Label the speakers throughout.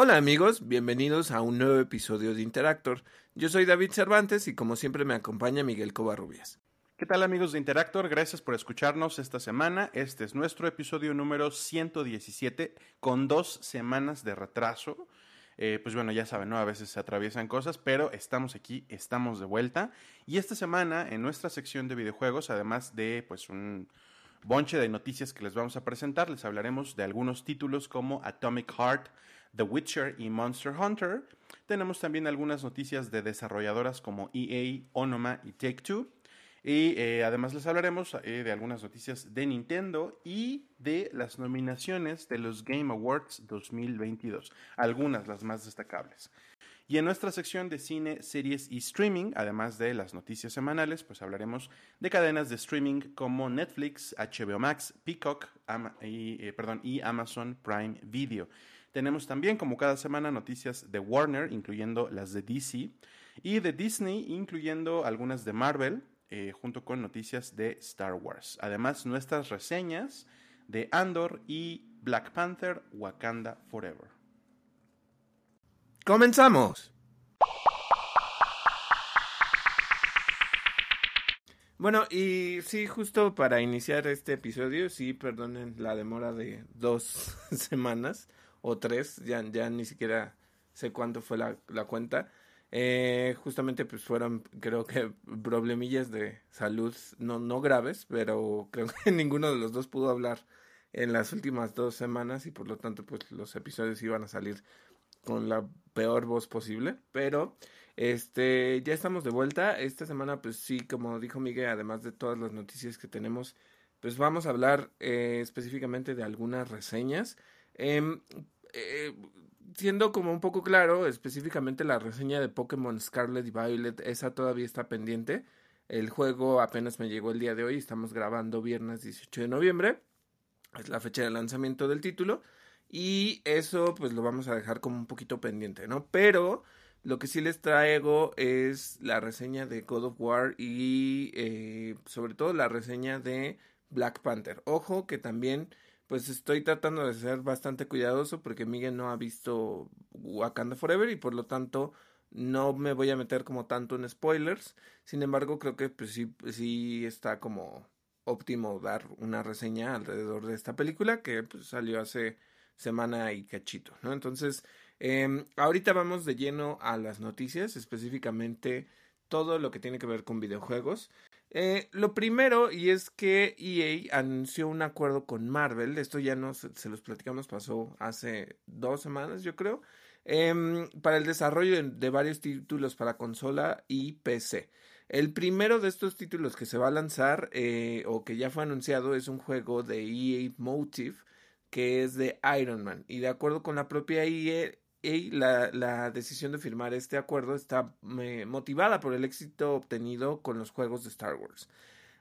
Speaker 1: Hola amigos, bienvenidos a un nuevo episodio de Interactor. Yo soy David Cervantes y como siempre me acompaña Miguel Covarrubias.
Speaker 2: ¿Qué tal amigos de Interactor? Gracias por escucharnos esta semana. Este es nuestro episodio número 117 con dos semanas de retraso. Eh, pues bueno, ya saben, ¿no? A veces se atraviesan cosas, pero estamos aquí, estamos de vuelta. Y esta semana, en nuestra sección de videojuegos, además de pues un bonche de noticias que les vamos a presentar, les hablaremos de algunos títulos como Atomic Heart, The Witcher y Monster Hunter. Tenemos también algunas noticias de desarrolladoras como EA, Onoma y Take Two. Y eh, además les hablaremos eh, de algunas noticias de Nintendo y de las nominaciones de los Game Awards 2022. Algunas, las más destacables. Y en nuestra sección de cine, series y streaming, además de las noticias semanales, pues hablaremos de cadenas de streaming como Netflix, HBO Max, Peacock y, eh, perdón, y Amazon Prime Video. Tenemos también, como cada semana, noticias de Warner, incluyendo las de DC, y de Disney, incluyendo algunas de Marvel, eh, junto con noticias de Star Wars. Además, nuestras reseñas de Andor y Black Panther Wakanda Forever.
Speaker 1: ¡Comenzamos! Bueno, y sí, justo para iniciar este episodio, sí, perdonen la demora de dos semanas o tres, ya, ya ni siquiera sé cuánto fue la, la cuenta. Eh, justamente pues fueron creo que problemillas de salud no, no graves, pero creo que ninguno de los dos pudo hablar en las últimas dos semanas y por lo tanto pues los episodios iban a salir con la peor voz posible, pero este ya estamos de vuelta. Esta semana pues sí, como dijo Miguel, además de todas las noticias que tenemos, pues vamos a hablar eh, específicamente de algunas reseñas. Em, eh, siendo como un poco claro, específicamente la reseña de Pokémon Scarlet y Violet, esa todavía está pendiente. El juego apenas me llegó el día de hoy, estamos grabando viernes 18 de noviembre, es la fecha de lanzamiento del título, y eso pues lo vamos a dejar como un poquito pendiente, ¿no? Pero lo que sí les traigo es la reseña de God of War y eh, sobre todo la reseña de Black Panther. Ojo que también pues estoy tratando de ser bastante cuidadoso porque Miguel no ha visto Wakanda Forever y por lo tanto no me voy a meter como tanto en spoilers. Sin embargo, creo que pues sí, está como óptimo dar una reseña alrededor de esta película que pues, salió hace semana y cachito, ¿no? Entonces, eh, ahorita vamos de lleno a las noticias, específicamente todo lo que tiene que ver con videojuegos. Eh, lo primero, y es que EA anunció un acuerdo con Marvel, esto ya no se, los platicamos, pasó hace dos semanas, yo creo, em, para el desarrollo de, varios títulos para consola y PC. El primero de estos títulos que se va a lanzar, eh, o que ya fue anunciado, es un juego de EA Motive, que es de Iron Man. Y de acuerdo con la propia EA, y la, la, decisión de firmar este acuerdo está eh, motivada por el éxito obtenido con los juegos de Star Wars.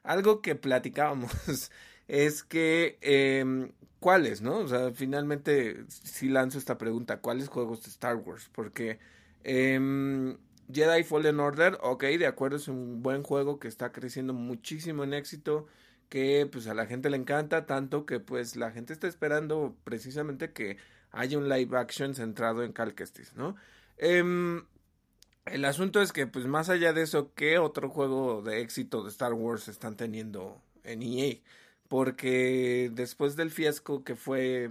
Speaker 1: Algo que platicábamos es que, eh, ¿cuáles, no? O sea, finalmente si lanzo esta pregunta, ¿cuáles juegos de Star Wars? Porque eh, Jedi Fallen Order, ok, de acuerdo, es un buen juego que está creciendo muchísimo en éxito que pues a la gente le encanta tanto que pues la gente está esperando precisamente que hay un live action centrado en Cal ¿no? Em, el asunto es que, pues más allá de eso, ¿qué otro juego de éxito de Star Wars están teniendo en EA? Porque después del fiasco que fue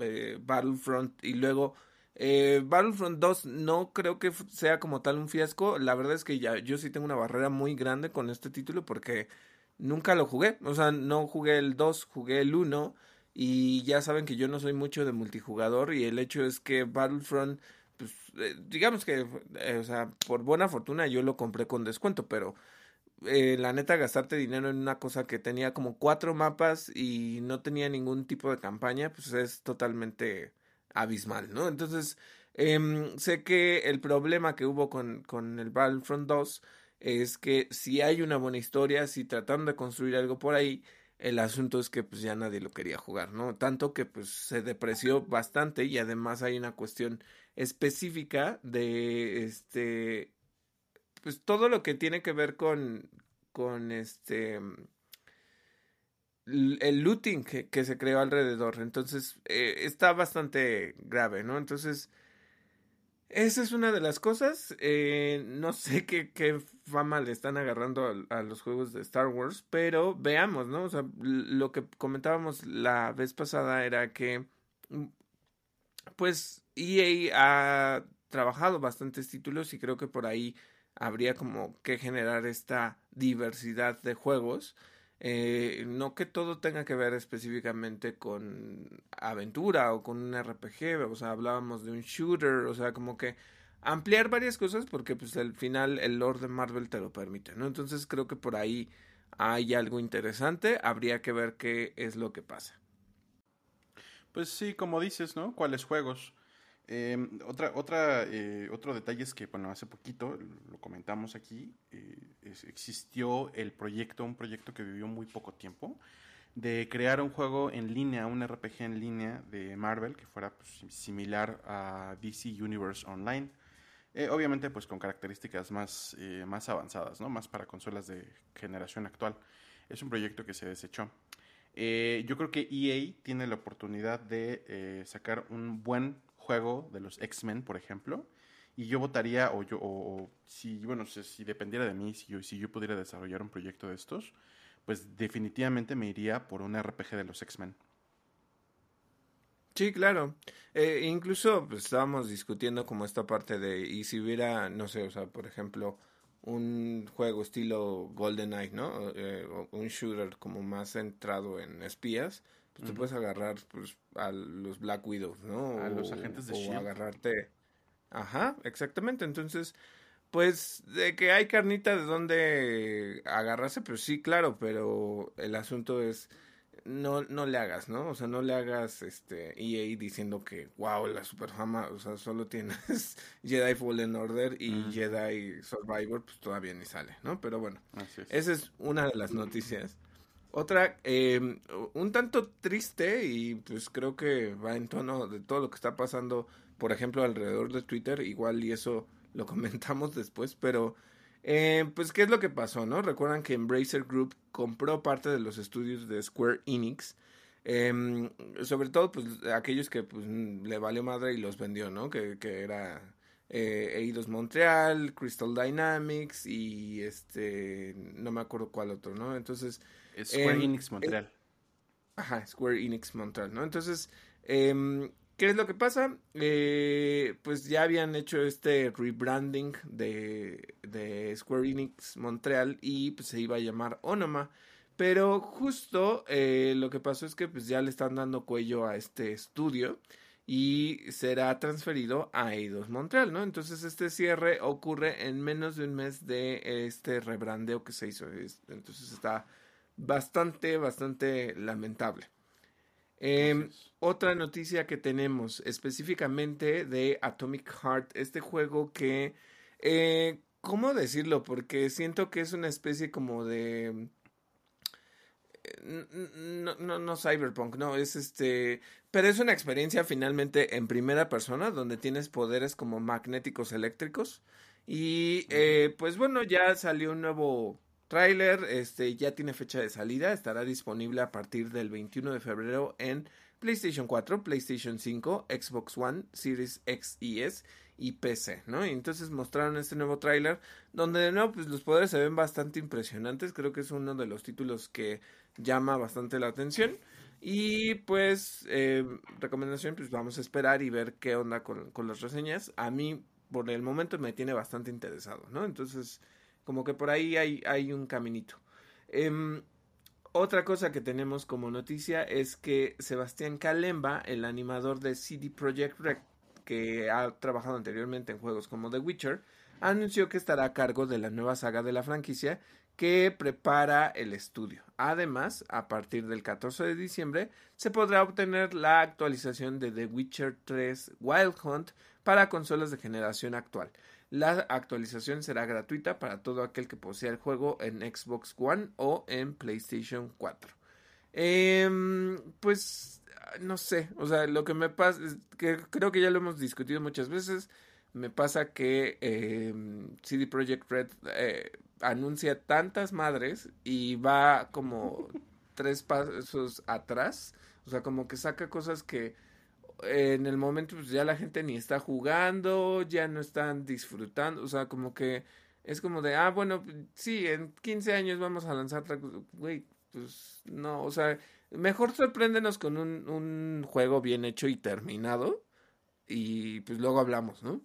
Speaker 1: eh, Battlefront y luego eh, Battlefront 2 no creo que sea como tal un fiasco. La verdad es que ya yo sí tengo una barrera muy grande con este título porque nunca lo jugué. O sea, no jugué el 2, jugué el 1 y ya saben que yo no soy mucho de multijugador y el hecho es que Battlefront, pues eh, digamos que, eh, o sea, por buena fortuna yo lo compré con descuento, pero eh, la neta gastarte dinero en una cosa que tenía como cuatro mapas y no tenía ningún tipo de campaña, pues es totalmente abismal, ¿no? Entonces, em, sé que el problema que hubo con, con el Battlefront 2 es que si hay una buena historia, si tratan de construir algo por ahí, el asunto es que pues ya nadie lo quería jugar, ¿no? Tanto que pues se depreció bastante y además hay una cuestión específica de este pues todo lo que tiene que ver con con este el looting que, se creó alrededor entonces eh, está bastante grave no entonces Esa es una de las cosas. Eh, no sé qué, qué, fama le están agarrando a, los juegos de Star Wars, pero veamos, ¿no? O sea, lo que comentábamos la vez pasada era que, mm, pues, EA ha trabajado bastantes títulos y creo que por ahí habría como que generar esta diversidad de juegos. Eh, no que todo tenga que ver específicamente con aventura o con un RPG, o sea, hablábamos de un shooter, o sea, como que ampliar varias cosas porque pues al final el Lord de Marvel te lo permite, ¿no? Entonces creo que por ahí hay algo interesante, habría que ver qué es lo que pasa.
Speaker 2: Pues sí, como dices, ¿no? ¿Cuáles juegos? Em, otra, otra, eh, otro detalle es que, bueno, hace poquito, lo comentamos aquí, eh, existió el proyecto, un proyecto que vivió muy poco tiempo, de crear un juego en línea, un RPG en línea de Marvel que fuera pues, similar a DC Universe Online. Eh, obviamente, pues con características más, más avanzadas, ¿no? Más para consolas de generación actual. Es un proyecto que se desechó. yo creo que EA tiene la oportunidad de sacar un buen juego de los X-Men, por ejemplo, y yo votaría, o yo, o, si, bueno, si, dependiera de mí, si yo, si yo pudiera desarrollar un proyecto de estos, pues definitivamente me iría por un RPG de los X-Men.
Speaker 1: Sí, claro. Eh, incluso pues, estábamos discutiendo como esta parte de, y si hubiera, no sé, o sea, por ejemplo, un juego estilo GoldenEye, ¿no? Eh, un shooter como más centrado en espías, pues te puedes agarrar pues, a los Black Widows, ¿no?
Speaker 2: A los agentes de
Speaker 1: o agarrarte. Ajá, exactamente. Entonces, pues de que hay carnita de donde agarrarse, pues sí, claro, pero el asunto es no, no le hagas, ¿no? O sea, no le hagas este EA diciendo que, wow, la superfama, o sea, solo tienes Jedi Fallen Order y Jedi Survivor, pues todavía ni sale, ¿no? Pero bueno, esa es una de las noticias. Otra, eh, un tanto triste y pues creo que va en tono de todo lo que está pasando, por ejemplo, alrededor de Twitter, igual y eso lo comentamos después, pero eh, pues qué es lo que pasó, ¿no? Recuerdan que Embracer Group compró parte de los estudios de Square Enix, eh, sobre todo pues aquellos que pues le valió madre y los vendió, ¿no? Que, que era eh, Eidos Montreal, Crystal Dynamics y este, no me acuerdo cuál otro, ¿no? Entonces
Speaker 2: Square em, Enix Montreal.
Speaker 1: ajá, Square Enix Montreal, ¿no? Entonces, em, ¿qué es lo que pasa? Eh, pues ya habían hecho este rebranding de, de Square Enix Montreal y pues se iba a llamar Onoma. Pero justo eh, lo que pasó es que pues ya le están dando cuello a este estudio y será transferido a Eidos Montreal, ¿no? Entonces este cierre ocurre en menos de un mes de este rebrandeo que se hizo. Entonces está bastante, bastante lamentable. Em, otra noticia que tenemos específicamente de Atomic Heart, este juego que, eh, ¿cómo decirlo? Porque siento que es una especie como de... Eh, no, no, no cyberpunk, no, es este, pero es una experiencia finalmente en primera persona donde tienes poderes como magnéticos eléctricos y eh, pues bueno, ya salió un nuevo Trailer este, ya tiene fecha de salida, estará disponible a partir del 21 de febrero en PlayStation 4, PlayStation 5, Xbox One, Series X y S y PC, ¿no? Y entonces mostraron este nuevo tráiler donde de nuevo pues los poderes se ven bastante impresionantes, creo que es uno de los títulos que llama bastante la atención y pues eh, recomendación pues vamos a esperar y ver qué onda con, con las reseñas, a mí por el momento me tiene bastante interesado, ¿no? Entonces como que por ahí hay, un caminito. Em, otra cosa que tenemos como noticia es que Sebastián Kalemba, el animador de CD Projekt Red, que ha trabajado anteriormente en juegos como The Witcher, anunció que estará a cargo de la nueva saga de la franquicia que prepara el estudio. Además, a partir del 14 de diciembre se podrá obtener la actualización de The Witcher 3 Wild Hunt para consolas de generación actual. La actualización será gratuita para todo aquel que posea el juego en Xbox One o en PlayStation 4. Em, pues no sé, o sea, lo que me pasa es que creo que ya lo hemos discutido muchas veces. Me pasa que em, CD Projekt Red eh, anuncia tantas madres y va como tres pasos atrás. O sea, como que saca cosas que en el momento pues ya la gente ni está jugando, ya no están disfrutando, o sea, como que es como de, ah, bueno, sí, en 15 años vamos a lanzar, güey, pues no, o sea, mejor sorpréndenos con un, un juego bien hecho y terminado y pues luego hablamos, ¿no?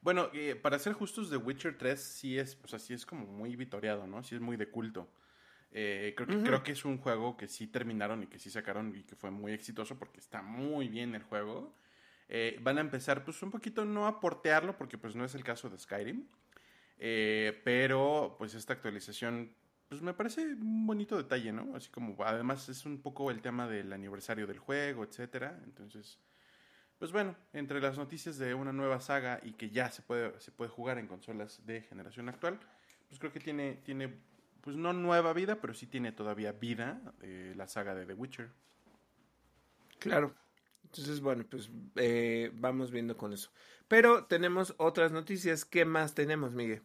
Speaker 2: Bueno, eh, para ser justos, The Witcher 3 sí es, pues así es como muy vitoreado, ¿no? Sí es muy de culto. Eh, creo, que, creo que es un juego que sí terminaron y que sí sacaron y que fue muy exitoso porque está muy bien el juego. Eh, van a empezar pues un poquito no a portearlo porque pues no es el caso de Skyrim. pero pues esta actualización pues me parece un bonito detalle, ¿no? Así como además es un poco el tema del aniversario del juego, etcétera. Entonces, pues bueno, entre las noticias de una nueva saga y que ya se puede, se puede jugar en consolas de generación actual, pues creo que tiene, tiene pues no nueva vida, pero sí tiene todavía vida eh, la saga de The Witcher.
Speaker 1: Claro. Entonces, bueno, pues eh, vamos viendo con eso. Pero tenemos otras noticias. ¿Qué más tenemos, Miguel?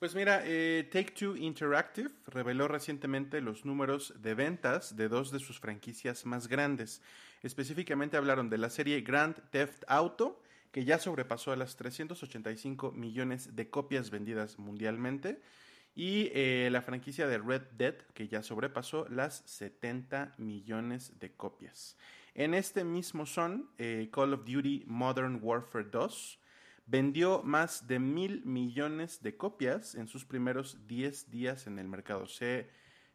Speaker 2: Pues mira, eh, Take Two Interactive reveló recientemente los números de ventas de dos de sus franquicias más grandes. Específicamente hablaron de la serie Grand Theft Auto, que ya sobrepasó a las 385 millones de copias vendidas mundialmente, y eh, la franquicia de Red Dead, que ya sobrepasó las 70 millones de copias. En este mismo son eh, Call of Duty Modern Warfare 2, vendió más de mil millones de copias en sus primeros 10 días en el mercado. Se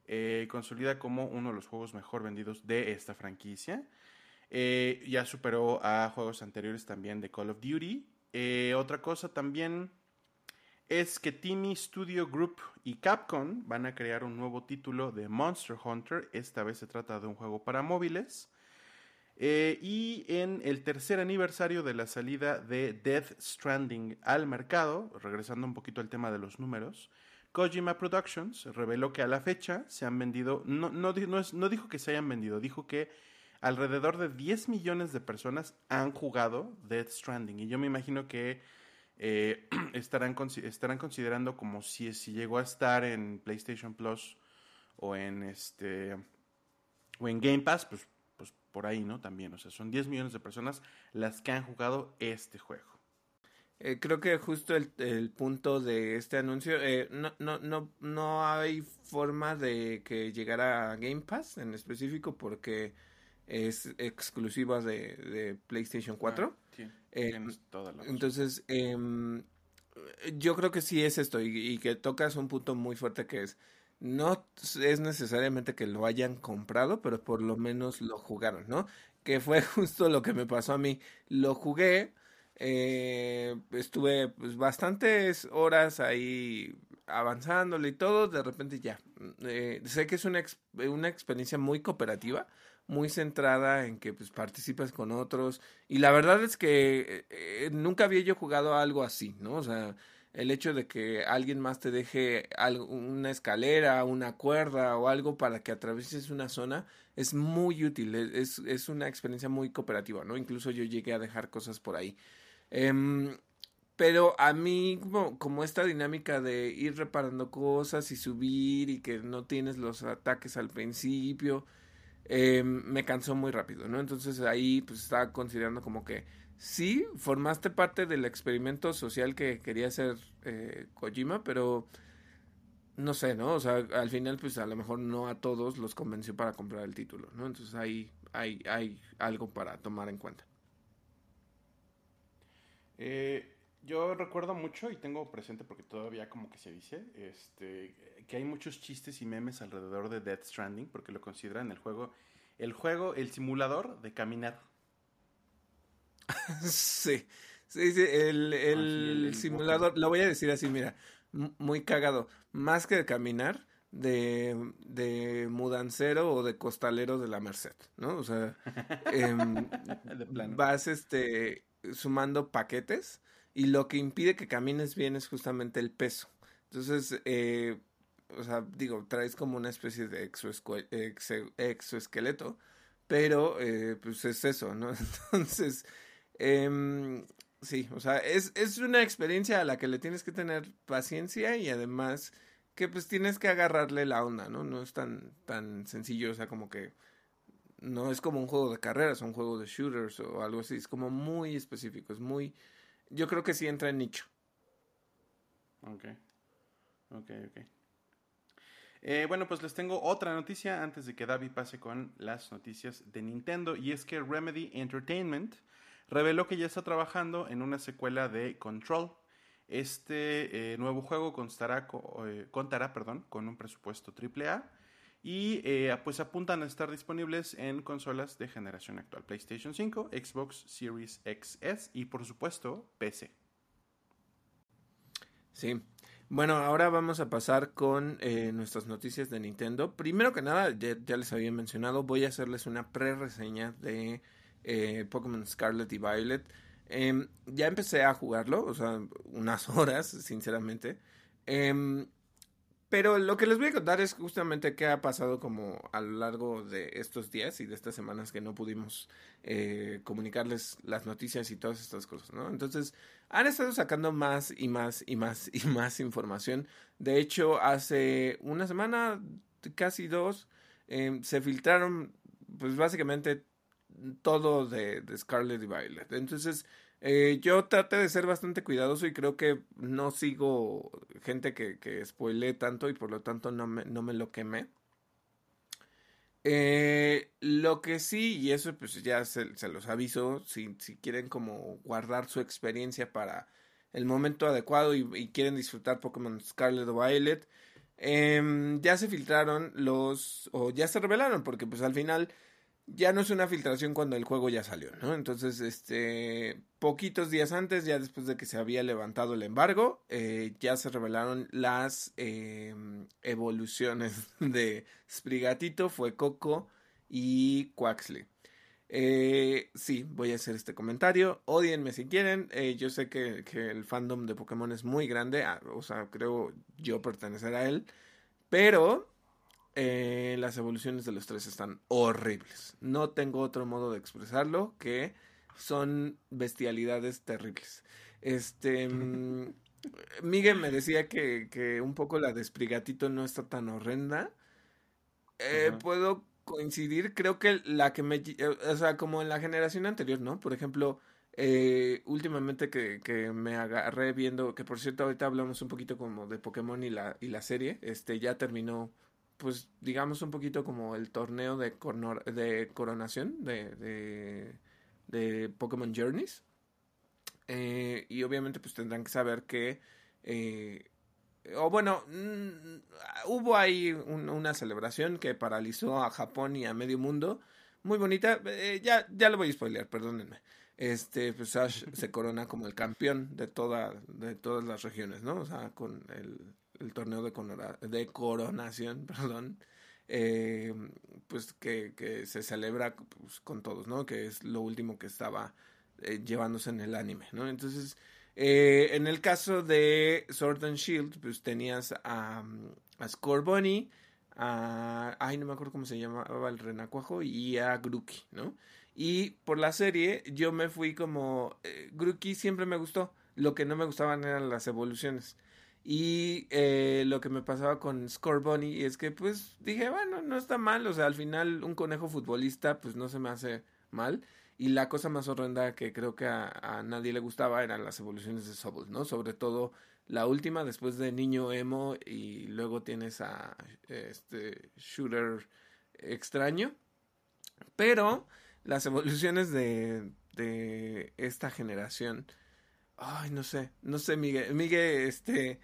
Speaker 2: eh, consolida como uno de los juegos mejor vendidos de esta franquicia. Eh, ya superó a juegos anteriores también de Call of Duty. Otra cosa también es que Timmy Studio Group y Capcom van a crear un nuevo título de Monster Hunter. Esta vez se trata de un juego para móviles. Eh, y en el tercer aniversario de la salida de Death Stranding al mercado, regresando un poquito al tema de los números, Kojima Productions reveló que a la fecha se han vendido, no, no, no, dijo que se hayan vendido, dijo que alrededor de 10 millones de personas han jugado Death Stranding. Y yo me imagino que eh, estarán, estarán considerando como si, si llegó a estar en PlayStation Plus o en este o en Game Pass, pues por ahí, ¿no? También, o sea, son 10 millones de personas las que han jugado este juego.
Speaker 1: Eh, creo que justo el, punto de este anuncio, eh, no, no, no, no hay forma de que llegara a Game Pass en específico porque es exclusiva de, PlayStation 4. Ah, sí, eh, toda la entonces, em, yo creo que sí es esto y, y que tocas un punto muy fuerte que es no es necesariamente que lo hayan comprado, pero por lo menos lo jugaron, ¿no? Que fue justo lo que me pasó a mí. Lo jugué, eh, estuve pues, bastantes horas ahí avanzándole y todo, de repente ya. Eh, sé que es una, una experiencia muy cooperativa, muy centrada en que pues participas con otros y la verdad es que eh, nunca había yo jugado algo así, ¿no? O sea, el hecho de que alguien más te deje una escalera, una cuerda o algo para que atravieses una zona es muy útil, e, es, es una experiencia muy cooperativa, ¿no? Incluso yo llegué a dejar cosas por ahí. Em, pero a mí, como, como, esta dinámica de ir reparando cosas y subir y que no tienes los ataques al principio, em, me cansó muy rápido, ¿no? Entonces ahí pues estaba considerando como que sí, formaste parte del experimento social que quería hacer eh, Kojima, pero no sé, ¿no? O sea, al final, pues a lo mejor no a todos los convenció para comprar el título, ¿no? Entonces ahí hay, hay algo para tomar en cuenta.
Speaker 2: Eh, yo recuerdo mucho y tengo presente porque todavía como que se dice, este, que hay muchos chistes y memes alrededor de Death Stranding porque lo consideran el juego, el juego, el simulador de caminar.
Speaker 1: sí, sí, sí, el, simulador, lo voy a decir así, mira, muy cagado, más que de caminar, de, de mudancero o de costalero de la Merced, ¿no? O sea, em, vas este, sumando paquetes y lo que impide que camines bien es justamente el peso. Entonces, eh, o sea, digo, traes como una especie de exoesqueleto, pero eh, pues es eso, ¿no? Entonces, eh, sí, o sea, es, es una experiencia a la que le tienes que tener paciencia y además que pues tienes que agarrarle la onda, ¿no? No es tan, tan sencillo, o sea, como que no es como un juego de carreras, un juego de shooters o algo así, es como muy específico, es muy, yo creo que sí entra en nicho.
Speaker 2: Ok, ok, ok. Eh, bueno, pues les tengo otra noticia antes de que David pase con las noticias de Nintendo y es que Remedy Entertainment reveló que ya está trabajando en una secuela de Control. Este eh, nuevo juego constará, eh, contará perdón, con un presupuesto AAA y pues apuntan a estar disponibles en consolas de generación actual, PlayStation 5, Xbox Series XS y por supuesto PC.
Speaker 1: Sí, bueno, ahora vamos a pasar con eh, nuestras noticias de Nintendo. Primero que nada, ya, les había mencionado, voy a hacerles una pre-reseña de eh, Pokémon Scarlet y Violet. Em, ya empecé a jugarlo, o sea, unas horas, sinceramente. Pero lo que les voy a contar es justamente qué ha pasado como a lo largo de estos días y de estas semanas que no pudimos eh, comunicarles las noticias y todas estas cosas, ¿no? Entonces, han estado sacando más y más y más y más información. De hecho, hace una semana, casi dos, em, se filtraron, pues básicamente todo de, de Scarlet y Violet. Entonces, eh, yo traté de ser bastante cuidadoso y creo que no sigo gente que, que spoilé tanto y por lo tanto no me, no me lo quemé. Eh, lo que sí, y eso pues ya se, los aviso, si, si, quieren como guardar su experiencia para el momento adecuado y, quieren disfrutar Pokémon Scarlet o Violet, em, ya se filtraron los, o ya se revelaron, porque pues al final ya no es una filtración cuando el juego ya salió, ¿no? Entonces, este, poquitos días antes, ya después de que se había levantado el embargo, eh, ya se revelaron las em, evoluciones de Sprigatito, fue Coco y Quaxley. Eh, sí, voy a hacer este comentario. Odienme si quieren. Eh, yo sé que, que, el fandom de Pokémon es muy grande. Ah, o sea, creo yo pertenecer a él. Pero eh, las evoluciones de los tres están horribles. No tengo otro modo de expresarlo que son bestialidades terribles. Este. Mm, Miguel me decía que, un poco la de Sprigatito no está tan horrenda. Eh, puedo coincidir, creo que la que me. Eh, o sea, como en la generación anterior, ¿no? Por ejemplo, últimamente que, que, me agarré viendo, que por cierto ahorita hablamos un poquito como de Pokémon y la, y la serie, este ya terminó pues digamos un poquito como el torneo de, coronación de, de, Pokémon Journeys. Eh, y obviamente pues tendrán que saber que... Eh, o bueno, mm, hubo ahí una celebración que paralizó a Japón y a medio mundo. Muy bonita. Eh, ya, ya lo voy a spoilear, perdónenme. Este, pues Ash se corona como el campeón de, de todas las regiones, ¿no? O sea, con el, el torneo de, coronación, perdón, eh, pues que, se celebra pues, con todos, ¿no? Que es lo último que estaba eh, llevándose en el anime, ¿no? Entonces, eh, en el caso de Sword and Shield, pues tenías a, a Scorbunny, a... Ay, no me acuerdo cómo se llamaba el renacuajo, y a Grookey, ¿no? Y por la serie yo me fui como... Grookey siempre me gustó, lo que no me gustaban eran las evoluciones. Y eh, lo que me pasaba con Scorbunny es que pues dije, bueno, no está mal, o sea, al final un conejo futbolista pues no se me hace mal. Y la cosa más horrenda que creo que a, nadie le gustaba eran las evoluciones de Sobble, ¿no? Sobre todo la última, después de Niño Emo y luego tienes a este Shooter extraño. Pero las evoluciones de, de esta generación Ay, no sé, no sé, Miguel. Miguel, este,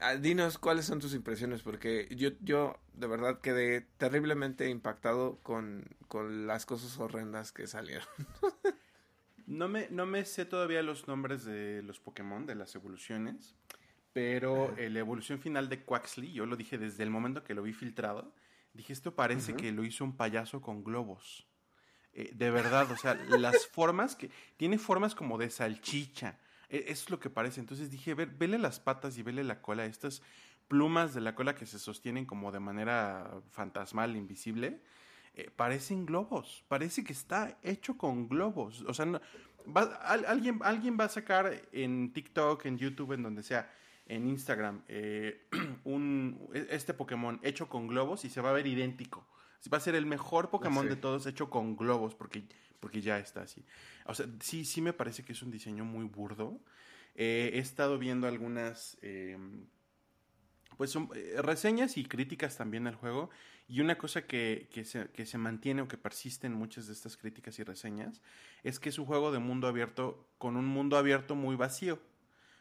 Speaker 1: ah, dinos cuáles son tus impresiones, porque yo, yo de verdad quedé terriblemente impactado con, con las cosas horrendas que salieron.
Speaker 2: no, me, no me sé todavía los nombres de los Pokémon, de las evoluciones, pero la evolución final de Quaxley, yo lo dije desde el momento que lo vi filtrado, dije, esto parece que lo hizo un payaso con globos. Eh, de verdad, o sea, las formas que... Tiene formas como de salchicha es lo que parece. Entonces dije, ver, vele las patas y vele la cola, estas plumas de la cola que se sostienen como de manera fantasmal, invisible, eh, parecen globos. Parece que está hecho con globos. O sea, alguien, alguien va a sacar en TikTok, en YouTube, en donde sea, en Instagram, eh, un, e, este Pokémon hecho con globos y se va a ver idéntico. Va a ser el mejor Pokémon de todos hecho con globos, porque, porque ya está así. O sea, sí, sí me parece que es un diseño muy burdo. Eh, he estado viendo algunas em, pues son eh, reseñas y críticas también al juego. Y una cosa que, que, se, que, se, mantiene o que persiste en muchas de estas críticas y reseñas es que es un juego de mundo abierto con un mundo abierto muy vacío.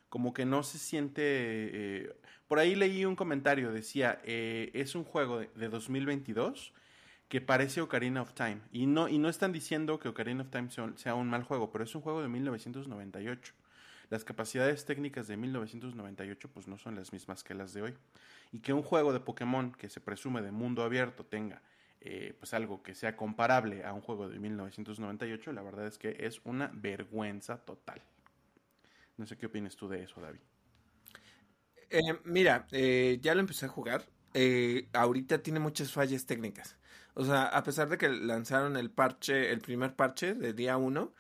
Speaker 2: Como que no se siente... Eh, por ahí leí un comentario, decía, eh, es un juego de, de, 2022 que parece Ocarina of Time. Y no, y no están diciendo que Ocarina of Time sea, un mal juego, pero es un juego de 1998 las capacidades técnicas de 1998 pues no son las mismas que las de hoy. Y que un juego de Pokémon que se presume de mundo abierto tenga eh, pues algo que sea comparable a un juego de 1998, la verdad es que es una vergüenza total. No sé qué opinas tú de eso, David.
Speaker 1: Eh, mira, eh, ya lo empecé a jugar. Ahorita tiene muchas fallas técnicas. O sea, a pesar de que lanzaron el parche, el primer parche de día 1,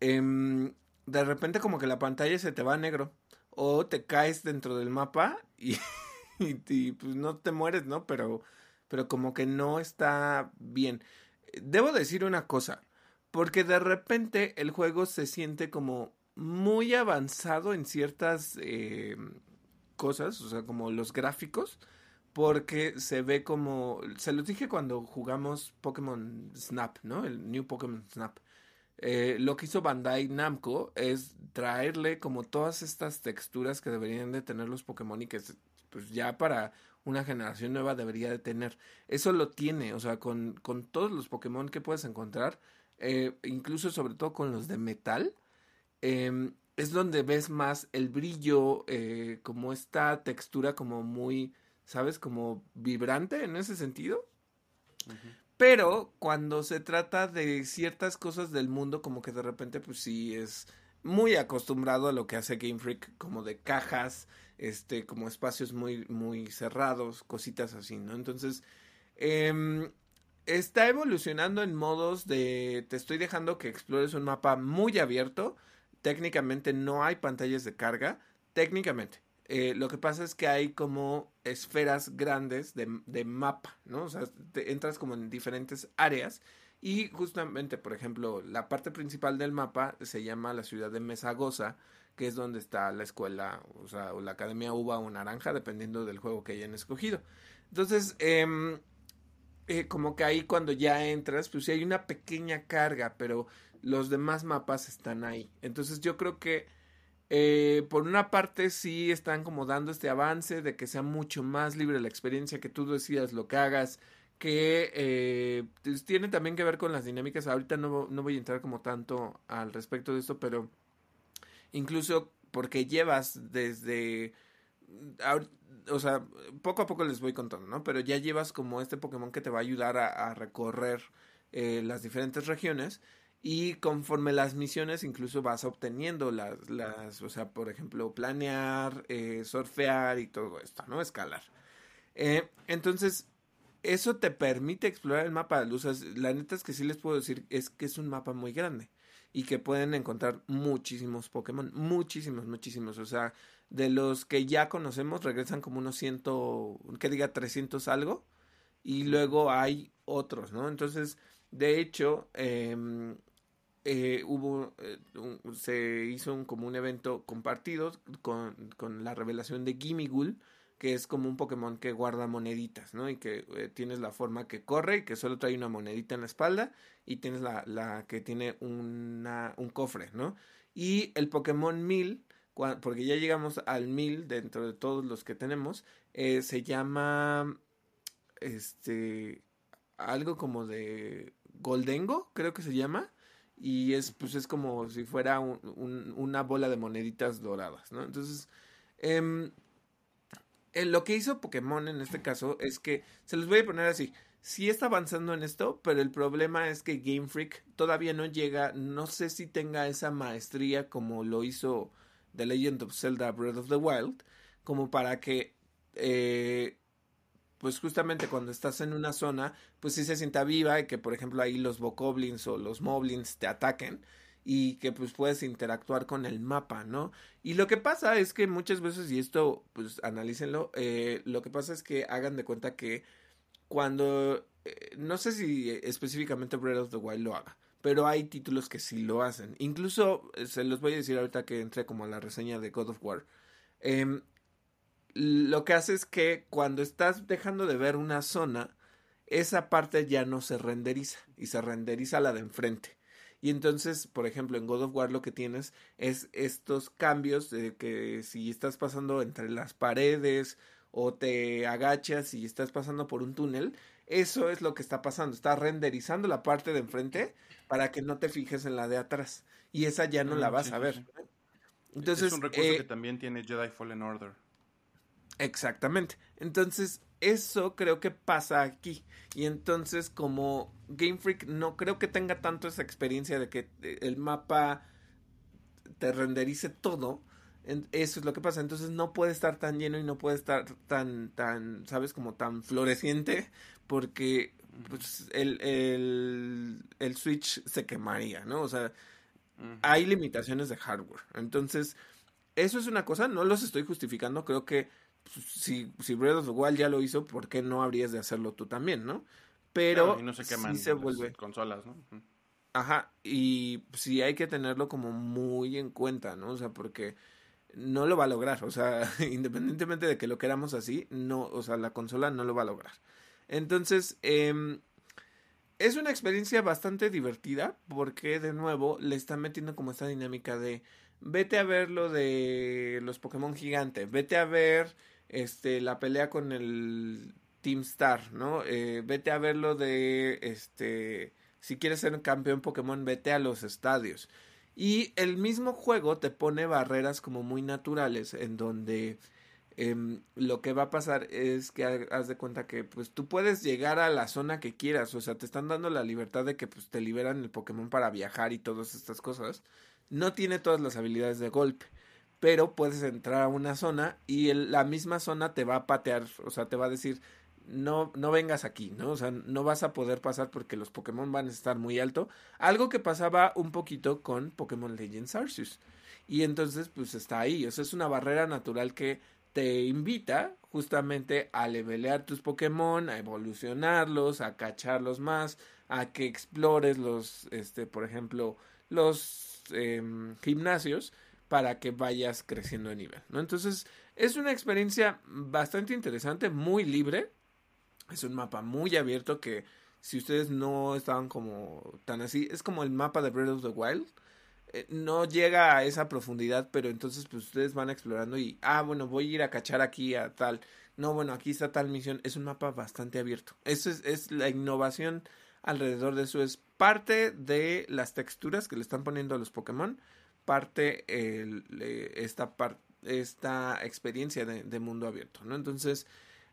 Speaker 1: de repente como que la pantalla se te va negro o te caes dentro del mapa y, pues no te mueres, ¿no? Pero, pero como que no está bien. Debo decir una cosa, porque de repente el juego se siente como muy avanzado en ciertas eh, cosas, o sea, como los gráficos, porque se ve como, se los dije cuando jugamos Pokémon Snap, ¿no? El New Pokémon Snap eh, lo que hizo Bandai Namco es traerle como todas estas texturas que deberían de tener los Pokémon y que pues ya para una generación nueva debería de tener. Eso lo tiene, o sea, con, con todos los Pokémon que puedes encontrar, eh, incluso sobre todo con los de metal, em, es donde ves más el brillo, eh, como esta textura como muy, ¿sabes? Como vibrante en ese sentido. Pero cuando se trata de ciertas cosas del mundo, como que de repente, pues sí es muy acostumbrado a lo que hace Game Freak, como de cajas, este, como espacios muy, muy cerrados, cositas así, ¿no? Entonces, eh, está evolucionando en modos de te estoy dejando que explores un mapa muy abierto. Técnicamente no hay pantallas de carga, técnicamente. Eh, lo que pasa es que hay como esferas grandes de, de mapa, ¿no? O sea, te entras como en diferentes áreas y justamente, por ejemplo, la parte principal del mapa se llama la ciudad de Mesagosa, que es donde está la escuela, o sea, o la Academia Uva o Naranja, dependiendo del juego que hayan escogido. Entonces, eh, eh, como que ahí cuando ya entras, pues sí hay una pequeña carga, pero los demás mapas están ahí. Entonces yo creo que eh, por una parte sí están como dando este avance de que sea mucho más libre la experiencia, que tú decidas lo que hagas, que eh, pues, tiene también que ver con las dinámicas. Ahorita no, no voy a entrar como tanto al respecto de esto, pero incluso porque llevas desde... O sea, poco a poco les voy contando, ¿no? Pero ya llevas como este Pokémon que te va a ayudar a, recorrer eh, las diferentes regiones y conforme las misiones incluso vas obteniendo las, las o sea, por ejemplo, planear, eh, surfear y todo esto, ¿no? Escalar. Eh, entonces, eso te permite explorar el mapa de luces. La neta es que sí les puedo decir es que es un mapa muy grande y que pueden encontrar muchísimos Pokémon, muchísimos, muchísimos. O sea, de los que ya conocemos regresan como unos ciento, que diga 300 algo y luego hay otros, ¿no? Entonces, de hecho, eh, eh, hubo, eh, se hizo un, como un evento compartido con, con la revelación de Gimigul, que es como un Pokémon que guarda moneditas, ¿no? Y que eh, tienes la forma que corre y que solo trae una monedita en la espalda y tienes la, la que tiene una, un cofre, ¿no? Y el Pokémon 1000, porque ya llegamos al 1000 dentro de todos los que tenemos, se llama, este, algo como de Goldengo, creo que se llama y es pues es como si fuera una bola de moneditas doradas, ¿no? Entonces, eh, lo que hizo Pokémon en este caso es que, se los voy a poner así, sí está avanzando en esto, pero el problema es que Game Freak todavía no llega, no sé si tenga esa maestría como lo hizo The Legend of Zelda Breath of the Wild, como para que eh, pues justamente cuando estás en una zona, pues sí se sienta viva y que por ejemplo ahí los bokoblins o los moblins te ataquen y que pues puedes interactuar con el mapa, ¿no? Y lo que pasa es que muchas veces, y esto pues analícenlo, eh, lo que pasa es que hagan de cuenta que cuando eh, no sé si específicamente Breath of the Wild lo haga, pero hay títulos que sí lo hacen. Incluso, eh, se los voy a decir ahorita que entre como a la reseña de God of War. Em, lo que hace es que cuando estás dejando de ver una zona, esa parte ya no se renderiza y se renderiza la de enfrente. Y entonces, por ejemplo, en God of War lo que tienes es estos cambios de que si estás pasando entre las paredes o te agachas y estás pasando por un túnel, eso es lo que está pasando. Está renderizando la parte de enfrente para que no te fijes en la de atrás. Y esa ya no la mm, vas a ver.
Speaker 2: Entonces, es un recurso que eh, también tiene Jedi Fallen Order.
Speaker 1: Exactamente. Entonces, eso creo que pasa aquí. Y entonces, como Game Freak, no creo que tenga tanto esa experiencia de que eh, el mapa te renderice todo. Eso es lo que pasa. Entonces no puede estar tan lleno y no puede estar tan, tan, ¿sabes? Como tan floreciente. Porque pues, el, el, el Switch se quemaría, ¿no? O sea, hay limitaciones de hardware. Entonces, eso es una cosa. No los estoy justificando. Creo que si, si Breath of the Wild ya lo hizo, ¿por qué no habrías de hacerlo tú también, no? Pero
Speaker 2: no se queman se vuelve consolas, ¿no?
Speaker 1: Ajá, y sí hay que tenerlo como muy en cuenta, ¿no? O sea, porque no lo va a lograr, o sea, independientemente de que lo queramos así, no, o sea, la consola no lo va a lograr. Entonces, eh, es una experiencia bastante divertida porque de nuevo le están metiendo como esta dinámica de vete a ver lo de los Pokémon gigantes, vete a ver este, la pelea con el Team Star, ¿no? Eh, vete a ver lo de, este, si quieres ser un campeón Pokémon, vete a los estadios. Y el mismo juego te pone barreras como muy naturales en donde em, lo que va a pasar es que haz de cuenta que pues tú puedes llegar a la zona que quieras, o sea, te están dando la libertad de que pues te liberan el Pokémon para viajar y todas estas cosas. No tiene todas las habilidades de golpe pero puedes entrar a una zona y la misma zona te va a patear, o sea, te va a decir, no, no vengas aquí, ¿no? O sea, no vas a poder pasar porque los Pokémon van a estar muy alto. Algo que pasaba un poquito con Pokémon Legends Arceus. Y entonces, pues está ahí, o sea, es una barrera natural que te invita justamente a levelear tus Pokémon, a evolucionarlos, a cacharlos más, a que explores los, este, por ejemplo, los em, gimnasios para que vayas creciendo de nivel, ¿no? Entonces, es una experiencia bastante interesante, muy libre. Es un mapa muy abierto que si ustedes no estaban como tan así, es como el mapa de Breath of the Wild. Eh, no llega a esa profundidad, pero entonces pues ustedes van explorando y, ah, bueno, voy a ir a cachar aquí a tal. No, bueno, aquí está tal misión. Es un mapa bastante abierto. Eso es, es la innovación alrededor de eso. Es parte de las texturas que le están poniendo a los Pokémon parte esta, esta experiencia de, mundo abierto, ¿no? Entonces,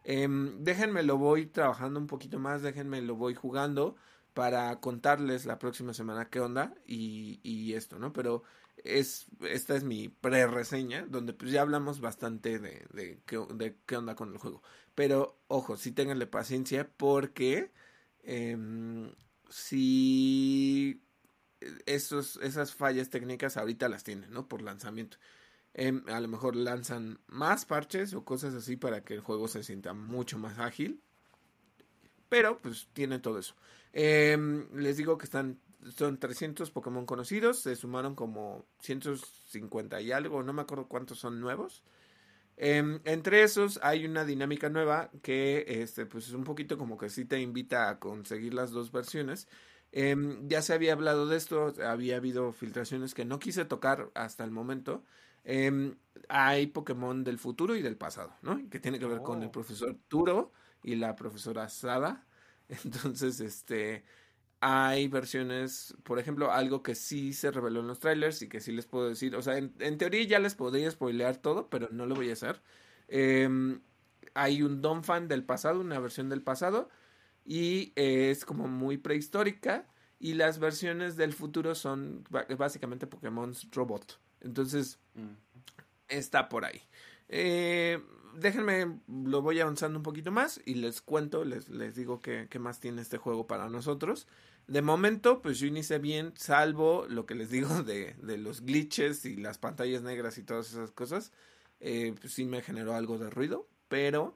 Speaker 1: em, déjenme lo voy trabajando un poquito más, déjenme lo voy jugando para contarles la próxima semana qué onda y, esto, ¿no? Pero es, esta es mi pre-reseña, donde pues ya hablamos bastante de, de, qué, onda con el juego. Pero, ojo, sí tenganle paciencia porque em, si esos, esas fallas técnicas ahorita las tienen, ¿no? Por lanzamiento. Em, a lo mejor lanzan más parches o cosas así para que el juego se sienta mucho más ágil. Pero pues tiene todo eso. Em, les digo que están son 300 Pokémon conocidos, se sumaron como 150 y algo, no me acuerdo cuántos son nuevos. Em, entre esos hay una dinámica nueva que este, pues es un poquito como que sí te invita a conseguir las dos versiones. Em, ya se había hablado de esto, había habido filtraciones que no quise tocar hasta el momento. Em, hay Pokémon del futuro y del pasado, ¿no? Que tiene que ver con el oh. profesor Turo y la profesora Sada. Entonces, este, hay versiones, por ejemplo, algo que sí se reveló en los trailers y que sí les puedo decir, o sea, en, teoría ya les podría spoilear todo, pero no lo voy a hacer. Em, hay un Don Fan del pasado, una versión del pasado, y es como muy prehistórica y las versiones del futuro son básicamente Pokémon Robot. Entonces, está por ahí. Eh, déjenme, lo voy avanzando un poquito más y les cuento, les, les digo qué, más tiene este juego para nosotros. De momento, pues yo inicié bien, salvo lo que les digo de, de los glitches y las pantallas negras y todas esas cosas. Eh, pues sí me generó algo de ruido, pero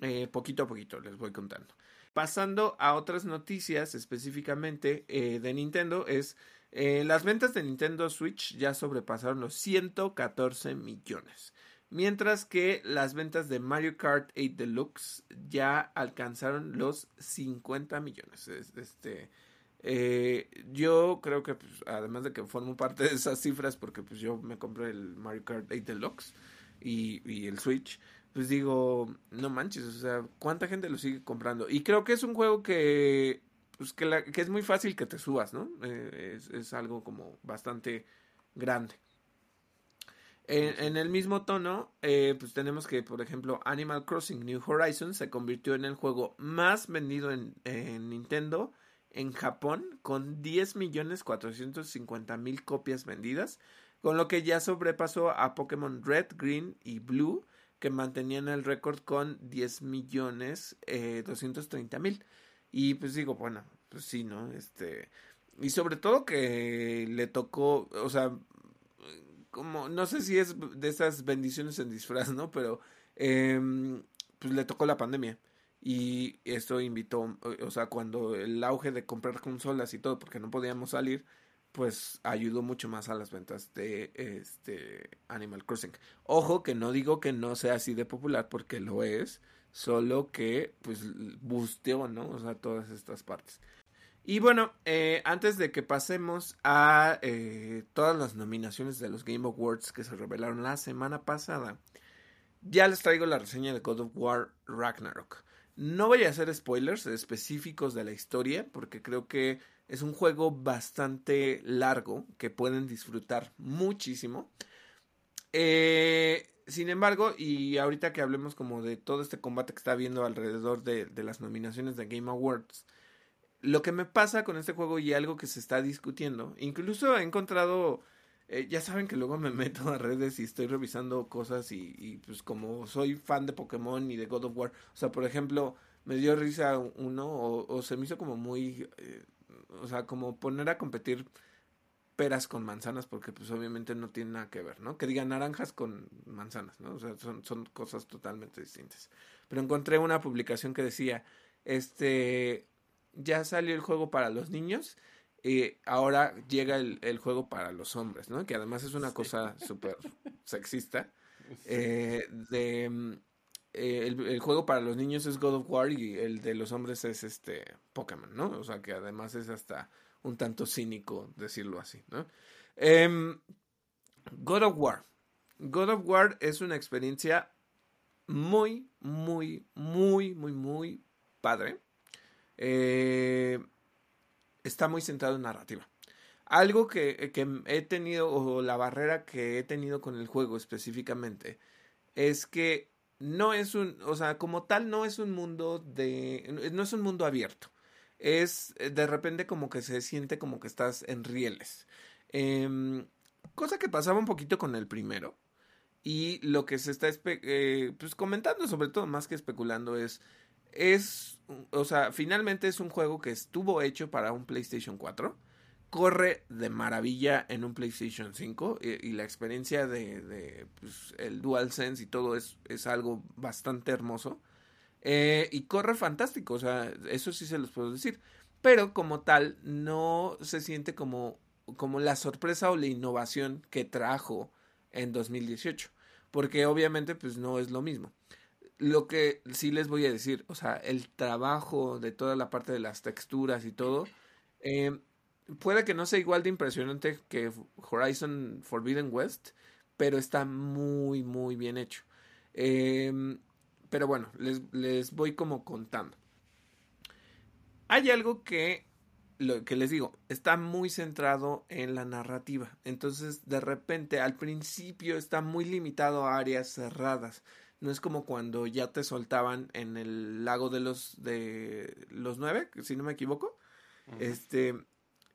Speaker 1: eh, poquito a poquito les voy contando. Pasando a otras noticias específicamente eh, de Nintendo es eh, las ventas de Nintendo Switch ya sobrepasaron los 114 millones. Mientras que las ventas de Mario Kart 8 Deluxe ya alcanzaron los 50 millones. Este, eh, yo creo que, pues, además de que formo parte de esas cifras, porque pues yo me compré el Mario Kart 8 Deluxe y, y el Switch, pues digo, no manches, o sea, ¿cuánta gente lo sigue comprando? Y creo que es un juego que, pues, que, que es muy fácil que te subas, ¿no? Eh, es, es, algo como bastante grande. En, el mismo tono, eh, pues tenemos que, por ejemplo, Animal Crossing New Horizons se convirtió en el juego más vendido en, Nintendo en Japón con 10.450.000 copias vendidas, con lo que ya sobrepasó a Pokémon Red, Green y Blue, que mantenían el récord con 10.230.000. Eh, y pues digo, bueno, pues sí, ¿no? Este, y sobre todo que le tocó, o sea, como, no sé si es de esas bendiciones en disfraz, ¿no? Pero em, pues le tocó la pandemia. Y esto invitó, o sea, cuando el auge de comprar consolas y todo, porque no podíamos salir, pues ayudó mucho más a las ventas de este Animal Crossing. Ojo que no digo que no sea así de popular, porque lo es, solo que pues busteó, ¿no? O sea, todas estas partes. Y bueno, eh, antes de que pasemos a eh, todas las nominaciones de los Game Awards que se revelaron la semana pasada, ya les traigo la reseña de God of War Ragnarok. No voy a hacer spoilers específicos de la historia porque creo que es un juego bastante largo que pueden disfrutar muchísimo. Eh, sin embargo, y ahorita que hablemos como de todo este combate que está habiendo alrededor de, de las nominaciones de Game Awards, lo que me pasa con este juego y algo que se está discutiendo, incluso he encontrado, eh, ya saben que luego me meto a redes y estoy revisando cosas y, pues como soy fan de Pokémon y de God of War, o sea, por ejemplo, me dio risa uno o, se me hizo como muy, eh, o sea, como poner a competir peras con manzanas porque pues obviamente no tiene nada que ver, ¿no? Que digan naranjas con manzanas, ¿no? O sea, son, son cosas totalmente distintas. Pero encontré una publicación que decía, este, ya salió el juego para los niños, y ahora llega el, juego para los hombres, ¿no? Que además es una cosa súper sexista. Eh, de, eh, el, juego para los niños es God of War y el de los hombres es este Pokémon, ¿no? O sea que además es hasta un tanto cínico decirlo así, ¿no? Em, God of War. God of War es una experiencia muy, muy, muy, muy, muy padre. Eh, está muy centrado en narrativa. Algo que, he tenido, o la barrera que he tenido con el juego específicamente, es que no es un, o sea, como tal, no es un mundo de, no es un mundo abierto. Es de repente como que se siente como que estás en rieles. Em, cosa que pasaba un poquito con el primero. Y lo que se está eh, pues comentando, sobre todo más que especulando, es es, o sea, finalmente es un juego que estuvo hecho para un PlayStation 4. Corre de maravilla en un PlayStation 5 y, la experiencia de, de pues, el DualSense y todo es, es algo bastante hermoso. Eh, y corre fantástico, o sea, eso sí se los puedo decir. Pero como tal, no se siente como, como la sorpresa o la innovación que trajo en 2018. Porque obviamente, pues no es lo mismo. Lo que sí les voy a decir, o sea, el trabajo de toda la parte de las texturas y todo, eh, puede que no sea igual de impresionante que Horizon Forbidden West, pero está muy, muy bien hecho. Em, pero bueno, les, les, voy como contando. Hay algo que, lo que les digo, está muy centrado en la narrativa. Entonces, de repente, al principio está muy limitado a áreas cerradas. No es como cuando ya te soltaban en el lago de los de los nueve, si no me equivoco. Este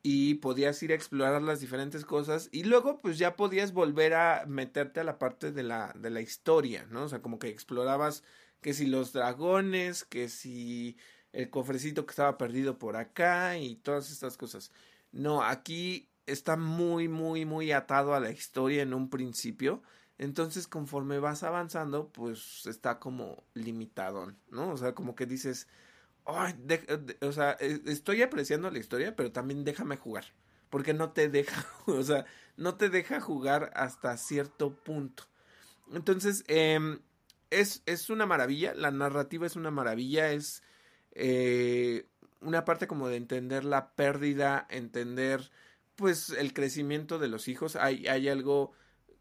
Speaker 1: y podías ir a explorar las diferentes cosas y luego pues ya podías volver a meterte a la parte de la de la historia, ¿no? O sea, como que explorabas que si los dragones, que si el cofrecito que estaba perdido por acá y todas estas cosas. No, aquí está muy muy muy atado a la historia en un principio entonces, conforme vas avanzando, pues está como limitado, ¿no? O sea, como que dices, o sea, e, estoy apreciando la historia, pero también déjame jugar. Porque no te deja, o sea, no te deja jugar hasta cierto punto. Entonces, em, es, es, una maravilla, la narrativa es una maravilla, es eh, una parte como de entender la pérdida, entender pues el crecimiento de los hijos. Hay, hay algo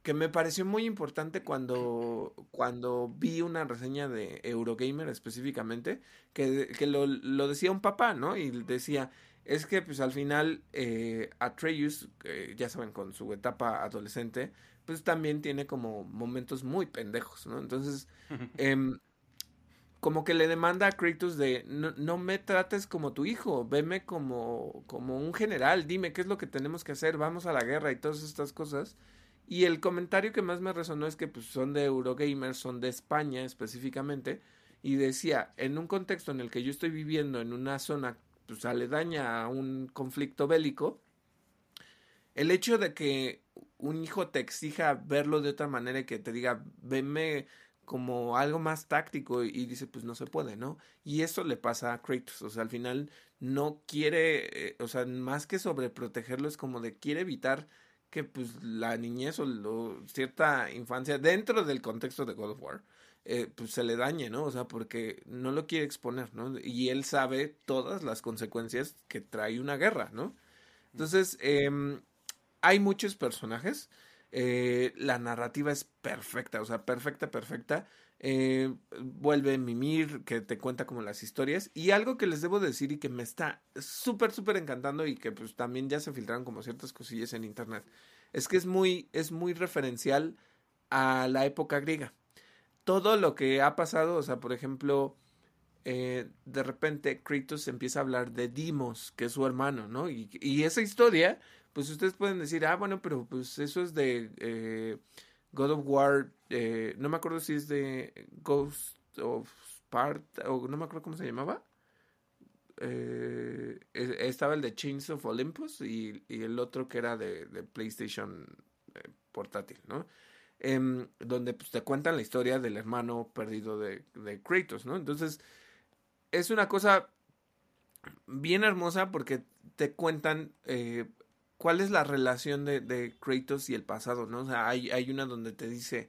Speaker 1: que me pareció muy importante cuando, cuando vi una reseña de Eurogamer específicamente, que, que lo, lo, decía un papá, ¿no? Y decía, es que pues al final eh, Atreus, ya saben, con su etapa adolescente, pues también tiene como momentos muy pendejos, ¿no? Entonces, eh, como que le demanda a Kratos de no, no, me trates como tu hijo, veme como, como un general, dime qué es lo que tenemos que hacer, vamos a la guerra y todas estas cosas. Y el comentario que más me resonó es que pues, son de Eurogamers, son de España específicamente, y decía, en un contexto en el que yo estoy viviendo en una zona pues, aledaña a un conflicto bélico, el hecho de que un hijo te exija verlo de otra manera y que te diga, venme como algo más táctico y, dice, pues no se puede, ¿no? Y eso le pasa a Kratos, o sea, al final no quiere, eh, o sea, más que sobreprotegerlo, es como de quiere evitar que pues la niñez o cierta infancia dentro del contexto de God of War, eh, pues se le dañe, ¿no? O sea, porque no lo quiere exponer, ¿no? Y él sabe todas las consecuencias que trae una guerra, ¿no? Entonces, eh, hay muchos personajes. Eh, la narrativa es perfecta, o sea, perfecta, perfecta. Eh, vuelve Mimir, que te cuenta como las historias. Y algo que les debo decir y que me está súper, súper encantando y que pues también ya se filtraron como ciertas cosillas en internet, es que es muy, es muy referencial a la época griega. Todo lo que ha pasado, o sea, por ejemplo, eh, de repente Kratos empieza a hablar de Dimos, que es su hermano, ¿no? Y, y esa historia pues ustedes pueden decir, ah, bueno, pero pues eso es de eh, God of War, eh, no me acuerdo si es de Ghost of Sparta, o no me acuerdo cómo se llamaba. Eh, estaba el de Chains of Olympus y, el otro que era de, PlayStation portátil, ¿no? Em, donde pues, te cuentan la historia del hermano perdido de, de Kratos, ¿no? Entonces, es una cosa bien hermosa porque te cuentan cuál es la relación de, Kratos y el pasado, ¿no? O sea, hay, hay una donde te dice,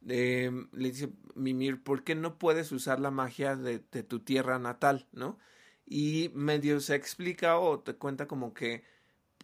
Speaker 1: le dice Mimir, ¿por qué no puedes usar la magia de, tu tierra natal, ¿no? Y medio se explica o te cuenta como que,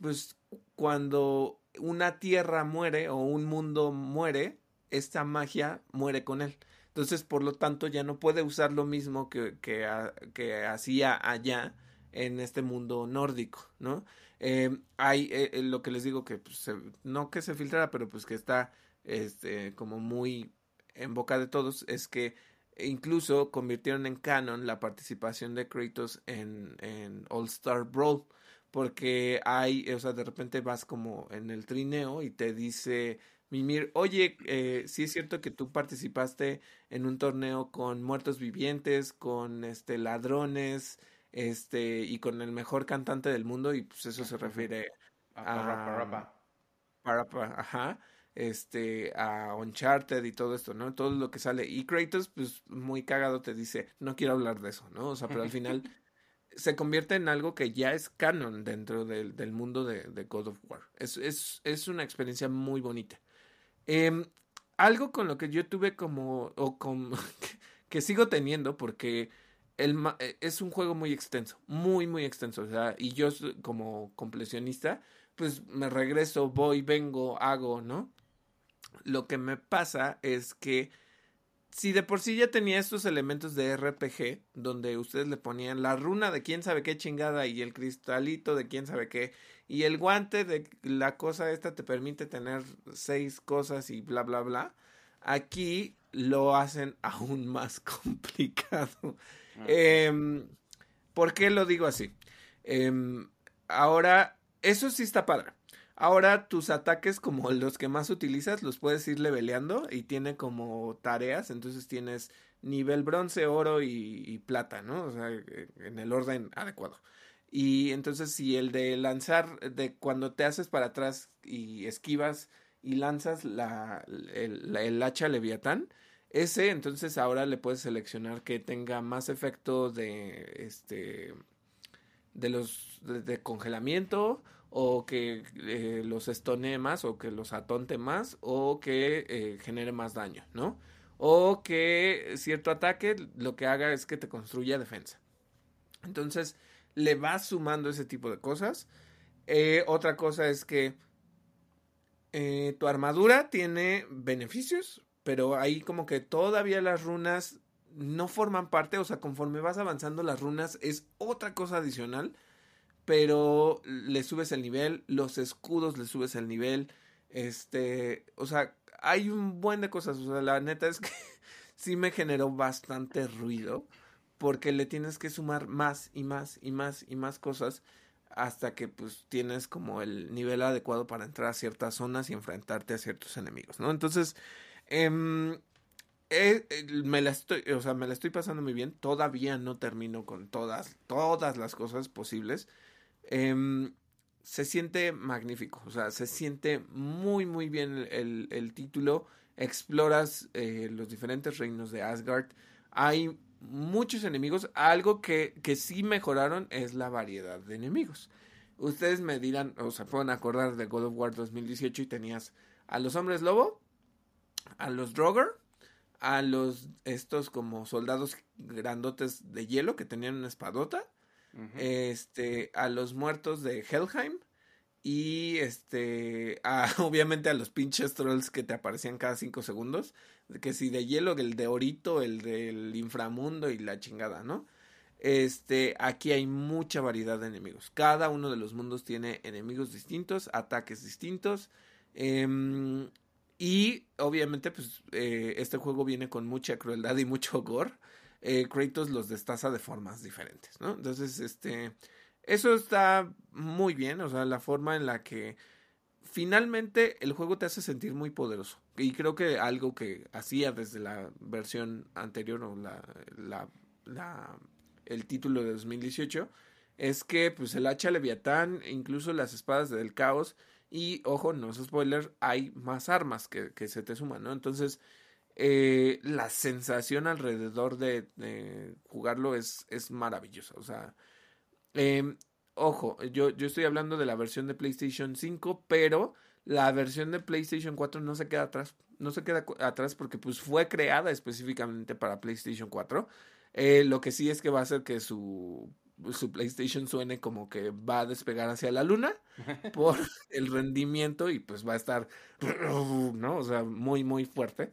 Speaker 1: pues, cuando una tierra muere o un mundo muere, esta magia muere con él. Entonces, por lo tanto, ya no puede usar lo mismo que, que hacía allá en este mundo nórdico, ¿no? Eh, hay eh, eh, lo que les digo que pues, no que se filtrara, pero pues que está este, como muy en boca de todos, es que incluso convirtieron en canon la participación de Kratos en, en All Star Brawl, porque hay, o sea, de repente vas como en el trineo y te dice Mimir, oye, eh, sí es cierto que tú participaste en un torneo con muertos vivientes, con este ladrones, este, y con el mejor cantante del mundo, y pues eso se refiere a, Parapa, ajá, este, a Uncharted y todo esto, ¿no? Todo lo que sale. Y Kratos, pues muy cagado te dice, no quiero hablar de eso, ¿no? O sea, pero al final se convierte en algo que ya es canon dentro del, del mundo de, de, God of War. Es, es, es una experiencia muy bonita. Em, algo con lo que yo tuve como, o con, que sigo teniendo, porque eh, es un juego muy extenso, muy, muy extenso. Y yo como completionista, pues me regreso, voy, vengo, hago, ¿no? Lo que me pasa es que si de por sí ya tenía estos elementos de RPG, donde ustedes le ponían la runa de quién sabe qué chingada y el cristalito de quién sabe qué, y el guante de la cosa esta te permite tener seis cosas y bla, bla, bla, aquí lo hacen aún más complicado. Eh, ¿Por qué lo digo así? Em, ahora, eso sí está padre. Ahora tus ataques como los que más utilizas los puedes ir leveleando y tiene como tareas, entonces tienes nivel bronce, oro y, plata, ¿no? O sea, en el orden adecuado. Y entonces si el de lanzar, de cuando te haces para atrás y esquivas y lanzas la, el, el hacha leviatán, Ese, entonces ahora le puedes seleccionar que tenga más efecto de este de los de, congelamiento o que eh, los estone más o que los atonte más o que eh, genere más daño, ¿no? O que cierto ataque lo que haga es que te construya defensa. Entonces le vas sumando ese tipo de cosas. Eh, otra cosa es que tu armadura tiene beneficios, pero ahí como que todavía las runas no forman parte, o sea, conforme vas avanzando las runas es otra cosa adicional pero le subes el nivel, los escudos le subes el nivel, este, o sea, hay un buen de cosas, la neta es que sí me generó bastante ruido, porque le tienes que sumar más y más y más y más cosas hasta que pues tienes como el nivel adecuado para entrar a ciertas zonas y enfrentarte a ciertos enemigos, ¿no? Entonces, eh, eh, me la estoy, o sea, me la estoy pasando muy bien. Todavía no termino con todas, todas las cosas posibles. Em, se siente magnífico, o sea, se siente muy, muy bien el, título. Exploras eh, los diferentes reinos de Asgard. Hay muchos enemigos. Algo que, que sí mejoraron es la variedad de enemigos. Ustedes me dirán, o se pueden acordar de God of War 2018 y tenías a los hombres lobo, a los Droger, a los estos como soldados grandotes de hielo que tenían una espadota este, a los muertos de Helheim y este, obviamente a los pinches trolls que te aparecían cada cinco segundos, que si de hielo, el de orito, el del inframundo y la chingada, ¿no? Este, aquí hay mucha variedad de enemigos. Cada uno de los mundos tiene enemigos distintos, ataques distintos. Em, y obviamente, pues, eh, este juego viene con mucha crueldad y mucho gore eh, Kratos los destaza de formas diferentes, ¿no? Entonces, este, eso está muy bien, o sea, la forma en la que finalmente el juego te hace sentir muy poderoso. Y creo que algo que hacía desde la versión anterior o la, la, la el título de 2018 es que pues el hacha leviatán, incluso las espadas del caos y ojo, no es spoiler, hay más armas que, que se te suman, ¿no? Entonces, eh, la sensación alrededor de, jugarlo es, es maravillosa. O sea, em, ojo, yo, yo estoy hablando de la versión de PlayStation 5, pero la versión de PlayStation 4 no se queda atrás. No se queda atrás porque pues fue creada específicamente para PlayStation 4. Eh, lo que sí es que va a hacer que su, su PlayStation suene como que va a despegar hacia la luna por el rendimiento y pues va a estar, ¿no? O sea, muy, muy fuerte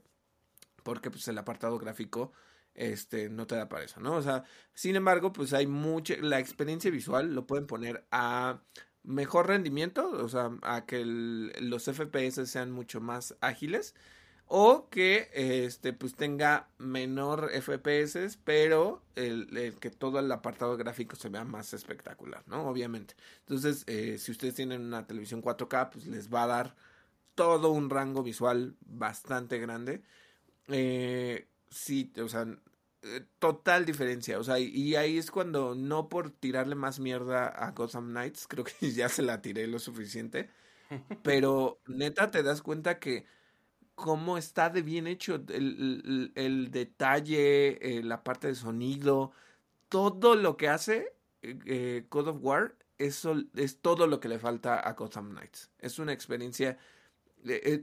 Speaker 1: porque pues el apartado gráfico este no te da para eso, ¿no? O sea, sin embargo, pues hay mucha la experiencia visual lo pueden poner a mejor rendimiento, o sea, a que los FPS sean mucho más ágiles o que este pues tenga menor FPS, pero el, que todo el apartado gráfico se vea más espectacular, ¿no? Obviamente. Entonces, eh, si ustedes tienen una televisión 4K, pues les va a dar todo un rango visual bastante grande eh, sí, o sea, eh, total diferencia. O sea, y ahí es cuando no por tirarle más mierda a Gotham Knights, creo que ya se la tiré lo suficiente. Pero neta te das cuenta que cómo está de bien hecho el, el, detalle, eh, la parte de sonido, todo lo que hace eh, God of War, eso es todo lo que le falta a Gotham Knights. Es una experiencia.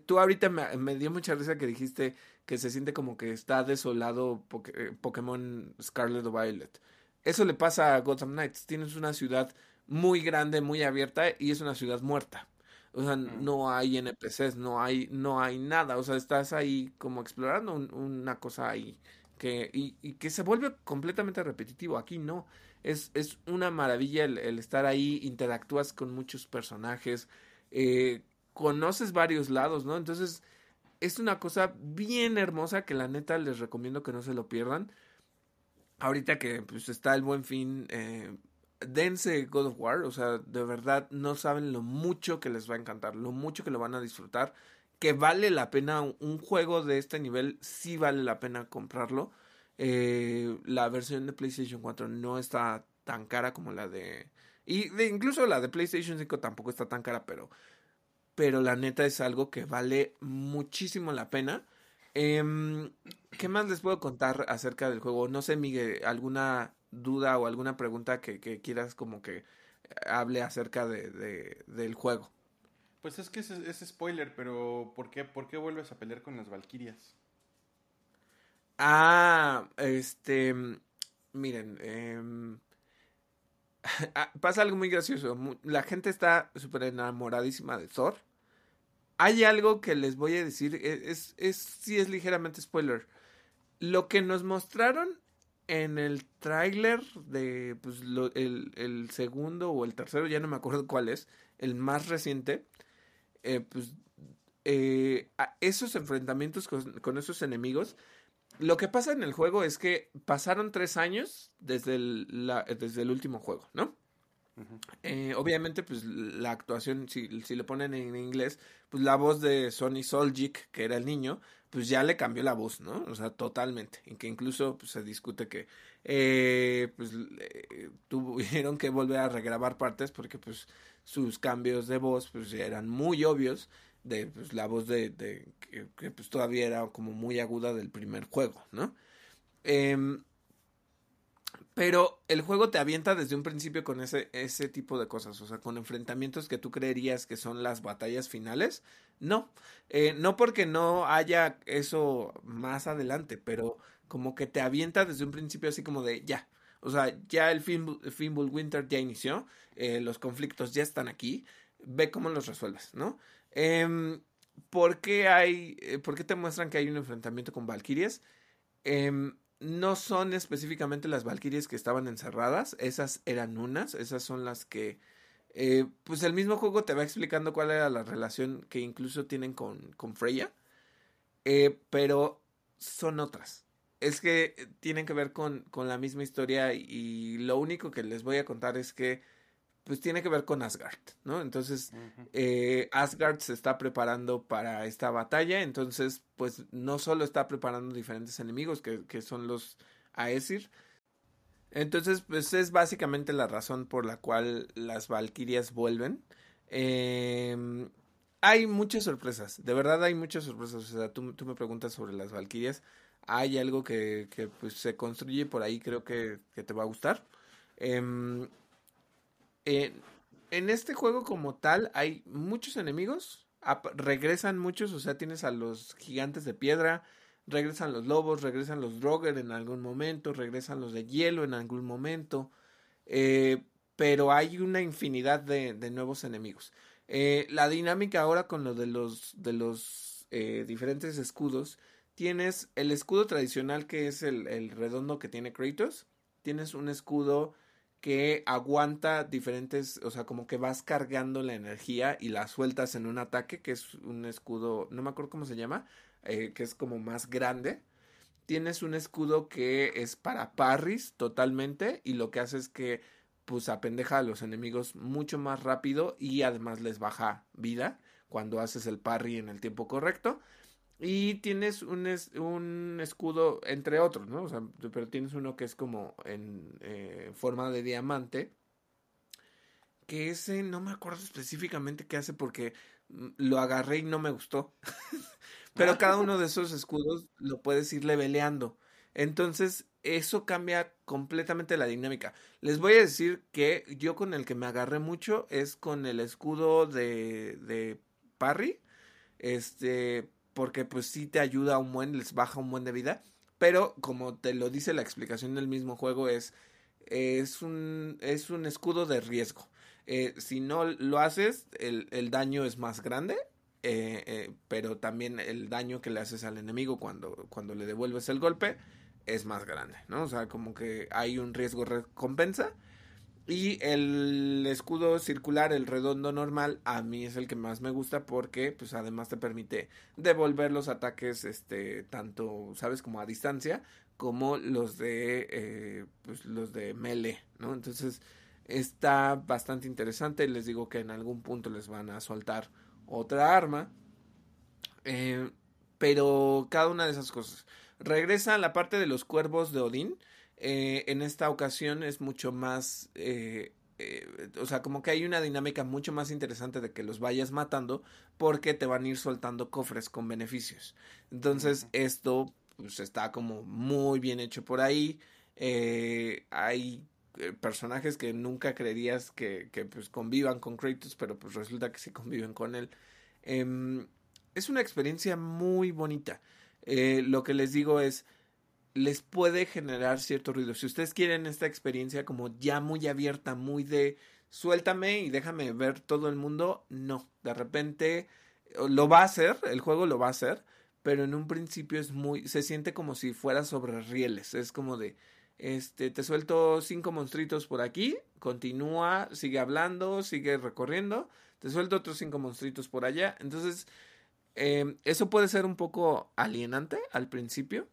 Speaker 1: tú ahorita me, me dio mucha risa que dijiste que se siente como que está desolado eh, Pokémon Scarlet o Violet. Eso le pasa a Gotham Knights. Tienes una ciudad muy grande, muy abierta y es una ciudad muerta. O sea, no hay NPCs, no hay, no hay nada. O sea, estás ahí como explorando una cosa ahí que, y, que se vuelve completamente repetitivo. Aquí no. Es, es una maravilla el, estar ahí, interactúas con muchos personajes, eh, conoces varios lados, ¿no? Entonces, es una cosa bien hermosa que la neta les recomiendo que no se lo pierdan. Ahorita que pues está el buen fin, eh, dense God of War, o sea, de verdad no saben lo mucho que les va a encantar, lo mucho que lo van a disfrutar, que vale la pena un juego de este nivel, sí vale la pena comprarlo. Eh, la versión de PlayStation 4 no está tan cara como la de... Y incluso la de PlayStation 5 tampoco está tan cara, pero pero la neta es algo que vale muchísimo la pena. Em, ¿Qué más les puedo contar acerca del juego? No sé, Miguel, alguna duda o alguna pregunta que, quieras como que hable acerca de, del juego.
Speaker 2: Pues es que es, spoiler, pero ¿por qué, ¿por qué vuelves a pelear con las Valquirias?
Speaker 1: Ah, este, miren, em, ah, pasa algo muy gracioso. La gente está súper enamoradísima de Thor. Hay algo que les voy a decir, e, es, es, sí es ligeramente spoiler. Lo que nos mostraron en el tráiler de pues, el, segundo o el tercero, ya no me acuerdo cuál es, el más reciente, eh, pues eh, esos enfrentamientos con, esos enemigos, lo que pasa en el juego es que pasaron tres años desde el, desde el último juego, ¿no? Eh, obviamente, pues la actuación, si, si le ponen en inglés, pues la voz de Sonny Soljic, que era el niño, pues ya le cambió la voz, ¿no? O sea, totalmente. En que incluso pues, se discute que eh, pues tuvieron que volver a regrabar partes porque pues sus cambios de voz pues eran muy obvios de pues, la voz de, que, pues todavía era como muy aguda del primer juego, ¿no? Eh, pero el juego te avienta desde un principio con ese, ese tipo de cosas, o sea, con enfrentamientos que tú creerías que son las batallas finales. No, eh, no porque no haya eso más adelante, pero como que te avienta desde un principio así como de ya. O sea, ya el Finbull Winter ya inició, eh, los conflictos ya están aquí, ve cómo los resuelves, ¿no? Eh, ¿por, qué hay, eh, ¿Por qué te muestran que hay un enfrentamiento con Valkyries? Eh, no son específicamente las Valkyries que estaban encerradas, esas eran unas, esas son las que... Eh, pues el mismo juego te va explicando cuál era la relación que incluso tienen con, con Freya, eh, pero son otras. Es que tienen que ver con, con la misma historia y lo único que les voy a contar es que pues tiene que ver con Asgard, ¿no? Entonces, eh, Asgard se está preparando para esta batalla, entonces, pues no solo está preparando diferentes enemigos, que, que son los Aesir, entonces, pues es básicamente la razón por la cual las Valkyrias vuelven. Em, hay muchas sorpresas, de verdad hay muchas sorpresas. O sea, tú, tú me preguntas sobre las Valkyrias. Hay algo que, que pues, se construye por ahí, creo que, que te va a gustar. Eh, en este juego como tal hay muchos enemigos, regresan muchos, o sea, tienes a los gigantes de piedra, regresan los lobos, regresan los Droger en algún momento, regresan los de hielo en algún momento, eh, pero hay una infinidad de, nuevos enemigos. Eh, la dinámica ahora con lo de los, de los eh, diferentes escudos, tienes el escudo tradicional que es el, el redondo que tiene Kratos, tienes un escudo que aguanta diferentes, o sea, como que vas cargando la energía y la sueltas en un ataque, que es un escudo, no me acuerdo cómo se llama, eh, que es como más grande. Tienes un escudo que es para parries totalmente y lo que hace es que pues apendeja a los enemigos mucho más rápido y además les baja vida cuando haces el parry en el tiempo correcto. Y tienes un, un escudo, entre otros, ¿no? O sea, pero tienes uno que es como en eh, forma de diamante. Que ese no me acuerdo específicamente qué hace porque mm, lo agarré y no me gustó. pero cada uno de esos escudos lo puedes ir leveleando. Entonces, eso cambia completamente la dinámica. Les voy a decir que yo con el que me agarré mucho es con el escudo de, de Parry. Este, porque pues sí te ayuda un buen, les baja un buen de vida, pero como te lo dice la explicación del mismo juego es, es, un, es un escudo de riesgo. Eh, si no lo haces, el, el daño es más grande, eh, eh, pero también el daño que le haces al enemigo cuando, cuando le devuelves el golpe es más grande, ¿no? O sea, como que hay un riesgo recompensa y el escudo circular, el redondo normal, a mí es el que más me gusta porque, pues, además te permite devolver los ataques, este, tanto, sabes, como a distancia, como los de, eh, pues, los de melee, ¿no? Entonces, está bastante interesante. Les digo que en algún punto les van a soltar otra arma. Eh, pero cada una de esas cosas. Regresa a la parte de los cuervos de Odín eh, en esta ocasión es mucho más eh, eh, o sea, como que hay una dinámica mucho más interesante de que los vayas matando porque te van a ir soltando cofres con beneficios. Entonces, esto pues, está como muy bien hecho por ahí. Eh, hay personajes que nunca creerías que, que, pues convivan con Kratos, pero pues resulta que sí conviven con él. Em, es una experiencia muy bonita. lo que les digo es, les puede generar cierto ruido. Si ustedes quieren esta experiencia como ya muy abierta, muy de suéltame y déjame ver todo el mundo, no. De repente lo va a hacer, el juego lo va a hacer, pero en un principio es muy, se siente como si fuera sobre rieles. Es como de, este, te suelto cinco monstruitos por aquí, continúa, sigue hablando, sigue recorriendo, te suelto otros cinco monstruitos por allá. Entonces, eh, eso puede ser un poco alienante al principio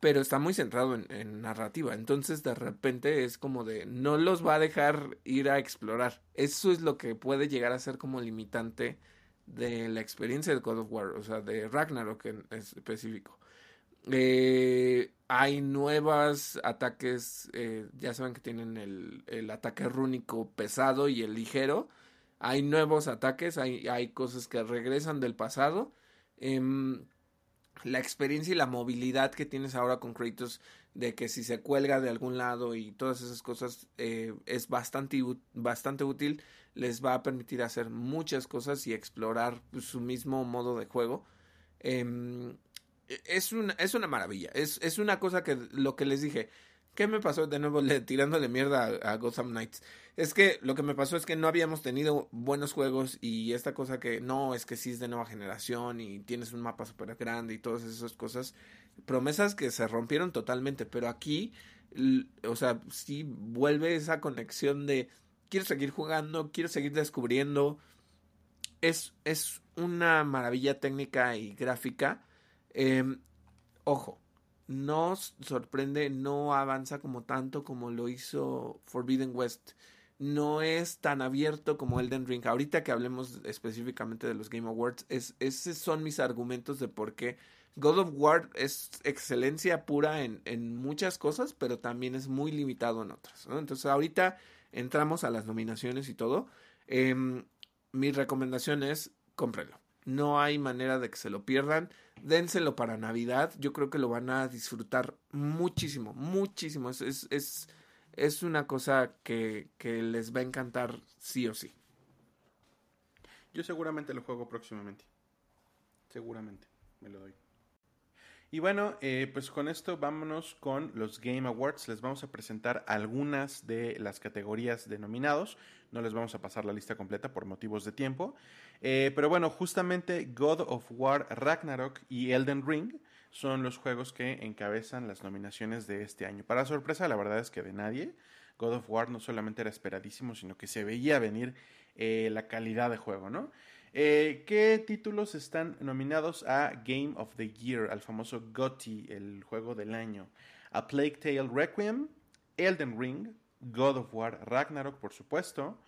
Speaker 1: pero está muy centrado en, narrativa. Entonces de repente es como de no los va a dejar ir a explorar. Eso es lo que puede llegar a ser como limitante de la experiencia de God of War, o sea, de Ragnarok en específico. Eh, hay nuevos ataques, eh, ya saben que tienen el, el, ataque rúnico pesado y el ligero. Hay nuevos ataques, hay, hay cosas que regresan del pasado. Em, la experiencia y la movilidad que tienes ahora con Kratos de que si se cuelga de algún lado y todas esas cosas eh, es bastante, bastante útil les va a permitir hacer muchas cosas y explorar su mismo modo de juego. Em, es, una, es una maravilla. Es, es una cosa que lo que les dije ¿Qué me pasó de nuevo le, tirándole mierda a, Gotham Knights? Es que lo que me pasó es que no habíamos tenido buenos juegos y esta cosa que no, es que sí es de nueva generación y tienes un mapa súper grande y todas esas cosas, promesas que se rompieron totalmente, pero aquí, o sea, sí vuelve esa conexión de quiero seguir jugando, quiero seguir descubriendo. Es, es una maravilla técnica y gráfica. Em, ojo, nos sorprende, no avanza como tanto como lo hizo Forbidden West. No es tan abierto como Elden Ring. Ahorita que hablemos específicamente de los Game Awards, es, esos son mis argumentos de por qué God of War es excelencia pura en, en muchas cosas, pero también es muy limitado en otras. Entonces ahorita entramos a las nominaciones y todo. Em, mi recomendación es cómprenlo. No hay manera de que se lo pierdan. Dénselo para Navidad. Yo creo que lo van a disfrutar muchísimo, muchísimo. Es, es, es, una cosa que, que les va a encantar sí o sí.
Speaker 2: Yo seguramente lo juego próximamente. Seguramente me lo doy. Y bueno, eh, pues con esto vámonos con los Game Awards. Les vamos a presentar algunas de las categorías denominados. No les vamos a pasar la lista completa por motivos de tiempo. Eh, pero bueno, justamente God of War Ragnarok y Elden Ring son los juegos que encabezan las nominaciones de este año. Para sorpresa, la verdad es que de nadie. God of War no solamente era esperadísimo, sino que se veía venir eh, la calidad de juego, ¿no? Eh, ¿Qué títulos están nominados a Game of the Year, al famoso GOTY, el juego del año? A Plague Tale Requiem, Elden Ring, God of War Ragnarok, por supuesto,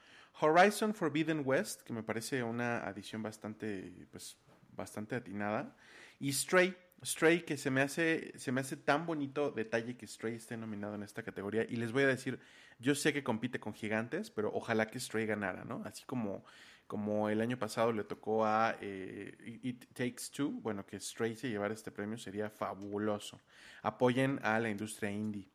Speaker 2: Horizon Forbidden West, que me parece una adición bastante, pues, bastante atinada, y Stray, Stray, que se me hace, se me hace tan bonito detalle que Stray esté nominado en esta categoría. Y les voy a decir, yo sé que compite con gigantes, pero ojalá que Stray ganara, ¿no? Así como como el año pasado le tocó a eh, It Takes Two, bueno, que Stray se llevara este premio sería fabuloso. Apoyen a la industria indie.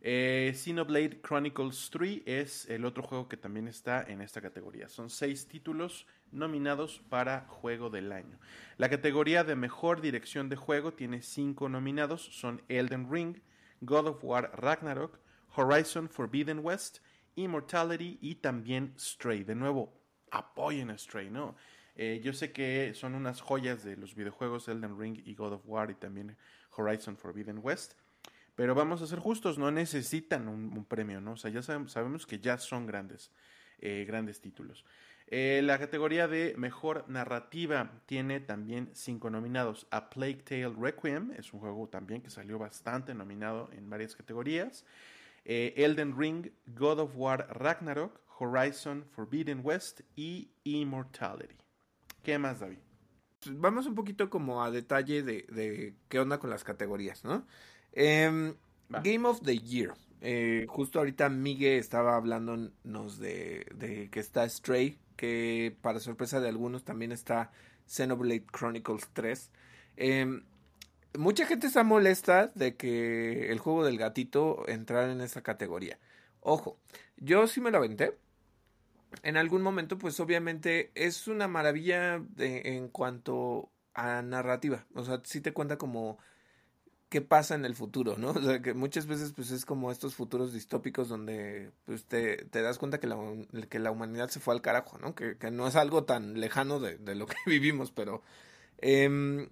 Speaker 2: Eh, Xenoblade Chronicles 3 es el otro juego que también está en esta categoría. Son seis títulos nominados para Juego del Año. La categoría de Mejor Dirección de Juego tiene cinco nominados. Son Elden Ring, God of War Ragnarok, Horizon Forbidden West, Immortality y también Stray. De nuevo, apoyen a Stray, ¿no? Eh, yo sé que son unas joyas de los videojuegos Elden Ring y God of War y también Horizon Forbidden West. Pero vamos a ser justos, no necesitan un, premio, ¿no? O sea, ya sabemos, que ya son grandes, eh, grandes títulos. Eh, la categoría de mejor narrativa tiene también cinco nominados. A Plague Tale Requiem es un juego también que salió bastante nominado en varias categorías. Elden Ring, God of War Ragnarok, Horizon Forbidden West y Immortality. ¿Qué más, David?
Speaker 1: Vamos un poquito como a detalle de, qué onda con las categorías, ¿no? Em, Game of the Year. Eh, justo ahorita Miguel estaba hablándonos de, de que está Stray, que para sorpresa de algunos también está Xenoblade Chronicles 3. Em, mucha gente está molesta de que el juego del gatito entrara en esa categoría. Ojo, yo sí me lo aventé. En algún momento, pues obviamente es una maravilla en cuanto a narrativa. O sea, sí te cuenta como qué pasa en el futuro, ¿no? O sea, que muchas veces pues es como estos futuros distópicos donde pues te, das cuenta que la, que la humanidad se fue al carajo, ¿no? Que, no es algo tan lejano de, de lo que vivimos, pero eh,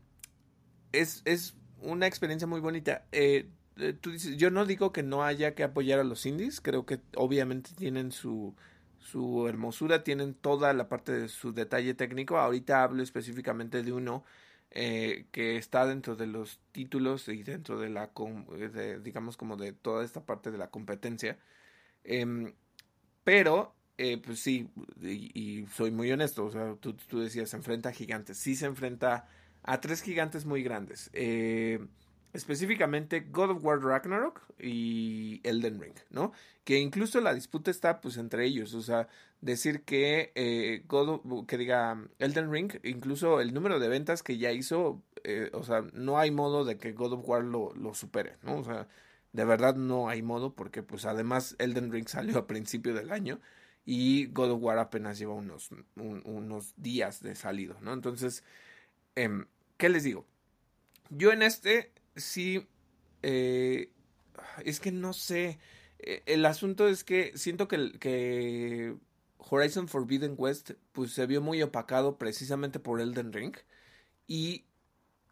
Speaker 1: es, es una experiencia muy bonita. Eh, eh, tú dices, yo no digo que no haya que apoyar a los indies, creo que obviamente tienen su, su hermosura, tienen toda la parte de su detalle técnico. Ahorita hablo específicamente de uno eh, que está dentro de los títulos y dentro de la, de, digamos, como de toda esta parte de la competencia. Eh, pero, eh, pues sí, y, y, soy muy honesto, o sea, tú, tú, decías, se enfrenta a gigantes. Sí se enfrenta a tres gigantes muy grandes. Eh, específicamente God of War Ragnarok y Elden Ring, ¿no? Que incluso la disputa está pues entre ellos, o sea, decir que eh, God of, que diga Elden Ring, incluso el número de ventas que ya hizo, eh, o sea, no hay modo de que God of War lo, lo, supere, ¿no? O sea, de verdad no hay modo porque pues además Elden Ring salió a principio del año y God of War apenas lleva unos, un, unos días de salido, ¿no? Entonces, eh, ¿qué les digo? Yo en este sí, eh, es que no sé. Eh, el asunto es que siento que, que Horizon Forbidden West pues se vio muy opacado precisamente por Elden Ring y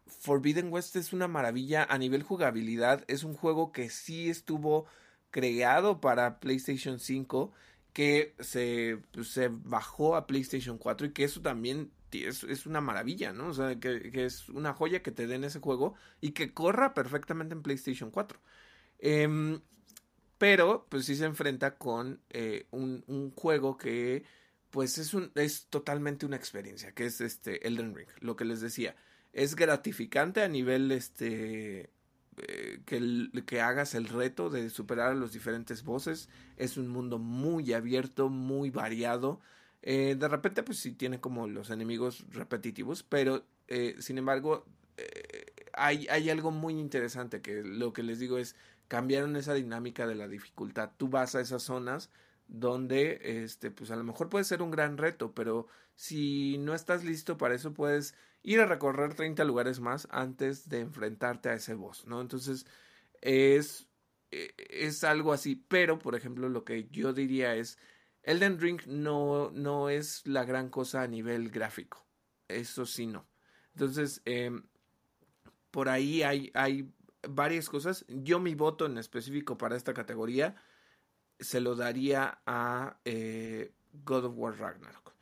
Speaker 1: Forbidden West es una maravilla a nivel jugabilidad, es un juego que sí estuvo creado para PlayStation 5 que se, pues, se bajó a PlayStation 4 y que eso también es, es, una maravilla, ¿no? O sea, que, es una joya que te den ese juego y que corra perfectamente en PlayStation 4. Eh, pero, pues sí se enfrenta con eh, un, juego que, pues es, un, es totalmente una experiencia, que es este Elden Ring, lo que les decía. Es gratificante a nivel, este, eh, que, que hagas el reto de superar a los diferentes voces. Es un mundo muy abierto, muy variado. Eh, de repente, pues sí tiene como los enemigos repetitivos, pero eh, sin embargo, eh, hay, hay algo muy interesante que lo que les digo es cambiaron esa dinámica de la dificultad. Tú vas a esas zonas donde, este, pues a lo mejor puede ser un gran reto, pero si no estás listo para eso, puedes ir a recorrer 30 lugares más antes de enfrentarte a ese boss, ¿no? Entonces, es, es algo así, pero, por ejemplo, lo que yo diría es, Elden Ring no, no es la gran cosa a nivel gráfico. Eso sí, no. Entonces, eh, por ahí hay, hay varias cosas. Yo mi voto en específico para esta categoría se lo daría a eh, God of War Ragnarok.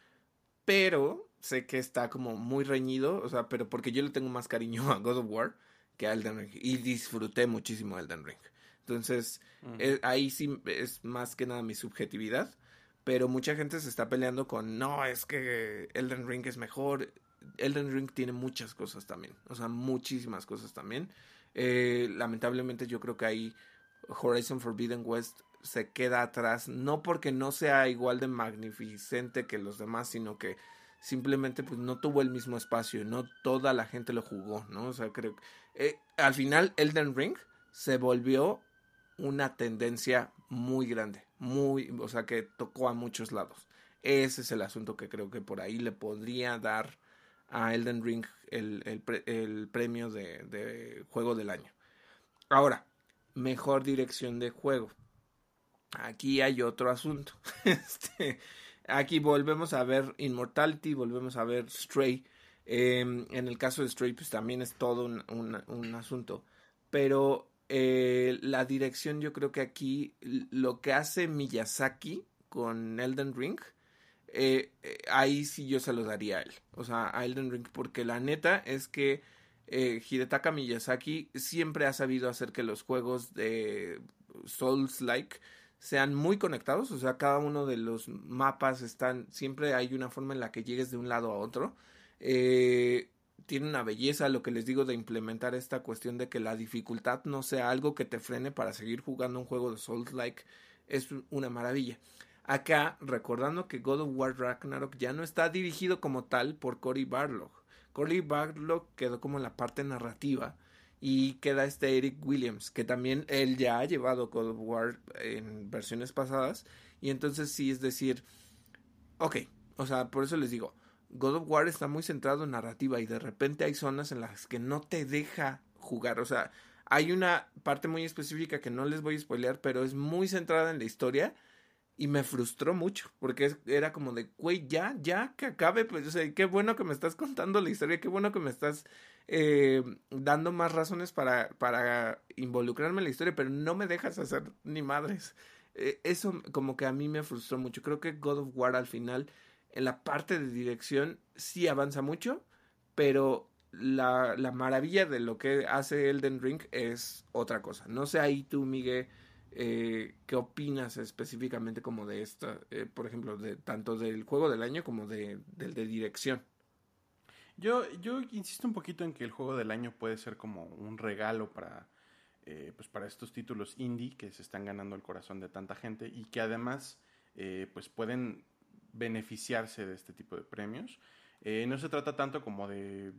Speaker 1: Pero sé que está como muy reñido, o sea, pero porque yo le tengo más cariño a God of War que a Elden Ring. Y disfruté muchísimo Elden Ring. Entonces, uh -huh. eh, ahí sí es más que nada mi subjetividad pero mucha gente se está peleando con no, es que Elden Ring es mejor. Elden Ring tiene muchas cosas también, o sea, muchísimas cosas también. Eh, lamentablemente yo creo que ahí Horizon Forbidden West se queda atrás, no porque no sea igual de magnificente que los demás, sino que simplemente pues no tuvo el mismo espacio, no toda la gente lo jugó, ¿no? O sea, creo que eh, al final Elden Ring se volvió una tendencia muy grande, muy, o sea, que tocó a muchos lados. Ese es el asunto que creo que por ahí le podría dar a Elden Ring el, el, pre, el premio de, juego del año. Ahora, mejor dirección de juego. Aquí hay otro asunto. Este, aquí volvemos a ver Immortality, volvemos a ver Stray. Eh, en el caso de Stray, pues también es todo un, un asunto. Pero eh, la dirección yo creo que aquí lo que hace Miyazaki con Elden Ring, eh, eh, ahí sí yo se lo daría a él, o sea, a Elden Ring, porque la neta es que eh, Hidetaka Miyazaki siempre ha sabido hacer que los juegos de Souls-like sean muy conectados, o sea, cada uno de los mapas están, siempre hay una forma en la que llegues de un lado a otro. Eh, tiene una belleza, lo que les digo de implementar esta cuestión de que la dificultad no sea algo que te frene para seguir jugando un juego de Souls-like, es una maravilla. Acá, recordando que God of War Ragnarok ya no está dirigido como tal por Cory Barlog. Cory Barlog quedó como en la parte narrativa y queda este Eric Williams, que también él ya ha llevado God of War en versiones pasadas. Y entonces sí, es decir, ok, o sea, por eso les digo, God of War está muy centrado en narrativa y de repente hay zonas en las que no te deja jugar. O sea, hay una parte muy específica que no les voy a spoilear, pero es muy centrada en la historia y me frustró mucho porque era como de, güey, ya, ya, que acabe, pues, o sea, qué bueno que me estás contando la historia, qué bueno que me estás eh, dando más razones para, para involucrarme en la historia, pero no me dejas hacer ni madres. Eh, eso como que a mí me frustró mucho. Creo que God of War al final en la parte de dirección sí avanza mucho, pero la, la, maravilla de lo que hace Elden Ring es otra cosa. No sé ahí tú, Miguel, eh, qué opinas específicamente como de esta, eh, por ejemplo, de tanto del juego del año como de, del de dirección.
Speaker 2: Yo, yo insisto un poquito en que el juego del año puede ser como un regalo para, eh, pues para estos títulos indie que se están ganando el corazón de tanta gente y que además pues pueden beneficiarse de este tipo de premios. Eh, no se trata tanto como de,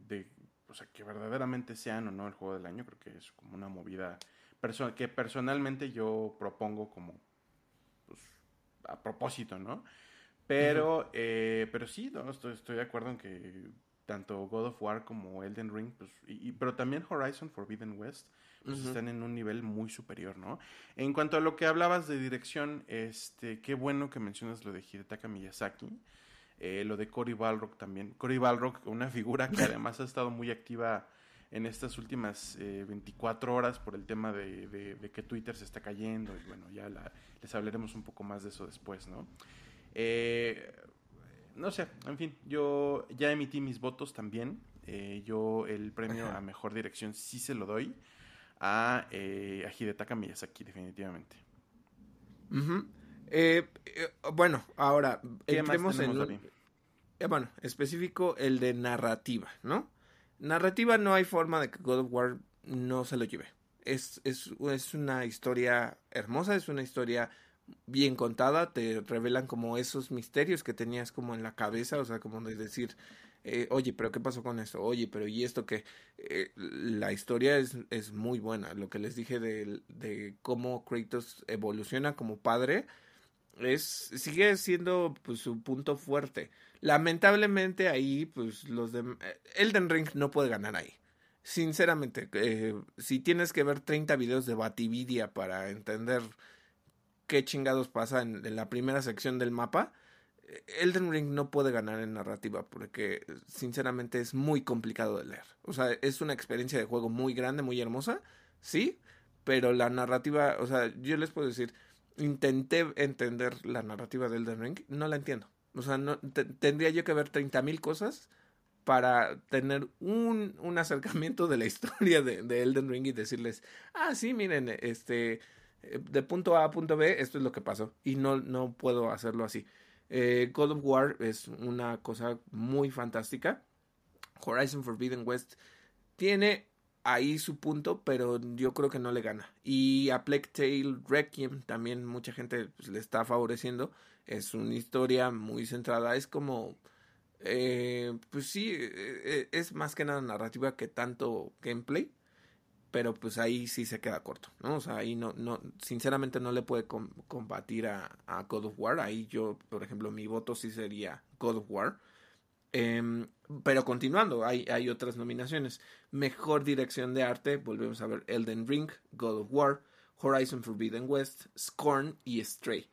Speaker 2: o sea, que verdaderamente sean o no el juego del año, creo que es como una movida que personalmente yo propongo como pues, a propósito, ¿no? Pero, eh, pero sí, no, estoy, estoy de acuerdo en que tanto God of War como Elden Ring, pues, y, pero también Horizon Forbidden West, pues están en un nivel muy superior, ¿no? En cuanto a lo que hablabas de dirección, este, qué bueno que mencionas lo de Hidetaka Miyazaki, eh, lo de Cory Balrog también. Cory Balrog, una figura que además ha estado muy activa en estas últimas 24 eh, horas por el tema de, que Twitter se está cayendo, y bueno, ya les hablaremos un poco más de eso después, ¿no? Eh, no sé, en fin, yo ya emití mis votos también. yo el premio a mejor dirección sí se lo doy a, eh, a Hidetaka Miyazaki, definitivamente.
Speaker 1: Eh, eh, bueno, ahora entremos en. Eh, bueno, específico el de narrativa, ¿no? Narrativa no hay forma de que God of War no se lo lleve. Es, es, es una historia hermosa, es una historia bien contada, te revelan como esos misterios que tenías como en la cabeza, o sea, como de decir, eh, oye, pero ¿qué pasó con esto? Oye, pero ¿y esto que eh, la historia es, es, muy buena. Lo que les dije de, de, cómo Kratos evoluciona como padre es sigue siendo pues su punto fuerte. Lamentablemente ahí pues los de eh, Elden Ring no puede ganar ahí. Sinceramente, si tienes que ver 30 videos de Batividia para entender qué chingados pasa en la primera sección del mapa, Elden Ring no puede ganar en narrativa porque sinceramente es muy complicado de leer. O sea, es una experiencia de juego muy grande, muy hermosa, sí, pero la narrativa, o sea, yo les puedo decir, intenté entender la narrativa de Elden Ring, no la entiendo. O sea, no, tendría yo que ver 30.000 cosas para tener un, un, acercamiento de la historia de, de, Elden Ring y decirles, ah, sí, miren, este, de punto A a punto B, esto es lo que pasó. Y no, no puedo hacerlo así. Eh, God of War es una cosa muy fantástica. Horizon Forbidden West tiene ahí su punto, pero yo creo que no le gana. Y a Plague Tale Requiem también mucha gente pues, le está favoreciendo. Es una historia muy centrada, es como... Eh, pues sí, eh, es más que nada narrativa que tanto gameplay pero pues ahí sí se queda corto, ¿no? O sea, ahí no, no, sinceramente no le puede combatir a, God of War. Ahí yo, por ejemplo, mi voto sí sería God of War. Em, pero continuando, hay, hay otras nominaciones. Mejor dirección de arte, volvemos a ver Elden Ring, God of War, Horizon Forbidden West, Scorn y Stray.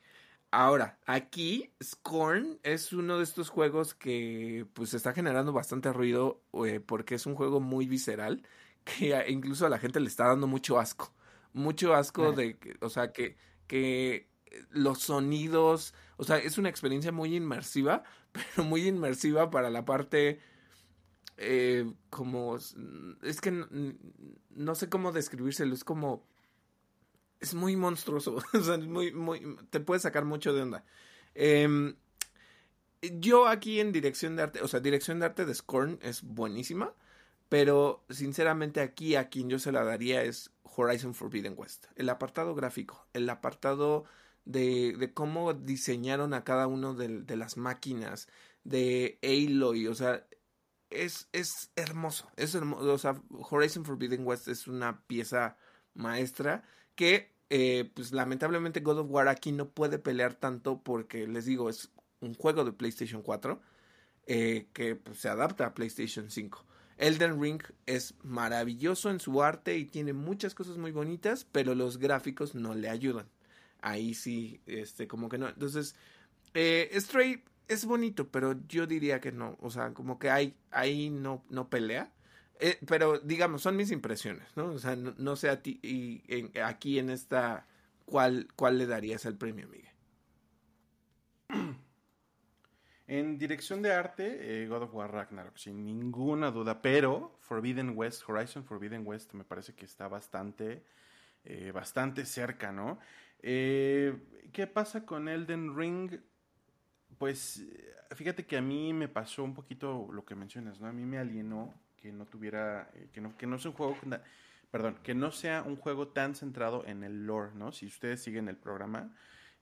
Speaker 1: Ahora, aquí Scorn es uno de estos juegos que pues está generando bastante ruido eh, porque es un juego muy visceral que incluso a la gente le está dando mucho asco. Mucho asco de, o sea, que, que los sonidos, o sea, es una experiencia muy inmersiva, pero muy inmersiva para la parte eh, como, es que no, sé cómo describírselo, es como, es muy monstruoso, o sea, muy, muy, te puede sacar mucho de onda. Em, yo aquí en dirección de arte, o sea, dirección de arte de Scorn es buenísima Pero sinceramente aquí a quien yo se la daría es Horizon Forbidden West. El apartado gráfico, el apartado de, cómo diseñaron a cada uno de, de, las máquinas, de Aloy, o sea, es, es hermoso, es hermoso, o sea, Horizon Forbidden West es una pieza maestra que eh, pues lamentablemente God of War aquí no puede pelear tanto porque les digo, es un juego de PlayStation 4 eh, que pues, se adapta a PlayStation 5. Elden Ring es maravilloso en su arte y tiene muchas cosas muy bonitas, pero los gráficos no le ayudan. Ahí sí, este, como que no. Entonces, eh, Stray es bonito, pero yo diría que no. O sea, como que ahí, ahí no, no pelea. Eh, pero digamos, son mis impresiones, ¿no? O sea, no, sé a ti, y aquí en esta, ¿cuál, ¿cuál le darías al premio, Miguel?
Speaker 2: En dirección de arte, eh, God of War Ragnarok, sin ninguna duda, pero Forbidden West, Horizon Forbidden West, me parece que está bastante, eh, bastante cerca, ¿no? Eh, ¿Qué pasa con Elden Ring? Pues fíjate que a mí me pasó un poquito lo que mencionas, ¿no? A mí me alienó que no tuviera, que no, que no sea un juego, perdón, que no sea un juego tan centrado en el lore, ¿no? Si ustedes siguen el programa,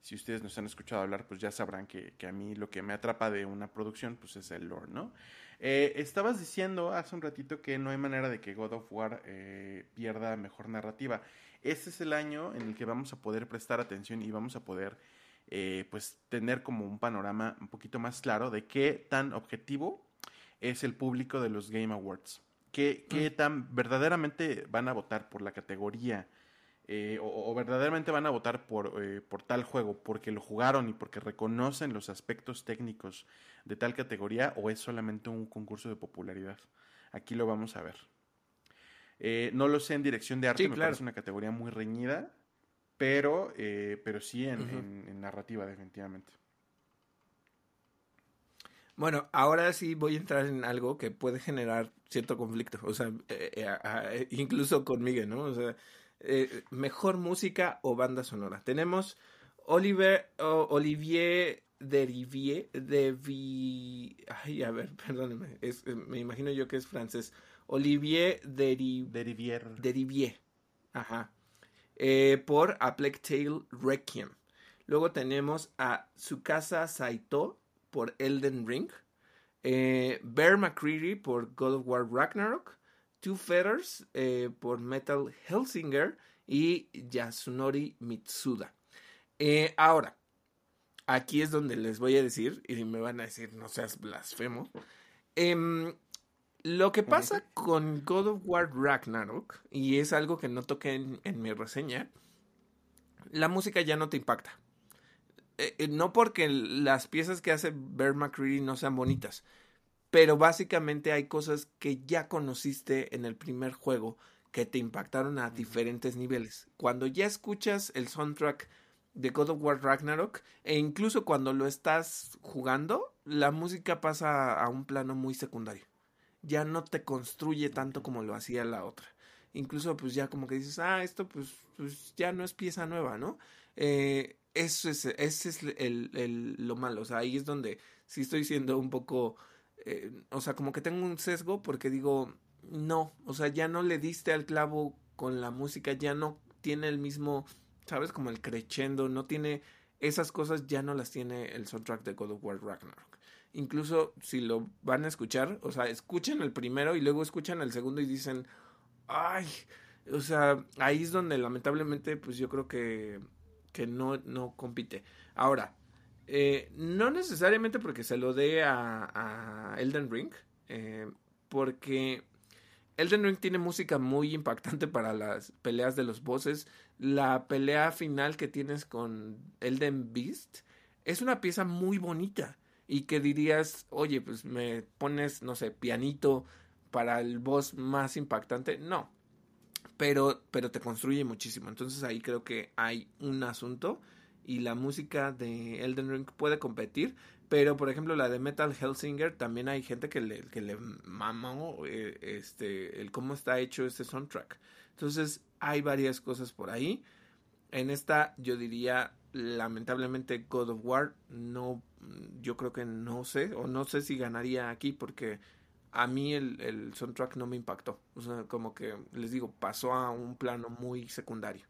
Speaker 2: si ustedes nos han escuchado hablar, pues ya sabrán que, a mí lo que me atrapa de una producción, pues es el lore, ¿no? Eh, estabas diciendo hace un ratito que no hay manera de que God of War eh, pierda mejor narrativa. Este es el año en el que vamos a poder prestar atención y vamos a poder, eh, pues, tener como un panorama un poquito más claro de qué tan objetivo es el público de los Game Awards. ¿Qué, qué mm. tan verdaderamente van a votar por la categoría? Eh, o, verdaderamente van a votar por, eh, por tal juego porque lo jugaron y porque reconocen los aspectos técnicos de tal categoría o es solamente un concurso de popularidad. Aquí lo vamos a ver. Eh, no lo sé en dirección de arte, me parece una categoría muy reñida, pero, pero sí en, narrativa, definitivamente.
Speaker 1: Bueno, ahora sí voy a entrar en algo que puede generar cierto conflicto, o sea, incluso con Miguel, ¿no? O sea, eh, mejor música o banda sonora. Tenemos Oliver, Olivier Derivier, de ay, a ver, perdóneme, eh, me imagino yo que es francés. Olivier
Speaker 2: Derivier.
Speaker 1: Derivier. Ajá. Eh, por A Plague Tale Requiem. Luego tenemos a Tsukasa Saito por Elden Ring. Bear McCreary por God of War Ragnarok. Two Feathers eh, por Metal Helsinger y Yasunori Mitsuda. Eh, ahora, aquí es donde les voy a decir, y me van a decir, no seas blasfemo. Em, lo que pasa con God of War Ragnarok, y es algo que no toqué en, mi reseña, la música ya no te impacta. Eh, no porque las piezas que hace Bear McCreary no sean bonitas, pero básicamente hay cosas que ya conociste en el primer juego que te impactaron a diferentes niveles. Cuando ya escuchas el soundtrack de God of War Ragnarok e incluso cuando lo estás jugando, la música pasa a un plano muy secundario. Ya no te construye tanto como lo hacía la otra. Incluso pues ya como que dices, ah, esto pues, pues ya no es pieza nueva, ¿no? Eh, eso es, ese es el, el, lo malo. O sea, ahí es donde sí estoy siendo un poco eh, o sea, como que tengo un sesgo porque digo, no, o sea, ya no le diste al clavo con la música, ya no tiene el mismo, ¿sabes? Como el crescendo, no tiene esas cosas, ya no las tiene el soundtrack de God of War Ragnarok. Incluso si lo van a escuchar, o sea, escuchen el primero y luego escuchan el segundo y dicen, ay, o sea, ahí es donde lamentablemente, pues yo creo que, que no, no compite. Ahora, eh, no necesariamente porque se lo dé a, Elden Ring, eh, porque Elden Ring tiene música muy impactante para las peleas de los bosses. La pelea final que tienes con Elden Beast es una pieza muy bonita y que dirías, oye, pues me pones, no sé, pianito para el boss más impactante. No, pero, pero te construye muchísimo. Entonces ahí creo que hay un asunto y la música de Elden Ring puede competir, pero por ejemplo la de Metal Hellsinger también hay gente que le, que le mamó eh, este, el cómo está hecho este soundtrack. Entonces hay varias cosas por ahí. En esta yo diría lamentablemente God of War no yo creo que no sé o no sé si ganaría aquí porque a mí el, el soundtrack no me impactó. O sea, como que, les digo, pasó a un plano muy secundario.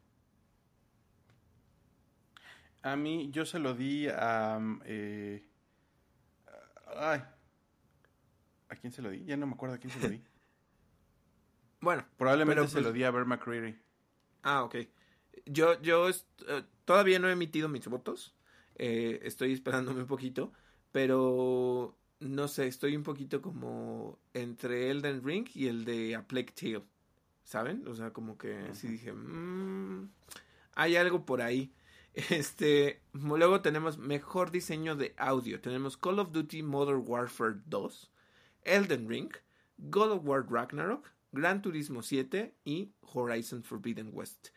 Speaker 2: A mí, yo se lo di a. Eh, ay. ¿A quién se lo di? Ya no me acuerdo a quién se lo di.
Speaker 1: bueno.
Speaker 2: Probablemente se pues lo di a Bear McCreary.
Speaker 1: Ah, ok. Yo, yo eh, todavía no he emitido mis votos. Eh, estoy esperándome un poquito. Pero no sé, estoy un poquito como entre Elden Ring y el de A Plague Tale. ¿Saben? O sea, como que sí dije, mmm, hay algo por ahí. Este, luego tenemos mejor diseño de audio. Tenemos Call of Duty Modern Warfare 2, Elden Ring, God of War Ragnarok, Gran Turismo 7 y Horizon Forbidden West.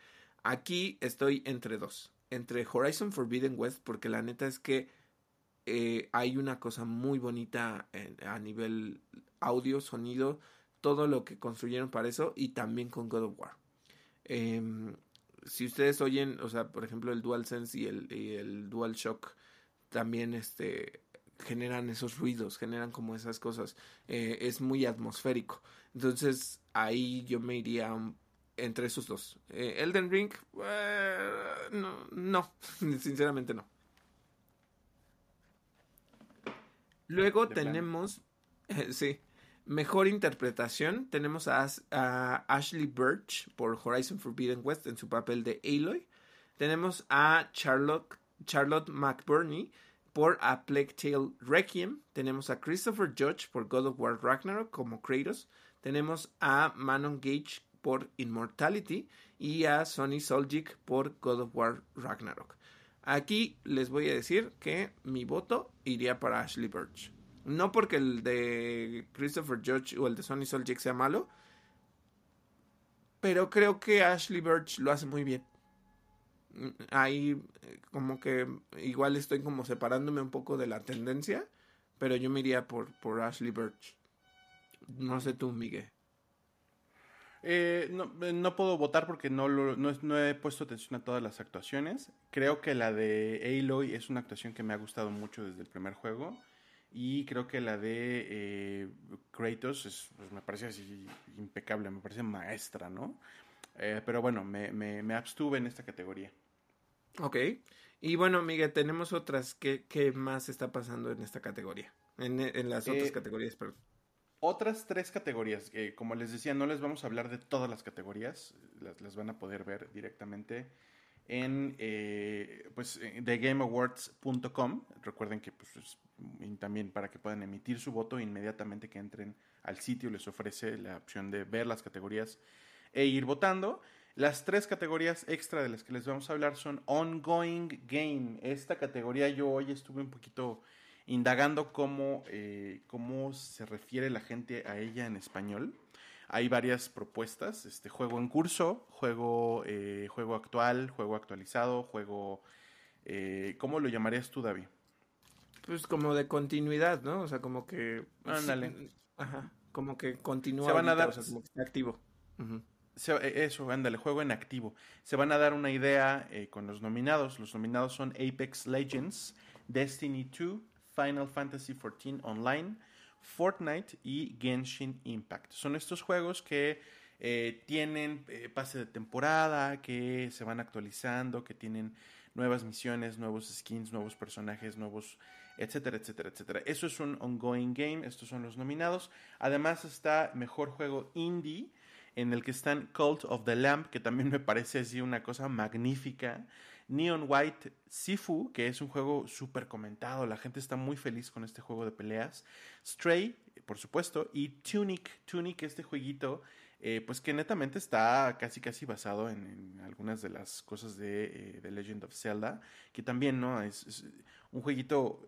Speaker 1: Aquí estoy entre dos. Entre Horizon Forbidden West, porque la neta es que eh, hay una cosa muy bonita a nivel audio, sonido, todo lo que construyeron para eso y también con God of War. Em, si ustedes oyen, o sea, por ejemplo, el DualSense y el, y el DualShock también este, generan esos ruidos, generan como esas cosas. Eh, es muy atmosférico. Entonces, ahí yo me iría entre esos dos. Eh, Elden Ring, no, no, sinceramente no. Luego tenemos, sí, mejor interpretación. Tenemos a, Ashley Birch por Horizon Forbidden West en su papel de Aloy. Tenemos a Charlotte, McBurney por A Plague Tale Requiem. Tenemos a Christopher Judge por God of War Ragnarok como Kratos. Tenemos a Manon Gage por Immortality y a Sonny Soljic por God of War Ragnarok. Aquí les voy a decir que mi voto iría para Ashley Birch. No porque el de Christopher Judge o el de Sonny Soljic sea malo, pero creo que Ashley Birch lo hace muy bien. Ahí como que igual estoy como separándome un poco de la tendencia, pero yo me iría por, por Ashley Birch. No sé tú, Miguel.
Speaker 2: Eh, eh, no, puedo votar porque no, no, he puesto atención a todas las actuaciones. Creo que la de Aloy es una actuación que me ha gustado mucho desde el primer juego. Y creo que la de eh, Kratos pues, me parece así impecable, me parece maestra, ¿no? pero bueno, me, me, abstuve en esta categoría.
Speaker 1: Ok. Y bueno, Miguel, tenemos otras. ¿Qué, qué más está pasando en esta categoría? En, en las otras categorías, perdón.
Speaker 2: Otras tres categorías, como les decía, no les vamos a hablar de todas las categorías, las, van a poder ver directamente en eh, pues, thegameawards.com. Recuerden que pues, también para que puedan emitir su voto inmediatamente que entren al sitio les ofrece la opción de ver las categorías e ir votando. Las tres categorías extra de las que les vamos a hablar son Ongoing Game. Esta categoría yo hoy estuve un poquito indagando cómo, eh, cómo se refiere la gente a ella en español. Hay varias propuestas, este juego en curso, juego, eh, juego actual, juego actualizado, juego... Eh, ¿Cómo lo llamarías tú, David?
Speaker 1: Pues como de continuidad, ¿no? O sea, como que...
Speaker 2: Ándale.
Speaker 1: Ajá, como que continúa.
Speaker 2: Se van a dar... O
Speaker 1: sea, como que está activo.
Speaker 2: eso, ándale, juego en activo. Se van a dar una idea con los nominados. Los nominados son Apex Legends, Destiny 2, Final Fantasy XIV Online, Fortnite y Genshin Impact. Son estos juegos que eh, tienen eh, pase de temporada, que se van actualizando, que tienen nuevas misiones, nuevos skins, nuevos personajes, nuevos, etcétera, etcétera, etcétera. Eso es un ongoing game, estos son los nominados. Además está Mejor Juego Indie, en el que están Cult of the Lamp, que también me parece así una cosa magnífica. Neon White Sifu, que es un juego súper comentado, la gente está muy feliz con este juego de peleas. Stray, por supuesto, y Tunic, Tunic, este jueguito, eh, pues que netamente está casi casi basado en, algunas de las cosas de The eh, Legend of Zelda, que también, ¿no? Es, un jueguito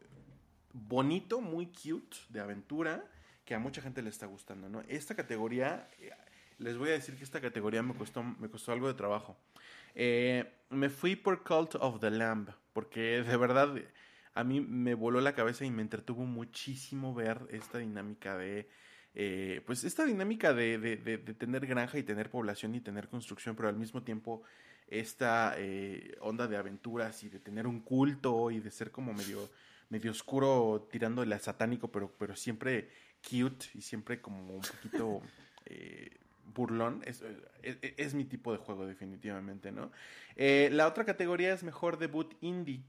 Speaker 2: bonito, muy cute, de aventura, que a mucha gente le está gustando, ¿no? Esta categoría, eh, les voy a decir que esta categoría me costó, me costó algo de trabajo. Eh, me fui por Cult of the Lamb, porque de verdad a mí me voló la cabeza y me entretuvo muchísimo ver esta dinámica de... Eh, pues esta dinámica de, de, tener granja y tener población y tener construcción, pero al mismo tiempo esta onda de aventuras y de tener un culto y de ser como medio medio oscuro, tirándole a satánico, pero, pero siempre cute y siempre como un poquito eh, burlón. Es, es, mi tipo de juego, definitivamente, ¿no? Eh, la otra categoría es mejor debut indie.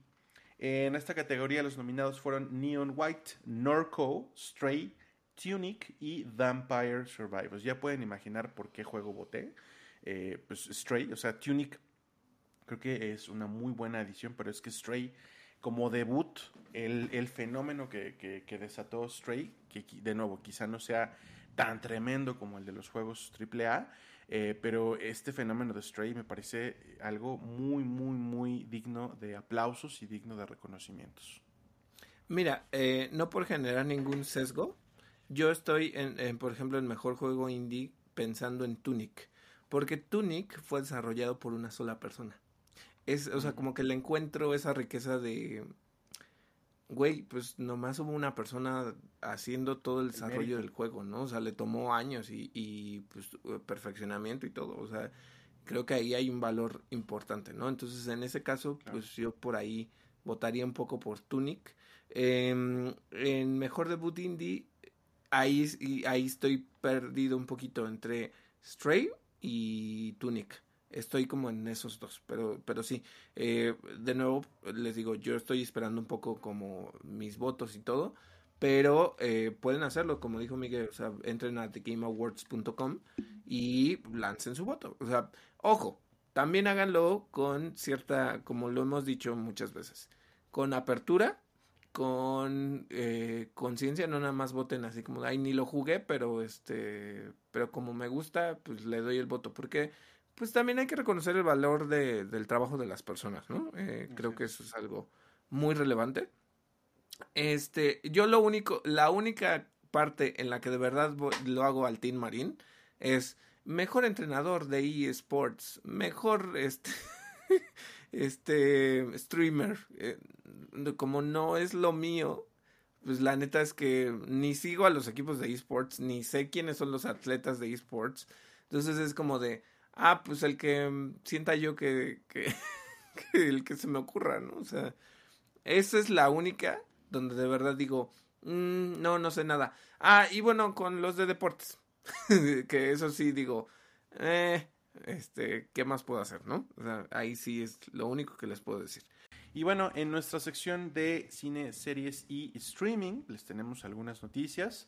Speaker 2: En esta categoría los nominados fueron Neon White, Norco, Stray, Tunic y Vampire Survivors. Ya pueden imaginar por qué juego voté. Eh, pues Stray, o sea, Tunic creo que es una muy buena edición, pero es que Stray como debut, el, fenómeno que, desató Stray, que de nuevo quizá no sea tan tremendo como el de los juegos AAA, eh, pero este fenómeno de Stray me parece algo muy, muy, muy digno de aplausos y digno de reconocimientos.
Speaker 1: Mira, eh, no por generar ningún sesgo, yo estoy, en, por ejemplo, en mejor juego indie pensando en Tunic, porque Tunic fue desarrollado por una sola persona. Es, o sea, como que le encuentro esa riqueza de, güey, pues nomás hubo una persona haciendo todo el desarrollo del juego, ¿no? O sea, le tomó años y, y pues perfeccionamiento y todo, o sea, creo que ahí hay un valor importante, ¿no? Entonces, en ese caso, pues yo por ahí votaría un poco por Tunic. Em, en mejor debut indie, ahí, ahí estoy perdido un poquito entre Stray y Tunic estoy como en esos dos, pero, pero sí, eh, de nuevo les digo, yo estoy esperando un poco como mis votos y todo, pero eh, pueden hacerlo, como dijo Miguel, o sea, entren a thegameawards.com y lancen su voto, o sea, ojo, también háganlo con cierta, como lo hemos dicho muchas veces, con apertura, con eh, conciencia, no nada más voten así como, ay, ni lo jugué, pero este, pero como me gusta, pues le doy el voto, porque pues también hay que reconocer el valor de, del trabajo de las personas, ¿no? Eh, creo que eso es algo muy relevante. Este, yo lo único, la única parte en la que de verdad lo hago al Team Marín es mejor entrenador de eSports, mejor este, este streamer. Eh, como no es lo mío, pues la neta es que ni sigo a los equipos de eSports, ni sé quiénes son los atletas de eSports. Entonces es como de, ah, pues el que mm, sienta yo que, el que se me ocurra, ¿no? O sea, esa es la única donde de verdad digo, mm, no, no sé nada. Ah, y bueno, con los de deportes, que eso sí digo, eh, este, ¿qué más puedo hacer, no? O sea, ahí sí es lo único que les puedo decir.
Speaker 2: Y bueno, en nuestra sección de cine, series y streaming les tenemos algunas noticias.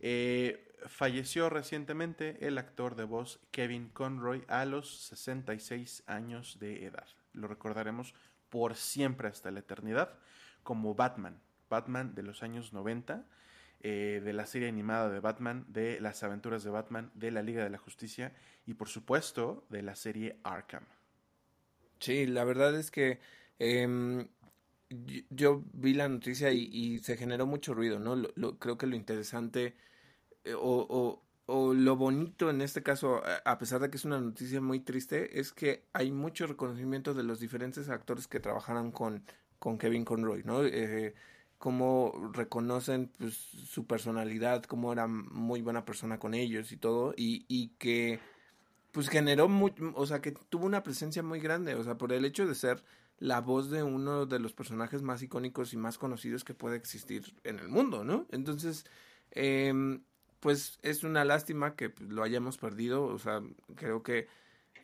Speaker 2: Eh, falleció recientemente el actor de voz Kevin Conroy a los 66 años de edad. Lo recordaremos por siempre hasta la eternidad como Batman, Batman de los años 90, eh, de la serie animada de Batman, de las aventuras de Batman, de la Liga de la Justicia y por supuesto de la serie Arkham.
Speaker 1: Sí, la verdad es que em, yo, vi la noticia y, se generó mucho ruido, ¿no? creo que lo interesante eh, o, o, lo bonito en este caso, a pesar de que es una noticia muy triste, es que hay mucho reconocimiento de los diferentes actores que trabajaron con, con Kevin Conroy, ¿no? Eh, cómo reconocen pues, su personalidad, cómo era muy buena persona con ellos y todo, y, y que pues generó, muy, o sea, que tuvo una presencia muy grande, o sea, por el hecho de ser la voz de uno de los personajes más icónicos y más conocidos que puede existir en el mundo, ¿no? Entonces, eh, pues es una lástima que pues, lo hayamos perdido, o sea, creo que,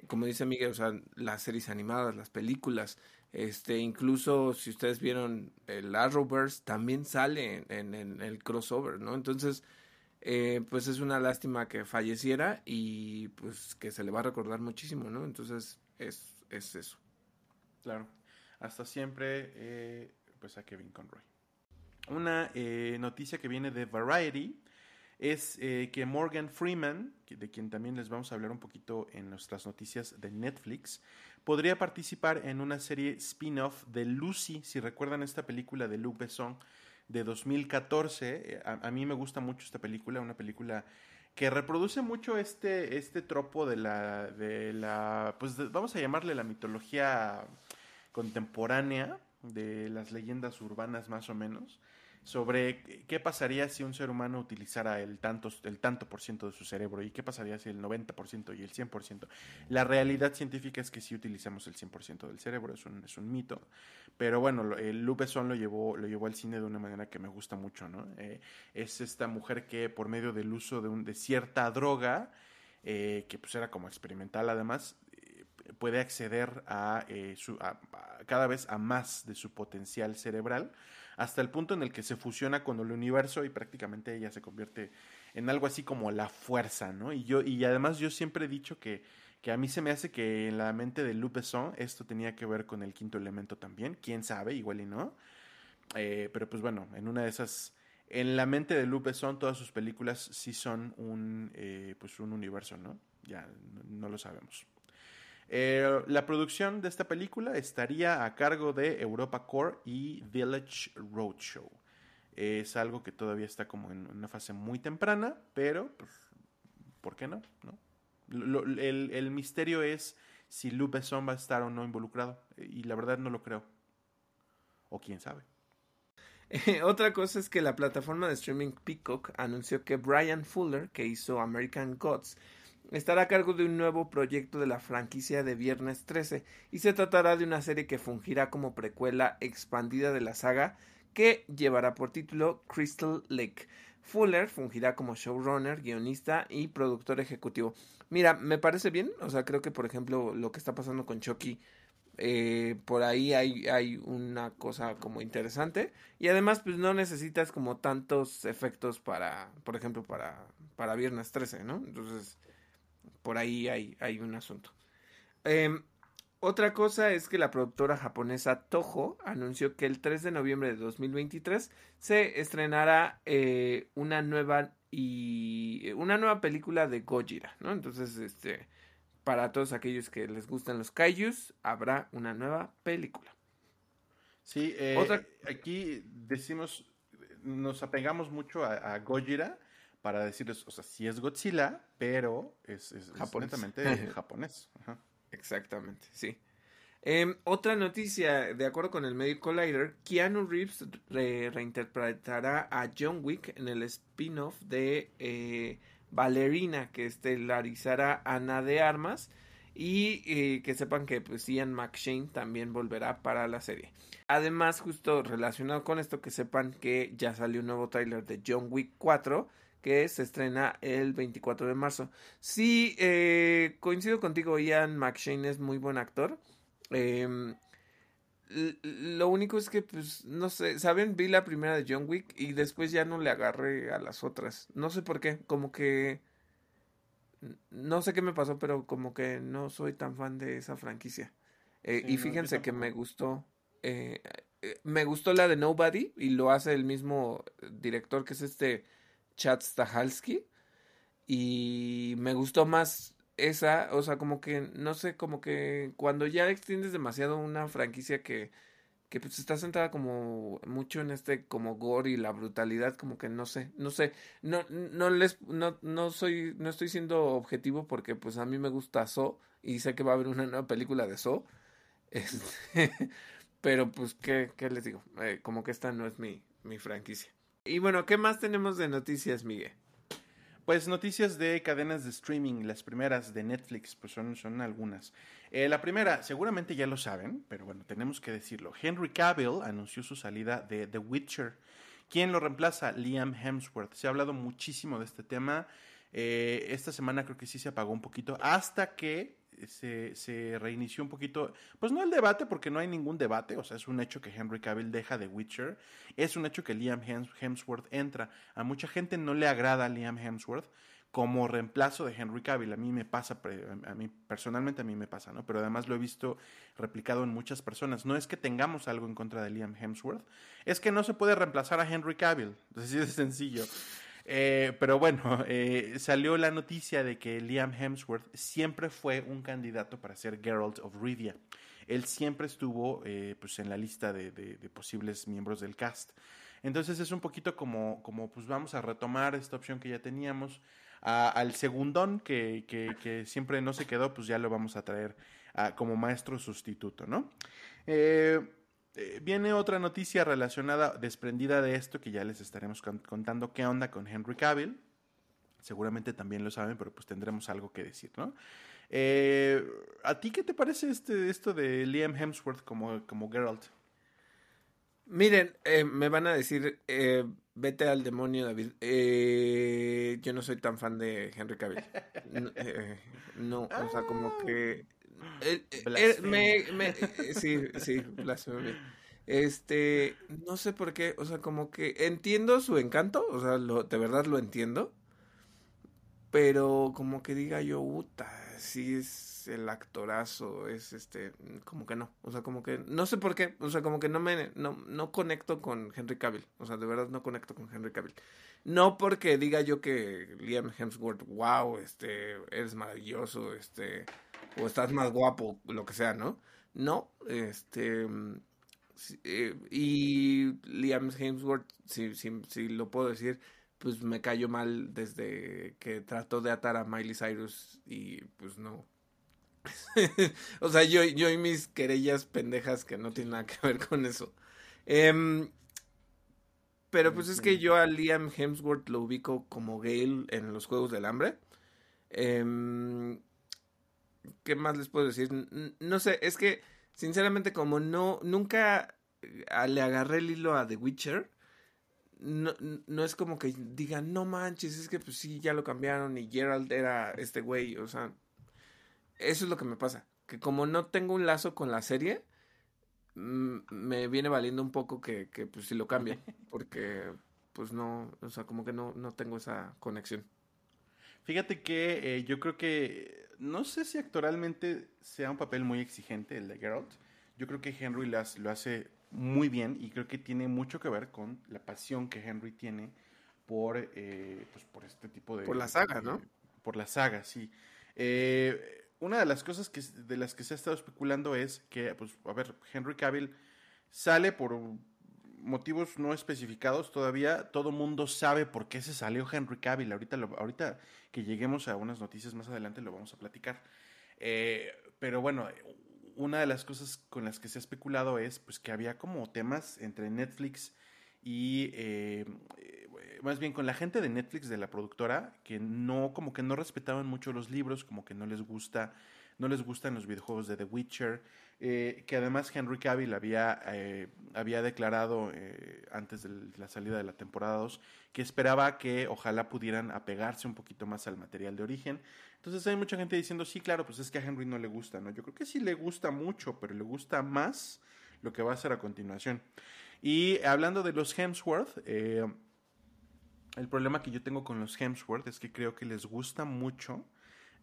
Speaker 1: como dice Miguel, o sea, las series animadas, las películas, este, incluso si ustedes vieron el Arrowverse, también sale en, el crossover, ¿no? Entonces, eh, pues es una lástima que falleciera y pues que se le va a recordar muchísimo, ¿no? Entonces, es, es eso.
Speaker 2: Claro. Hasta siempre, eh, pues a Kevin Conroy. Una eh, noticia que viene de Variety es eh, que Morgan Freeman, de quien también les vamos a hablar un poquito en nuestras noticias de Netflix, podría participar en una serie spin-off de Lucy, si recuerdan esta película de Luc Besson de 2014. Eh, a, mí me gusta mucho esta película, una película que reproduce mucho este, este tropo de la, de la pues vamos a llamarle la mitología contemporánea, de las leyendas urbanas más o menos sobre qué pasaría si un ser humano utilizara el tanto, el tanto por ciento de su cerebro y qué pasaría si el 90% y el 100%. La realidad científica es que sí utilizamos el 100% del cerebro, es un, es un mito, pero bueno, el Lupe Besson lo llevó, lo llevó al cine de una manera que me gusta mucho, ¿no? Eh, es esta mujer que por medio del uso de, un, de cierta droga, eh, que pues era como experimental además, eh, puede acceder a, su, a, cada vez a más de su potencial cerebral hasta el punto en el que se fusiona con el universo y prácticamente ella se convierte en algo así como la fuerza, ¿no? Y yo y además yo siempre he dicho que, que a mí se me hace que en la mente de Lupe Besson esto tenía que ver con el quinto elemento también, quién sabe, igual y no. Eh, pero pues bueno, en una de esas en la mente de Lupe Besson todas sus películas sí son un eh, pues un universo, ¿no? Ya no lo sabemos. Eh, la producción de esta película estaría a cargo de Europa Core y Village Roadshow. Es algo que todavía está como en una fase muy temprana, pero pues, ¿por qué no? el, misterio es si Lupe Besson va a estar o no involucrado. Y la verdad no lo creo. O quién sabe.
Speaker 1: otra cosa es que la plataforma de streaming Peacock anunció que Brian Fuller, que hizo American Gods, estará a cargo de un nuevo proyecto de la franquicia de Viernes 13 y se tratará de una serie que fungirá como precuela expandida de la saga que llevará por título Crystal Lake. Fuller fungirá como showrunner, guionista y productor ejecutivo. Mira, me parece bien, o sea, creo que por ejemplo lo que está pasando con Chucky, eh, por ahí hay, hay una cosa como interesante y además pues no necesitas como tantos efectos para, por ejemplo, para, para Viernes 13, ¿no? Entonces, por ahí hay, hay un asunto. Em, otra cosa es que la productora japonesa Toho anunció que el 3 de noviembre de 2023 se estrenará eh, una nueva y una nueva película de Gojira, ¿no? Entonces, este, para todos aquellos que les gustan los kaijus, habrá una nueva película.
Speaker 2: Sí, eh, aquí decimos, nos apegamos mucho a, a Gojira, para decirles, o sea, sí es Godzilla, pero es, es, japonés.
Speaker 1: Exactamente, sí. Em, otra noticia, de acuerdo con el medio Collider, Keanu Reeves reinterpretará a John Wick en el spin-off de eh, Ballerina, que estelarizará Ana de Armas. Y eh, que sepan que pues Ian McShane también volverá para la serie. Además, justo relacionado con esto, que sepan que ya salió un nuevo tráiler de John Wick 4 que se estrena el 24 de marzo. Sí, eh, coincido contigo, Ian McShane es muy buen actor. Em, lo único es que, pues, no sé, ¿saben? Vi la primera de John Wick y después ya no le agarré a las otras. No sé por qué, como que... No sé qué me pasó, pero como que no soy tan fan de esa franquicia. Eh, y fíjense que me gustó. Eh, me gustó la de Nobody y lo hace el mismo director que es este Chad Stahalski y me gustó más esa, o sea, como que, no sé, como que cuando ya extiendes demasiado una franquicia que, que pues está centrada como mucho en este como gore y la brutalidad, como que no sé, no sé, no, no les, no, no soy, no estoy siendo objetivo porque pues a mí me gusta So y sé que va a haber una nueva película de So, este, pero pues, ¿qué, qué les digo? Eh, como que esta no es mi, mi franquicia. Y bueno, ¿qué más tenemos de noticias, Miguel?
Speaker 2: Pues noticias de cadenas de streaming, las primeras de Netflix, pues son, son algunas. Eh, la primera, seguramente ya lo saben, pero bueno, tenemos que decirlo. Henry Cavill anunció su salida de The Witcher. ¿Quién lo reemplaza? Liam Hemsworth. Se ha hablado muchísimo de este tema. Eh, esta semana creo que sí se apagó un poquito hasta que se, reinició un poquito, pues no el debate, porque no hay ningún debate, o sea, es un hecho que Henry Cavill deja de Witcher, es un hecho que Liam Hemsworth entra. A mucha gente no le agrada Liam Hemsworth como reemplazo de Henry Cavill. A mí me pasa, a mí personalmente a mí me pasa, ¿no? Pero además lo he visto replicado en muchas personas. No es que tengamos algo en contra de Liam Hemsworth, es que no se puede reemplazar a Henry Cavill. Así de sencillo. Eh, pero bueno, eh, salió la noticia de que Liam Hemsworth siempre fue un candidato para ser Geralt of Rivia. Él siempre estuvo eh, pues en la lista de, posibles miembros del cast. Entonces es un poquito como, como pues vamos a retomar esta opción que ya teníamos. al segundón que, que, siempre no se quedó, pues ya lo vamos a traer como maestro sustituto, ¿no? eh, viene otra noticia relacionada, desprendida de esto, que ya les estaremos contando qué onda con Henry Cavill. Seguramente también lo saben, pero pues tendremos algo que decir, ¿no? Eh, ¿A ti qué te parece este, esto de Liam Hemsworth como, como Geralt?
Speaker 1: Miren, eh, me van a decir, eh, vete al demonio, David. Eh, yo no soy tan fan de Henry Cavill. No, o sea, como que... me, me, sí, sí, blasfemia. Este, no sé por qué, o sea, como que entiendo su encanto, o sea, lo, de verdad lo entiendo, pero como que diga yo, puta, sí es el actorazo, es este, como que no, o sea, como que, no sé por qué, o sea, como que no me, no, no conecto con Henry Cavill, o sea, de verdad no conecto con Henry Cavill. No porque diga yo que Liam Hemsworth, wow, este, eres maravilloso, este, o estás más guapo, lo que sea, ¿no? No, este, eh, y Liam Hemsworth, si, si, si lo puedo decir, pues me cayó mal desde que trató de atar a Miley Cyrus y pues no. o sea, yo, yo y mis querellas pendejas que no tienen nada que ver con eso. Em, pero pues es que yo a Liam Hemsworth lo ubico como Gale en los Juegos del Hambre. Em, ¿Qué más les puedo decir? No sé, es que sinceramente como no, nunca eh, le agarré el hilo a The Witcher no, no es como que digan, no manches, es que pues sí, ya lo cambiaron y Gerald era este güey, o sea, eso es lo que me pasa, que como no tengo un lazo con la serie, me viene valiendo un poco que, que pues si lo cambien, porque pues no, o sea, como que no, no tengo esa conexión.
Speaker 2: Fíjate que eh, yo creo que, no sé si actoralmente sea un papel muy exigente el de Geralt, yo creo que Henry lo hace muy bien y creo que tiene mucho que ver con la pasión que Henry tiene por, eh, pues por este tipo de...
Speaker 1: Por la saga, ¿no?
Speaker 2: por la saga, sí. Eh, una de las cosas que, de las que se ha estado especulando es que, pues, a ver, Henry Cavill sale por motivos no especificados todavía. Todo mundo sabe por qué se salió Henry Cavill. Ahorita, ahorita que lleguemos a unas noticias más adelante lo vamos a platicar. Eh, pero bueno, una de las cosas con las que se ha especulado es pues que había como temas entre Netflix y eh, más bien con la gente de Netflix de la productora que no como que no respetaban mucho los libros como que no les gusta no les gustan los videojuegos de The Witcher eh, que además Henry Cavill había había declarado antes de la salida de la temporada 2 que esperaba que ojalá pudieran apegarse un poquito más al material de origen entonces hay mucha gente diciendo, sí, claro, pues es que a Henry no le gusta, ¿no? Yo creo que sí le gusta mucho, pero le gusta más lo que va a hacer a continuación. Y hablando de los Hemsworth, eh, el problema que yo tengo con los Hemsworth es que creo que les gusta mucho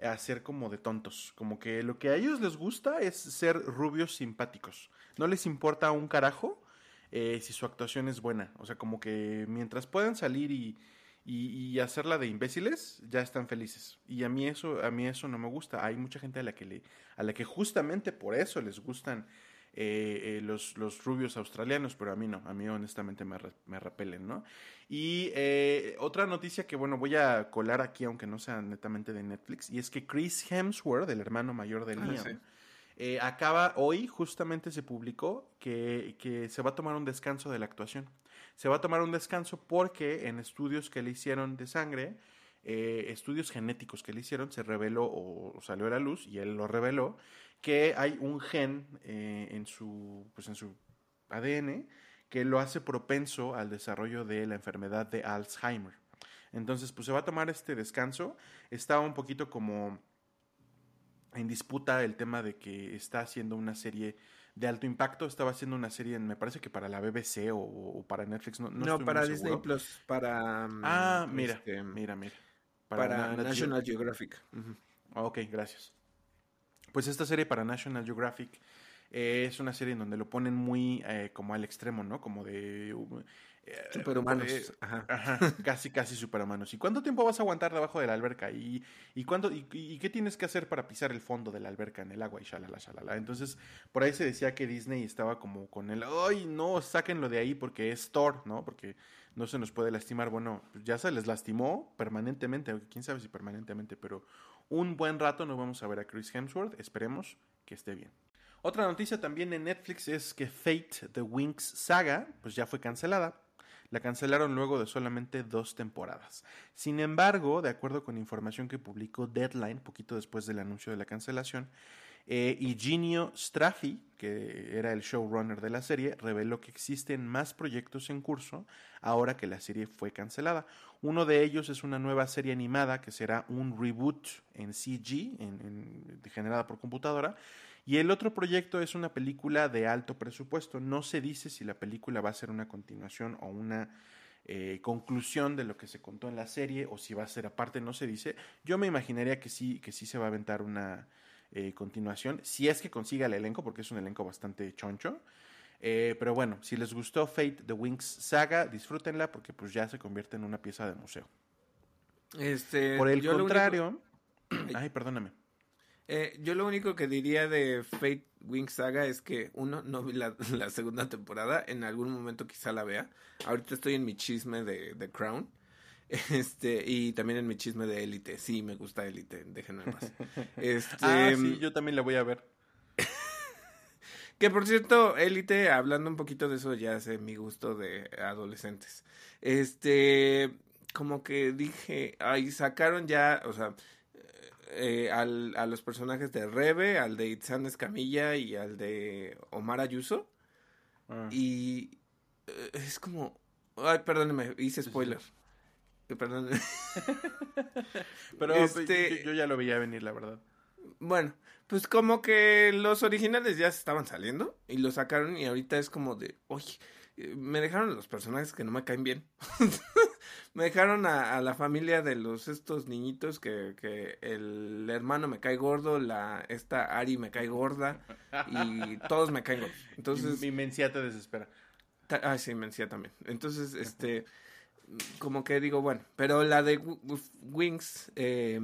Speaker 2: hacer como de tontos. Como que lo que a ellos les gusta es ser rubios simpáticos. No les importa un carajo eh, si su actuación es buena. O sea, como que mientras puedan salir y y, hacerla de imbéciles, ya están felices. Y a mí eso, a mí eso no me gusta. Hay mucha gente a la que le, a la que justamente por eso les gustan eh, eh, los, los, rubios australianos, pero a mí no, a mí honestamente me, me repelen, ¿no? Y eh, otra noticia que, bueno, voy a colar aquí, aunque no sea netamente de Netflix, y es que Chris Hemsworth, el hermano mayor de ah, Liam, acaba, hoy justamente se publicó que, que se va a tomar un descanso de la actuación se va a tomar un descanso porque en estudios que le hicieron de sangre, eh, estudios genéticos que le hicieron, se reveló o salió a la luz, y él lo reveló, que hay un gen eh, en, su, pues en su ADN que lo hace propenso al desarrollo de la enfermedad de Alzheimer. Entonces, pues se va a tomar este descanso. Estaba un poquito como en disputa el tema de que está haciendo una serie de alto impacto. Estaba haciendo una serie, me parece que para la BBC o, para Netflix. No,
Speaker 1: no, para Disney Plus, para...
Speaker 2: Mm, ah, mira, este, mira, mira.
Speaker 1: Para, National Geographic.
Speaker 2: Ok, gracias. Pues esta serie para National Geographic eh, es una serie en donde lo ponen muy eh, como al extremo, ¿no? Como de
Speaker 1: eh, superhumanos.
Speaker 2: Eh, ajá. casi, casi superhumanos. ¿Y cuánto tiempo vas a aguantar debajo de la alberca? ¿Y, y, cuánto, y, qué tienes que hacer para pisar el fondo de la alberca en el agua? Y shalala, shalala. Entonces, por ahí se decía que Disney estaba como con el, ay, no, sáquenlo de ahí porque es Thor, ¿no? Porque no se nos puede lastimar. Bueno, ya se les lastimó permanentemente, quién sabe si permanentemente, pero un buen rato no vamos a ver a Chris Hemsworth. Esperemos que esté bien. Otra noticia también en Netflix es que Fate The Winx Saga pues ya fue cancelada. La cancelaron luego de solamente dos temporadas. Sin embargo, de acuerdo con información que publicó Deadline poquito después del anuncio de la cancelación, eh, Eugenio Straffi, que era el showrunner de la serie, reveló que existen más proyectos en curso ahora que la serie fue cancelada. Uno de ellos es una nueva serie animada que será un reboot en CG, generada por computadora. Y el otro proyecto es una película de alto presupuesto. No se dice si la película va a ser una continuación o una eh, conclusión de lo que se contó en la serie o si va a ser aparte, no se dice. Yo me imaginaría que sí, que sí se va a aventar una, eh, continuación, si es que consiga el elenco, porque es un elenco bastante choncho. Eh, pero bueno, si les gustó Fate The Wings Saga, disfrútenla porque pues ya se convierte en una pieza de museo.
Speaker 1: Este,
Speaker 2: Por el contrario... Ay, perdóname.
Speaker 1: Eh, yo lo único que diría de Fate Wings Saga es que, uno, no vi la, segunda temporada, en algún momento quizá la vea. Ahorita estoy en mi chisme de The Crown. Este, y también en mi chisme de élite. Sí, me gusta élite, déjenme más.
Speaker 2: Este, ah, sí, yo también la voy a ver.
Speaker 1: que por cierto, élite, hablando un poquito de eso, ya sé mi gusto de adolescentes. Este, como que dije, ahí sacaron ya, o sea, eh, al, a los personajes de Rebe, al de Itzán Escamilla y al de Omar Ayuso. Ah. Y eh, es como, ay, perdóneme, hice spoiler. Perdón.
Speaker 2: Pero pues, este, yo, ya lo veía venir, la verdad.
Speaker 1: Bueno, pues como que los originales ya se estaban saliendo y lo sacaron y ahorita es como de, oye, me dejaron los personajes que no me caen bien. me dejaron a, la familia de los estos niñitos que, que el hermano me cae gordo, la esta Ari me cae gorda y todos me caen gordos. Entonces
Speaker 2: mi, mencía te desespera.
Speaker 1: Ah, sí, mencía también. Entonces, este como que digo, bueno, pero la de Wings, eh,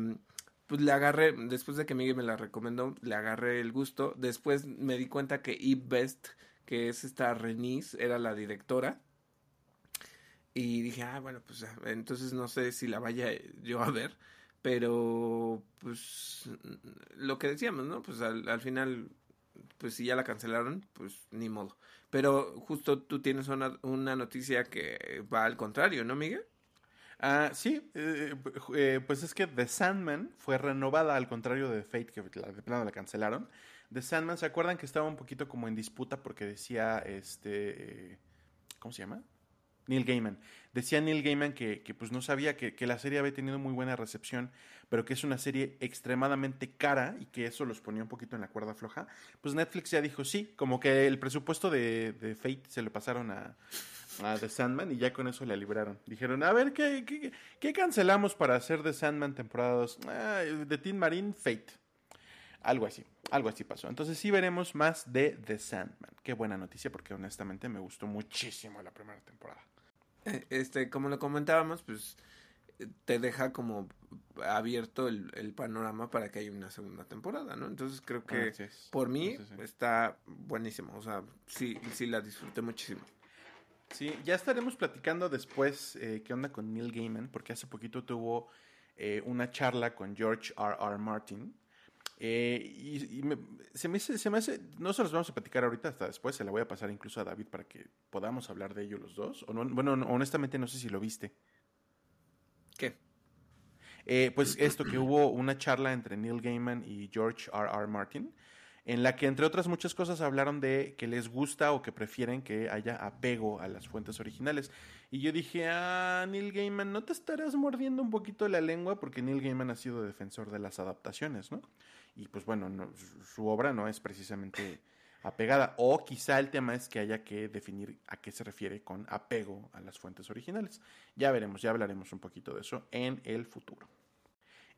Speaker 1: pues le agarré, después de que Miguel me la recomendó, le agarré el gusto. Después me di cuenta que Eve Best, que es esta Renise, era la directora. Y dije, ah, bueno, pues entonces no sé si la vaya yo a ver. Pero, pues, lo que decíamos, ¿no? Pues al, al final, pues si ya la cancelaron, pues ni modo. Pero justo tú tienes una, una noticia que va al contrario, ¿no, Miguel?
Speaker 2: Ah, sí, eh, eh, pues es que The Sandman fue renovada al contrario de Fate, que de plano la cancelaron. The Sandman, ¿se acuerdan que estaba un poquito como en disputa porque decía, este, ¿cómo se llama? Neil Gaiman. Decía Neil Gaiman que, que pues no sabía que, que, la serie había tenido muy buena recepción, pero que es una serie extremadamente cara y que eso los ponía un poquito en la cuerda floja. Pues Netflix ya dijo sí, como que el presupuesto de, de Fate se lo pasaron a, a The Sandman y ya con eso la libraron. Dijeron, a ver, ¿qué, qué, qué cancelamos para hacer The Sandman temporada 2? Ah, de Teen Marine, Fate. Algo así, algo así pasó. Entonces sí veremos más de The Sandman. Qué buena noticia porque honestamente me gustó muchísimo la primera temporada.
Speaker 1: Este, como lo comentábamos, pues te deja como abierto el, panorama para que haya una segunda temporada, ¿no? Entonces creo que por mí está buenísimo, o sea, sí, sí la disfruté muchísimo.
Speaker 2: Sí, ya estaremos platicando después eh, qué onda con Neil Gaiman, porque hace poquito tuvo eh, una charla con George R. R. Martin, eh, y, se, me, se, me, hace, no se los vamos a platicar ahorita, hasta después se la voy a pasar incluso a David para que podamos hablar de ello los dos. O no, bueno, honestamente no sé si lo viste.
Speaker 1: ¿Qué?
Speaker 2: Eh, pues esto, que hubo una charla entre Neil Gaiman y George R. R. Martin, en la que entre otras muchas cosas hablaron de que les gusta o que prefieren que haya apego a las fuentes originales. Y yo dije, ah, Neil Gaiman, ¿no te estarás mordiendo un poquito la lengua? Porque Neil Gaiman ha sido defensor de las adaptaciones, ¿no? y pues bueno, su obra no es precisamente apegada. O quizá el tema es que haya que definir a qué se refiere con apego a las fuentes originales. Ya veremos, ya hablaremos un poquito de eso en el futuro.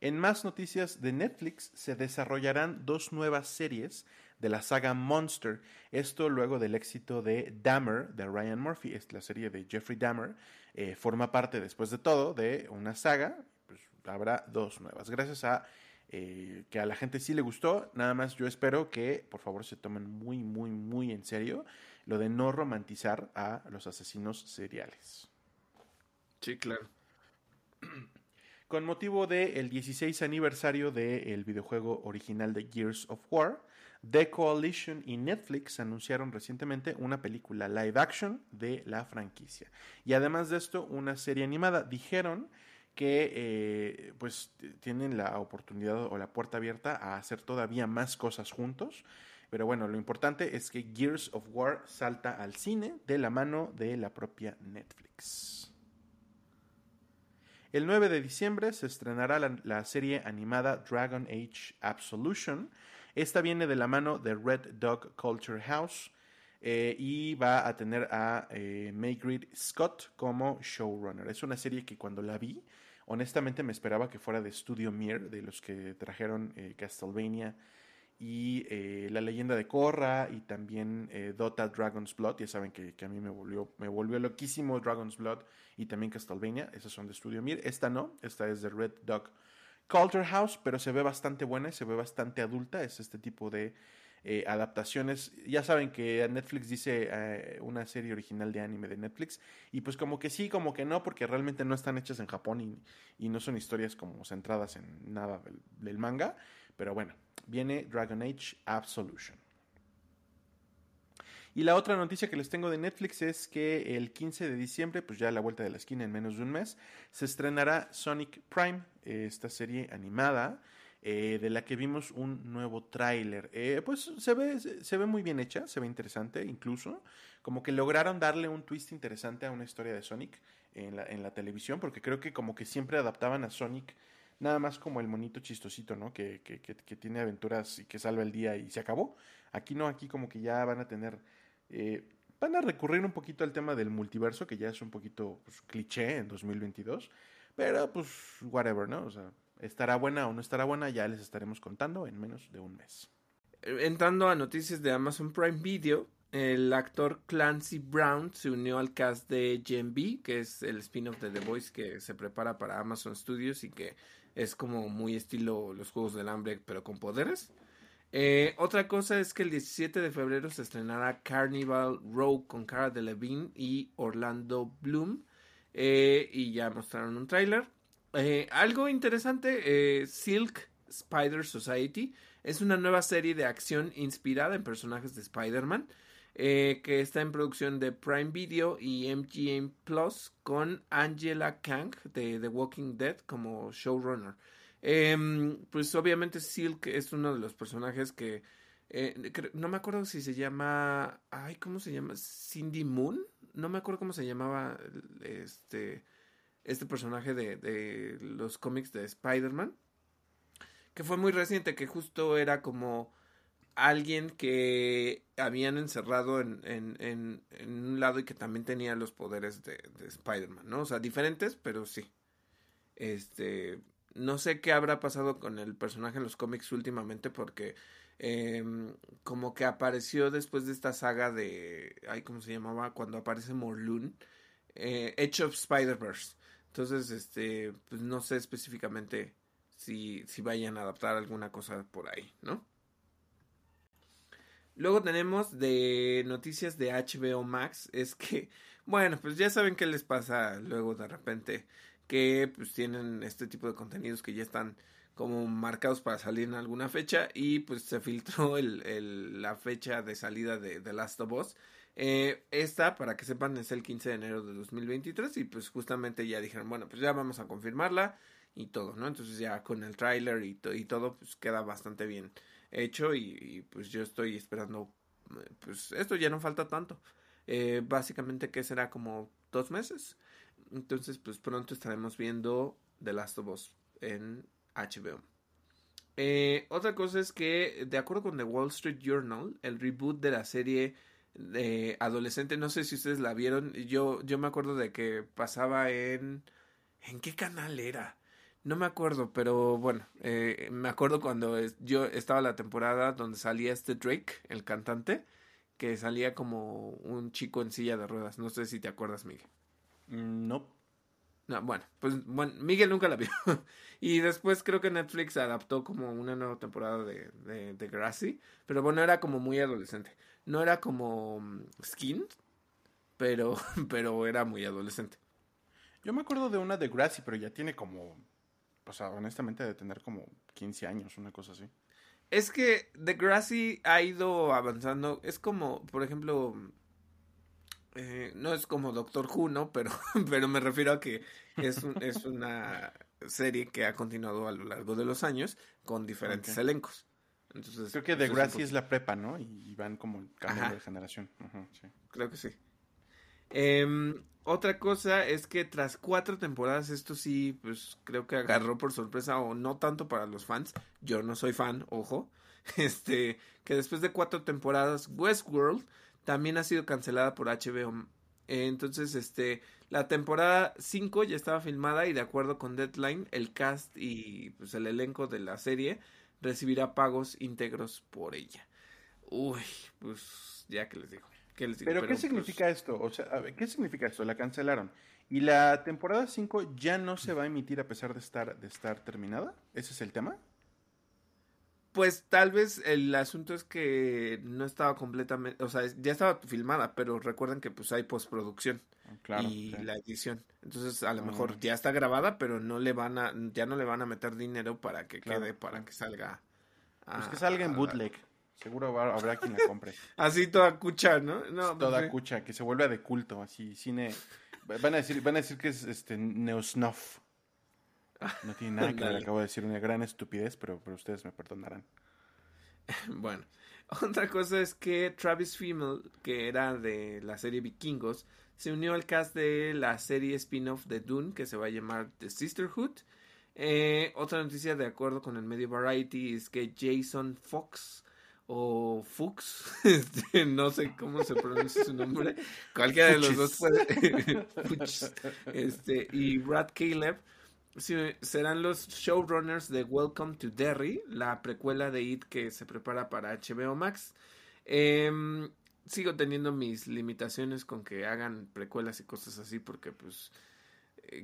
Speaker 2: En más noticias de Netflix se desarrollarán dos nuevas series de la saga Monster. Esto luego del éxito de Dahmer de Ryan Murphy. Es la serie de Jeffrey Dahmer. Eh, forma parte, después de todo, de una saga. Pues habrá dos nuevas. Gracias a eh, que a la gente sí le gustó. Nada más yo espero que por favor se tomen muy, muy, muy en serio lo de no romantizar a los asesinos seriales.
Speaker 1: Sí, claro.
Speaker 2: Con motivo del 16 aniversario del videojuego original de Gears of War, The Coalition y Netflix anunciaron recientemente una película live action de la franquicia. Y además de esto, una serie animada. Dijeron que eh, pues tienen la oportunidad o la puerta abierta a hacer todavía más cosas juntos. Pero bueno, lo importante es que Gears of War salta al cine de la mano de la propia Netflix. El 9 de diciembre se estrenará la, serie animada Dragon Age Absolution. Esta viene de la mano de Red Dog Culture House eh, y va a tener a eh, Scott como showrunner. Es una serie que cuando la vi Honestamente me esperaba que fuera de Studio Mir, de los que trajeron eh, Castlevania y eh, La leyenda de Korra y también eh, Dota Dragon's Blood. Ya saben que, a mí me volvió, me volvió loquísimo Dragon's Blood y también Castlevania. Esas son de Studio Mir. Esta no, esta es de Red Dog Culture House, pero se ve bastante buena y se ve bastante adulta. Es este tipo de eh, adaptaciones. Ya saben que Netflix dice eh, una serie original de anime de Netflix. Y pues como que sí, como que no, porque realmente no están hechas en Japón y, no son historias como centradas en nada del, manga. Pero bueno, viene Dragon Age Absolution. Y la otra noticia que les tengo de Netflix es que el 15 de diciembre, pues ya a la vuelta de la esquina en menos de un mes, se estrenará Sonic Prime, esta serie animada eh, de la que vimos un nuevo tráiler. Eh, pues se ve, se ve muy bien hecha, se ve interesante incluso. Como que lograron darle un twist interesante a una historia de Sonic en la, en la televisión, porque creo que como que siempre adaptaban a Sonic nada más como el monito chistosito, ¿no? Que, que, que, tiene aventuras y que salva el día y se acabó. Aquí no, aquí como que ya van a tener... Eh, van a recurrir un poquito al tema del multiverso, que ya es un poquito pues, cliché en 2022, pero pues whatever, ¿no? O sea, estará buena o no estará buena, ya les estaremos contando en menos de un mes.
Speaker 1: Entrando a noticias de Amazon Prime Video, el actor Clancy Brown se unió al cast de Gen B, que es el spin-off de The Voice que se prepara para Amazon Studios y que es como muy estilo los Juegos del Hambre, pero con poderes. Eh, otra cosa es que el 17 de febrero se estrenará Carnival Row con Cara Delevingne y Orlando Bloom. Eh, y ya mostraron un tráiler. Eh, algo interesante, Silk Spider Society es una nueva serie de acción inspirada en personajes de Spider-Man eh, que está en producción de Prime Video y MGM Plus con Angela Kang de The Walking Dead como showrunner. Em, pues obviamente Silk es uno de los personajes que no me acuerdo si se llama, ay, ¿cómo se llama? Cindy Moon, no me acuerdo cómo se llamaba este este personaje de, los cómics de Spider-Man, que fue muy reciente, que justo era como alguien que habían encerrado en, en, un lado y que también tenía los poderes de, Spider-Man, ¿no? O sea, diferentes, pero sí. Este, no sé qué habrá pasado con el personaje en los cómics últimamente porque em, como que apareció después de esta saga de, ay, ¿cómo se llamaba? Cuando aparece Morlun, eh, Edge of Spider-Verse. Entonces, este, pues no sé específicamente si, si vayan a adaptar alguna cosa por ahí, ¿no? Luego tenemos de noticias de HBO Max, es que, bueno, pues ya saben qué les pasa luego de repente, que pues tienen este tipo de contenidos que ya están como marcados para salir en alguna fecha y pues se filtró el, el, la fecha de salida de The Last of Us eh, esta, para que sepan, es el 15 de enero de 2023 y pues justamente ya dijeron, bueno, pues ya vamos a confirmarla y todo, ¿no? Entonces ya con el tráiler y, y, todo, pues queda bastante bien hecho y, pues yo estoy esperando, pues esto ya no falta tanto. Eh, básicamente que será como dos meses. Entonces pues pronto estaremos viendo The Last of Us en HBO. Eh, otra cosa es que, de acuerdo con The Wall Street Journal, el reboot de la serie de adolescente, no sé si ustedes la vieron, yo, yo me acuerdo de que pasaba en... ¿En qué canal era? No me acuerdo, pero bueno, eh, me acuerdo cuando yo estaba la temporada donde salía este Drake, el cantante, que salía como un chico en silla de ruedas. No sé si te acuerdas, Miguel.
Speaker 2: Mm, no.
Speaker 1: No, bueno, pues bueno, Miguel nunca la vio. y después creo que Netflix adaptó como una nueva temporada de, de, de Grassy, pero bueno, era como muy adolescente no era como mm, Skin, pero, pero era muy adolescente.
Speaker 2: Yo me acuerdo de una de Grassy, pero ya tiene como o sea, honestamente de tener como 15 años, una cosa así.
Speaker 1: Es que Degrassi ha ido avanzando. Es como, por ejemplo, eh, no es como Doctor Who, ¿no? Pero, pero me refiero a que es, es una serie que ha continuado a lo largo de los años con diferentes elencos. Entonces,
Speaker 2: Creo que Degrassi es, es, la prepa, ¿no? Y van como cambiando de generación. sí.
Speaker 1: Creo que sí. Eh, otra cosa es que tras cuatro temporadas, esto sí, pues creo que agarró por sorpresa, o no tanto para los fans. Yo no soy fan, ojo. Este, que después de cuatro temporadas, Westworld también ha sido cancelada por HBO. Entonces, este, la temporada 5 ya estaba filmada y de acuerdo con Deadline, el cast y pues el elenco de la serie recibirá pagos íntegros por ella. Uy, pues ya que les digo.
Speaker 2: ¿Pero, qué significa esto? O sea, a ver, ¿qué significa esto? La cancelaron. ¿Y la temporada 5 ya no se va a emitir a pesar de estar, de estar terminada? ¿Ese es el tema?
Speaker 1: Pues tal vez el asunto es que no estaba completamente, o sea, ya estaba filmada, pero recuerden que pues hay postproducción claro, y claro. la edición. Entonces, a lo mejor ya está grabada, pero no le van a ya no le van a meter dinero para que claro. quede para que salga
Speaker 2: a, Pues que salga en bootleg. Seguro habrá quien la compre.
Speaker 1: así toda cucha, ¿no? no
Speaker 2: toda pues, cucha, que se vuelva de culto, así cine van a decir van a decir que es este Neosnuff. No tiene nada que ver, acabo de decir una gran estupidez, pero, pero ustedes me perdonarán.
Speaker 1: Bueno, otra cosa es que Travis Fimmel, que era de la serie Vikingos, se unió al cast de la serie spin-off de Dune, que se va a llamar The Sisterhood. Eh, otra noticia de acuerdo con el medio Variety es que Jason Fox o Fuchs, este, no sé cómo se pronuncia su nombre, cualquiera de los dos puede, este, y Brad Caleb Sí, serán los showrunners de Welcome to Derry, la precuela de It que se prepara para HBO Max. Eh, sigo teniendo mis limitaciones con que hagan precuelas y cosas así porque pues...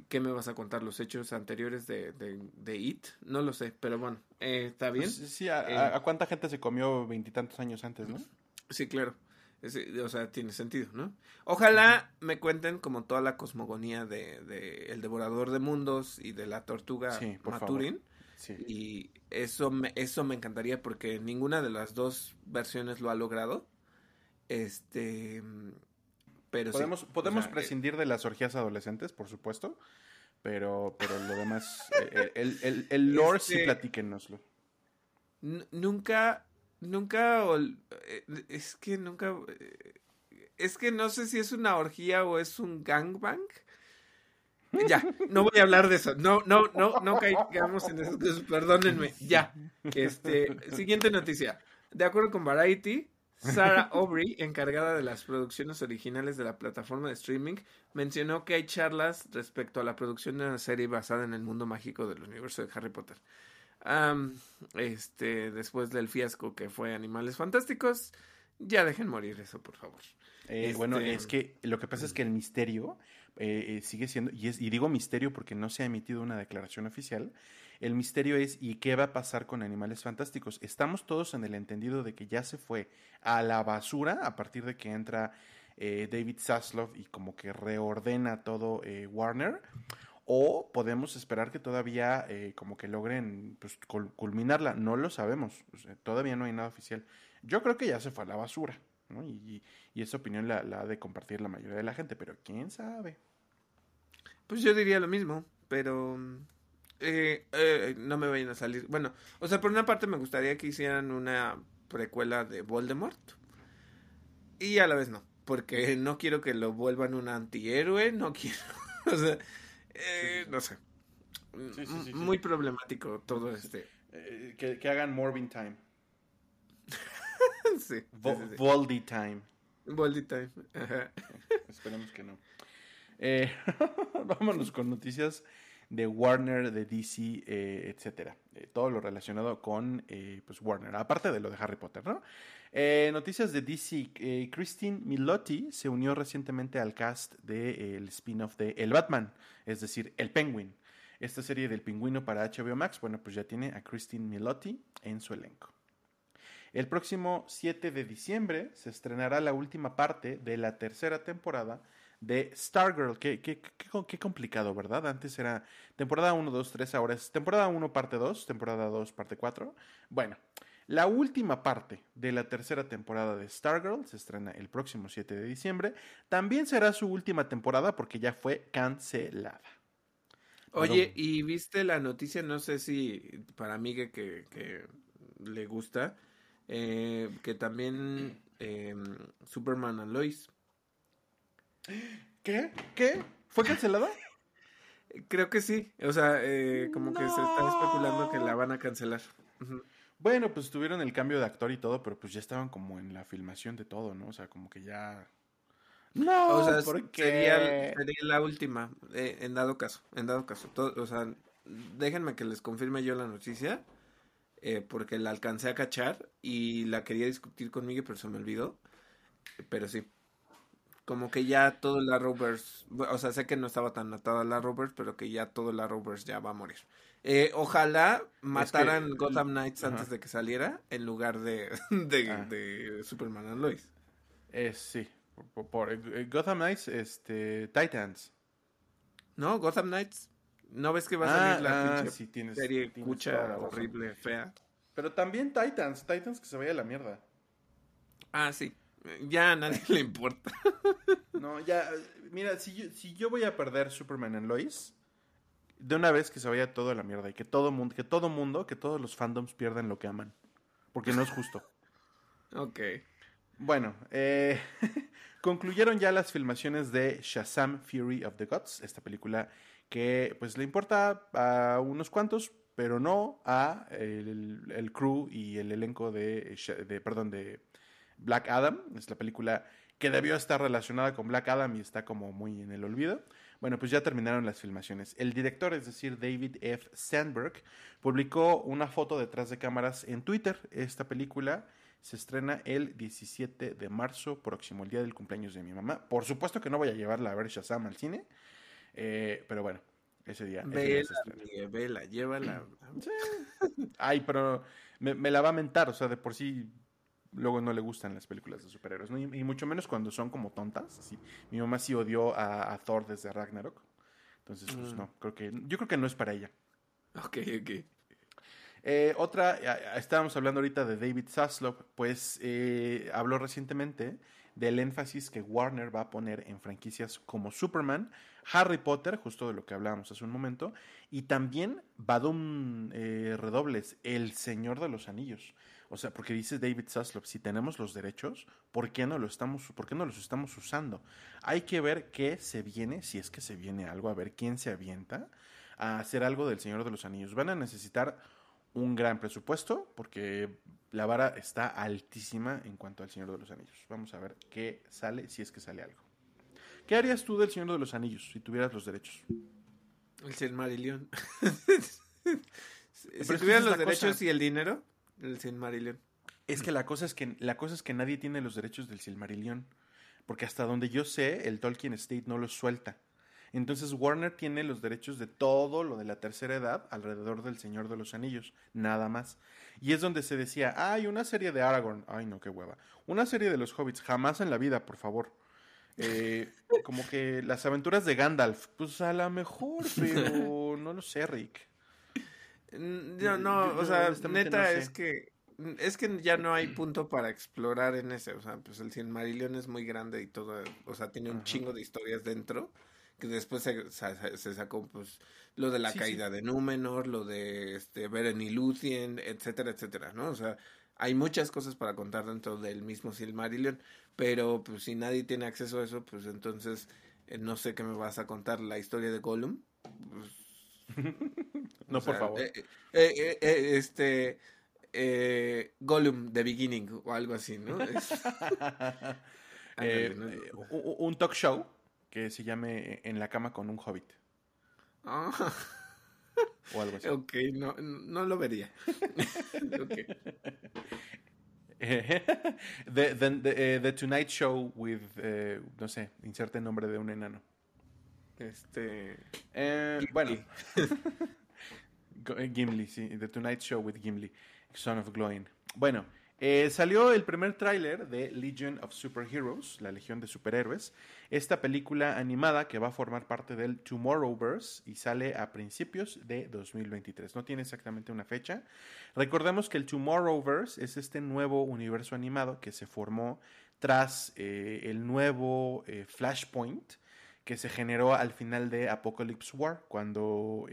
Speaker 1: ¿Qué me vas a contar? ¿Los hechos anteriores de, de, de It? No lo sé, pero bueno, eh, está bien.
Speaker 2: Pues, sí, a, eh, a, cuánta gente se comió veintitantos años antes, no?
Speaker 1: Sí, claro. Es, o sea, tiene sentido, ¿no? Ojalá me cuenten como toda la cosmogonía de, de El Devorador de Mundos y de la tortuga
Speaker 2: sí,
Speaker 1: Maturin.
Speaker 2: Sí.
Speaker 1: Y eso me, eso me encantaría porque ninguna de las dos versiones lo ha logrado. Este. Pero
Speaker 2: podemos,
Speaker 1: sí,
Speaker 2: podemos
Speaker 1: o sea,
Speaker 2: prescindir de las orgías adolescentes, por supuesto. Pero, pero lo demás, eh, el, el, el, lore este, sí platíquenoslo.
Speaker 1: Nunca nunca es que nunca es que no sé si es una orgía o es un gangbang. Ya, no voy a hablar de eso. No, no, no, no caigamos en eso. Perdónenme. Ya. Este, siguiente noticia. De acuerdo con Variety, Sarah Aubrey, encargada de las producciones originales de la plataforma de streaming, mencionó que hay charlas respecto a la producción de una serie basada en el mundo mágico del universo de Harry Potter. Um, este, después del fiasco que fue Animales Fantásticos, ya dejen morir eso, por favor.
Speaker 2: Eh, este... Bueno, es que lo que pasa es que el misterio eh, eh, sigue siendo, y, es, y digo misterio porque no se ha emitido una declaración oficial, el misterio es ¿y qué va a pasar con Animales Fantásticos? Estamos todos en el entendido de que ya se fue a la basura a partir de que entra eh, David Zaslav y como que reordena todo eh, Warner o podemos esperar que todavía eh, como que logren pues, culminarla. No lo sabemos, todavía no hay nada oficial. Yo creo que ya se fue a la basura, ¿no? Y, y esa opinión la, la, ha de compartir la mayoría de la gente, pero quién sabe.
Speaker 1: Pues yo diría lo mismo, pero eh, eh, no me vayan a salir. Bueno, o sea, por una parte me gustaría que hicieran una precuela de Voldemort y a la vez no, porque no quiero que lo vuelvan un antihéroe, no quiero, o sea eh, no sé. Sí, Muy problemático todo este.
Speaker 2: Eh, que, que, hagan Morbin Time.
Speaker 1: sí.
Speaker 2: Vo Voldy Time.
Speaker 1: Voldy Time. Ajá.
Speaker 2: Esperemos que no. Eh, vámonos con noticias de Warner, de DC, eh, etcétera. Eh, todo lo relacionado con eh, pues Warner, aparte de lo de Harry Potter, ¿no? Noticias de DC. Christine Milotti se unió recientemente al cast del de, spin-off de El Batman, es decir, El Penguin. Esta serie del pingüino para HBO Max, bueno, pues ya tiene a Christine Milotti en su elenco. El próximo 7 de diciembre se estrenará la última parte de la tercera temporada de Stargirl. Qué, qué, qué, complicado, ¿verdad? Antes era temporada 1, 2, 3, ahora es temporada 1, parte 2, temporada 2, parte 4. Bueno, la última parte de la tercera temporada de Stargirl se estrena el próximo 7 de diciembre. También será su última temporada porque ya fue cancelada.
Speaker 1: Oye, ¿y viste la noticia? No sé si para mí que, que, le gusta, eh, que también eh, Superman and Lois.
Speaker 2: ¿Qué? ¿Qué? ¿Fue cancelada?
Speaker 1: Creo que sí. O sea, eh, como que se está especulando que la van a cancelar.
Speaker 2: Bueno, pues tuvieron el cambio de actor y todo, pero pues ya estaban como en la filmación de todo, ¿no? O sea, como que ya
Speaker 1: no, o sea, sería, la última, eh, en dado caso, en dado caso. o sea, déjenme que les confirme yo la noticia, eh, porque la alcancé a cachar y la quería discutir conmigo, pero se me olvidó. Pero sí, como que ya todo la Rovers, o sea, sé que no estaba tan atada la Rovers, pero que ya todo la Rovers ya va a morir. Eh, ojalá mataran Gotham Knights antes de que saliera, en lugar de, de, ah. de Superman and Lois.
Speaker 2: Eh, sí, por, eh, Gotham Knights, este, Titans.
Speaker 1: No, Gotham Knights. ¿No ves que va a salir ah, la ah, pinche serie cucha horrible, fea?
Speaker 2: Pero también Titans, Titans que se vaya a la mierda.
Speaker 1: Ah, sí. Ya a nadie le importa.
Speaker 2: no, ya, mira, si yo, si yo voy a perder Superman en Lois, de una vez que se vaya todo a la mierda y que todo mundo, que todo mundo, que todos los fandoms pierdan lo que aman. Porque no es justo.
Speaker 1: ok.
Speaker 2: Bueno, eh, concluyeron ya las filmaciones de Shazam Fury of the Gods, esta película que pues le importa a unos cuantos, pero no a el, crew y el elenco de, de, perdón, de Black Adam. Es la película que debió estar relacionada con Black Adam y está como muy en el olvido. Bueno, pues ya terminaron las filmaciones. El director, es decir, David F. Sandberg, publicó una foto detrás de cámaras en Twitter. Esta película se estrena el 17 de marzo próximo, el día del cumpleaños de mi mamá. Por supuesto que no voy a llevarla a ver Shazam al cine, eh, pero bueno, ese día.
Speaker 1: Vela, llévala.
Speaker 2: Ay, pero me, la va a mentar, o sea, de por sí luego no le gustan las películas de superhéroes, y, mucho menos cuando son como tontas. Mi mamá sí odió a, Thor desde Ragnarok. Entonces, pues mm. no, creo que, yo creo que no es para ella.
Speaker 1: Ok, ok.
Speaker 2: Eh, otra, estábamos hablando ahorita de David Zaslav, pues eh, habló recientemente del énfasis que Warner va a poner en franquicias como Superman, Harry Potter, justo de lo que hablábamos hace un momento, y también Badum eh, Redobles, El Señor de los Anillos. O sea, porque dice David Zaslav, si tenemos los derechos, ¿por qué no lo estamos, por qué no los estamos usando? Hay que ver qué se viene, si es que se viene algo, a ver quién se avienta a hacer algo del Señor de los Anillos. Van a necesitar un gran presupuesto porque la vara está altísima en cuanto al Señor de los Anillos. Vamos a ver qué sale, si es que sale algo. ¿Qué harías tú del Señor de los Anillos si tuvieras los derechos?
Speaker 1: El Silmarillion. si tuvieras los derechos y el dinero, el Silmarillion.
Speaker 2: Es que la cosa es que la cosa es que nadie tiene los derechos del Silmarillion, porque hasta donde yo sé, el Tolkien State no los suelta. Entonces Warner tiene los derechos de todo lo de la tercera edad alrededor del Señor de los Anillos, nada más. Y es donde se decía, hay una serie de Aragorn, ay no, qué hueva. Una serie de los hobbits, jamás en la vida, por favor. Eh, como que las aventuras de Gandalf, pues a lo mejor, pero no lo sé, Rick.
Speaker 1: No, no, o sea, neta es que es que ya no hay punto para explorar en ese, o sea, pues el Silmarillion es muy grande y todo, o sea, tiene un chingo de historias dentro que después se, se, sacó pues lo de la caída de Númenor, lo de este Beren y Luthien, etcétera, etcétera, ¿no? O sea, hay muchas cosas para contar dentro del mismo Silmarillion, pero pues si nadie tiene acceso a eso, pues entonces eh, no sé qué me vas a contar la historia de Gollum.
Speaker 2: Pues, no, por favor.
Speaker 1: Eh, eh, este Gollum The Beginning o algo así, ¿no?
Speaker 2: un talk show que se llame En la cama con un hobbit.
Speaker 1: Ah. O algo así. Ok, no, no lo vería. okay.
Speaker 2: the, the, eh, the, Tonight Show with, eh, no sé, inserte el nombre de un enano.
Speaker 1: Este.
Speaker 2: Eh, bueno. Gimli, sí. The Tonight Show with Gimli, Son of Glowing. Bueno, Eh, salió el primer tráiler de Legion of Superheroes, la Legión de Superhéroes, esta película animada que va a formar parte del Tomorrowverse y sale a principios de 2023. No tiene exactamente una fecha. Recordemos que el Tomorrowverse es este nuevo universo animado que se formó tras eh, el nuevo eh, Flashpoint que se generó al final de Apocalypse War, cuando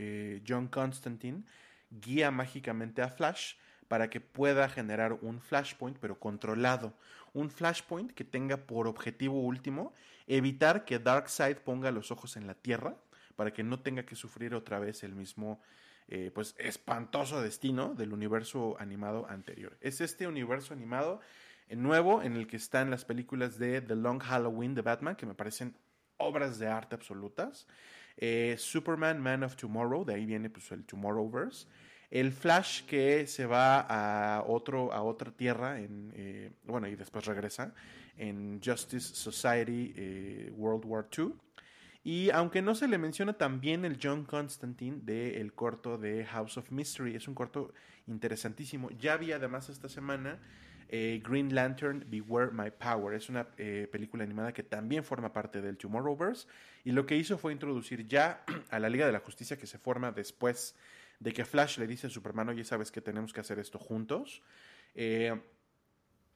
Speaker 2: John Constantine guía mágicamente a Flash para que pueda generar un flashpoint, pero controlado. Un flashpoint que tenga por objetivo último evitar que Darkseid ponga los ojos en la Tierra, para que no tenga que sufrir otra vez el mismo eh, pues espantoso destino del universo animado anterior. Es este universo animado eh, nuevo en el que están las películas de The Long Halloween de Batman, que me parecen obras de arte absolutas. Eh, Superman, Man of Tomorrow, de ahí viene pues el Tomorrowverse. El Flash que se va a, otro, a otra tierra, en, eh, bueno, y después regresa, en Justice Society eh, World War II. Y aunque no se le menciona también el John Constantine del corto de House of Mystery, es un corto interesantísimo. Ya vi además esta semana eh, Green Lantern Beware My Power. Es una película animada que también forma parte del Tomorrowverse. Y lo que hizo fue introducir ya a la Liga de la Justicia que se forma después de que Flash le dice a Superman, oye, sabes que tenemos que hacer esto juntos. Eh,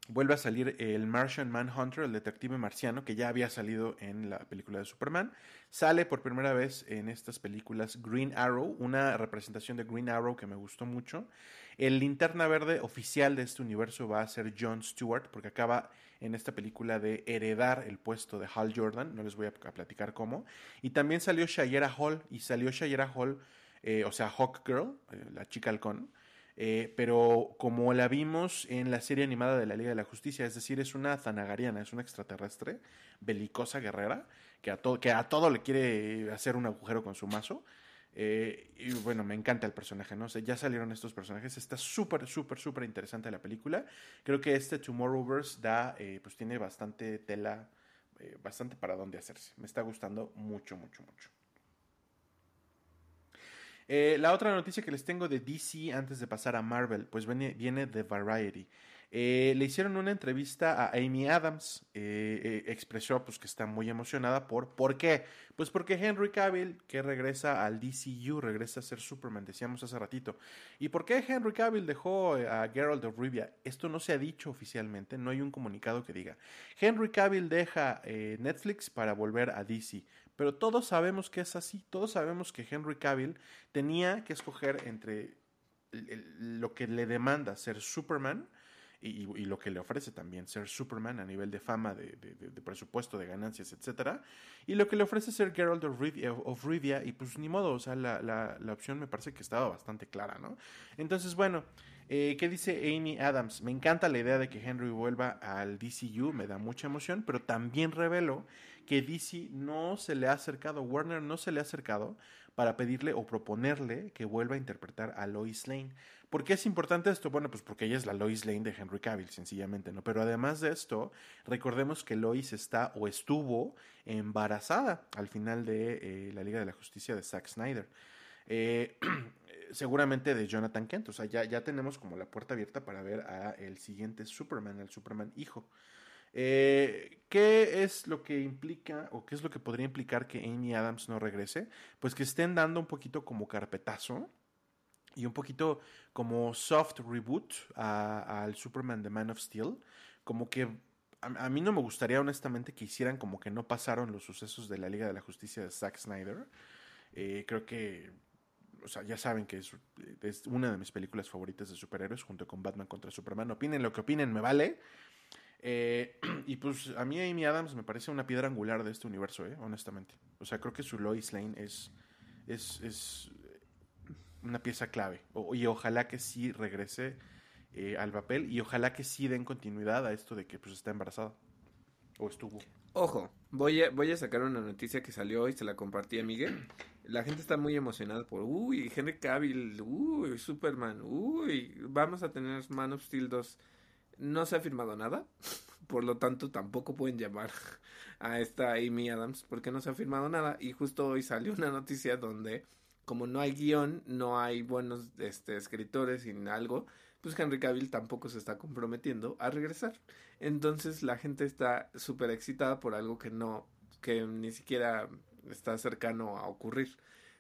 Speaker 2: vuelve a salir el Martian Manhunter, el detective marciano, que ya había salido en la película de Superman. Sale por primera vez en estas películas Green Arrow, una representación de Green Arrow que me gustó mucho. El linterna verde oficial de este universo va a ser John Stewart, porque acaba en esta película de heredar el puesto de Hal Jordan. No les voy a, platicar cómo. Y también salió Shayera Hall, y salió Shayera Hall eh, o sea, Hawk Girl, eh, la chica halcón, eh, pero como la vimos en la serie animada de la Liga de la Justicia, es decir, es una zanagariana, es una extraterrestre, belicosa guerrera, que a, que a todo le quiere hacer un agujero con su mazo. Y bueno, me encanta el personaje, ¿no? ya salieron estos personajes, está súper, súper, súper interesante la película. Creo que este Tomorrowverse da, pues tiene bastante tela, bastante para dónde hacerse. Me está gustando mucho, mucho, mucho. Eh, la otra noticia que les tengo de DC antes de pasar a Marvel, pues viene, viene de Variety. Eh, le hicieron una entrevista a Amy Adams. Eh, expresó pues, que está muy emocionada por. ¿Por qué? Pues porque Henry Cavill, que regresa al DCU, regresa a ser Superman, decíamos hace ratito. ¿Y por qué Henry Cavill dejó a Geralt of Rivia? Esto no se ha dicho oficialmente, no hay un comunicado que diga. Henry Cavill deja Netflix para volver a DC. Pero todos sabemos que es así, todos sabemos que Henry Cavill tenía que escoger entre lo que le demanda ser Superman y, lo que le ofrece también ser Superman a nivel de fama, de, presupuesto, de ganancias, etcétera, y lo que le ofrece ser Geralt of Rivia, y pues ni modo, o sea, la, la, opción me parece que estaba bastante clara, ¿no? Entonces, bueno, eh, ¿qué dice Amy Adams? Me encanta la idea de que Henry vuelva al DCU, me da mucha emoción, pero también revelo que DC no se le ha acercado, Warner no se le ha acercado para pedirle o proponerle que vuelva a interpretar a Lois Lane. ¿Por qué es importante esto? Bueno, pues porque ella es la Lois Lane de Henry Cavill, sencillamente, ¿no? Pero además de esto, recordemos que Lois está o estuvo embarazada al final de eh, la Liga de la Justicia de Zack Snyder. Eh, seguramente de Jonathan Kent. O sea, ya, ya tenemos como la puerta abierta para ver a el siguiente Superman, el Superman hijo. Eh, ¿Qué es lo que implica o qué es lo que podría implicar que Amy Adams no regrese? Pues que estén dando un poquito como carpetazo y un poquito como soft reboot al Superman de Man of Steel. Como que a, mí no me gustaría honestamente que hicieran como que no pasaron los sucesos de la Liga de la Justicia de Zack Snyder. Eh, creo que, o sea, ya saben que es, es, una de mis películas favoritas de superhéroes junto con Batman contra Superman. Opinen lo que opinen, me vale. Eh, y pues a mí Amy Adams me parece una piedra angular de este universo, eh, honestamente. O sea, creo que su Lois Lane es, es, una pieza clave. y ojalá que sí regrese eh, al papel y ojalá que sí den continuidad a esto de que pues está embarazada. O estuvo.
Speaker 1: Ojo, voy a, voy a sacar una noticia que salió hoy, se la compartí a Miguel. La gente está muy emocionada por, uy, Henry Cavill, uy, Superman, uy, vamos a tener Man of Steel 2 no se ha firmado nada, por lo tanto tampoco pueden llamar a esta Amy Adams porque no se ha firmado nada y justo hoy salió una noticia donde como no hay guion, no hay buenos este, escritores y algo, pues Henry Cavill tampoco se está comprometiendo a regresar. Entonces la gente está súper excitada por algo que no, que ni siquiera está cercano a ocurrir.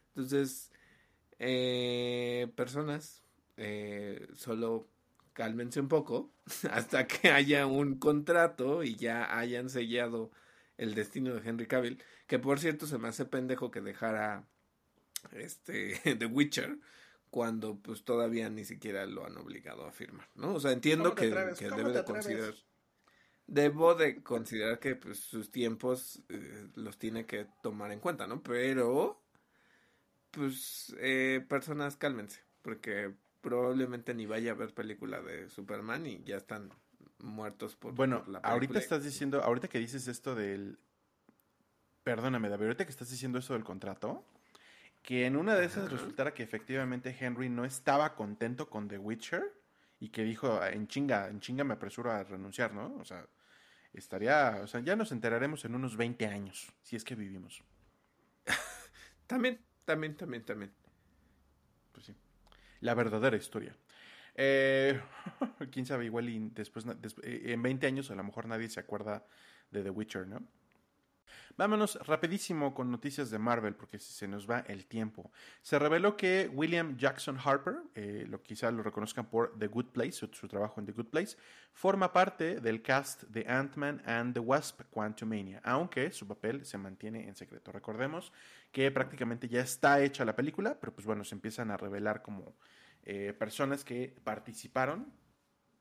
Speaker 1: Entonces, eh, personas, eh, solo cálmense un poco hasta que haya un contrato y ya hayan sellado el destino de Henry Cavill, que por cierto se me hace pendejo que dejara este The Witcher cuando pues todavía ni siquiera lo han obligado a firmar, ¿no? O sea, entiendo que, debe de considerar debo de considerar que pues sus tiempos eh, los tiene que tomar en cuenta, ¿no? Pero pues eh, personas cálmense, porque probablemente ni vaya a ver película de Superman y ya están muertos por,
Speaker 2: bueno, la ahorita estás diciendo, ahorita que dices esto del perdóname, David, ahorita que estás diciendo eso del contrato, que en una de esas resultara que efectivamente Henry no estaba contento con The Witcher y que dijo, en chinga, en chinga me apresuro a renunciar, ¿no? O sea, estaría, o sea, ya nos enteraremos en unos 20 años, si es que vivimos.
Speaker 1: también, también, también, también.
Speaker 2: Pues sí. La verdadera historia. Eh, quién sabe, igual y después, eh, en 20 años a lo mejor nadie se acuerda de The Witcher, ¿no? Vámonos rapidísimo con noticias de Marvel porque se nos va el tiempo. Se reveló que William Jackson Harper, eh, lo quizá lo reconozcan por The Good Place, su, trabajo en The Good Place, forma parte del cast de Ant-Man and the Wasp Quantumania, aunque su papel se mantiene en secreto. Recordemos que prácticamente ya está hecha la película, pero pues bueno, se empiezan a revelar como eh, personas que participaron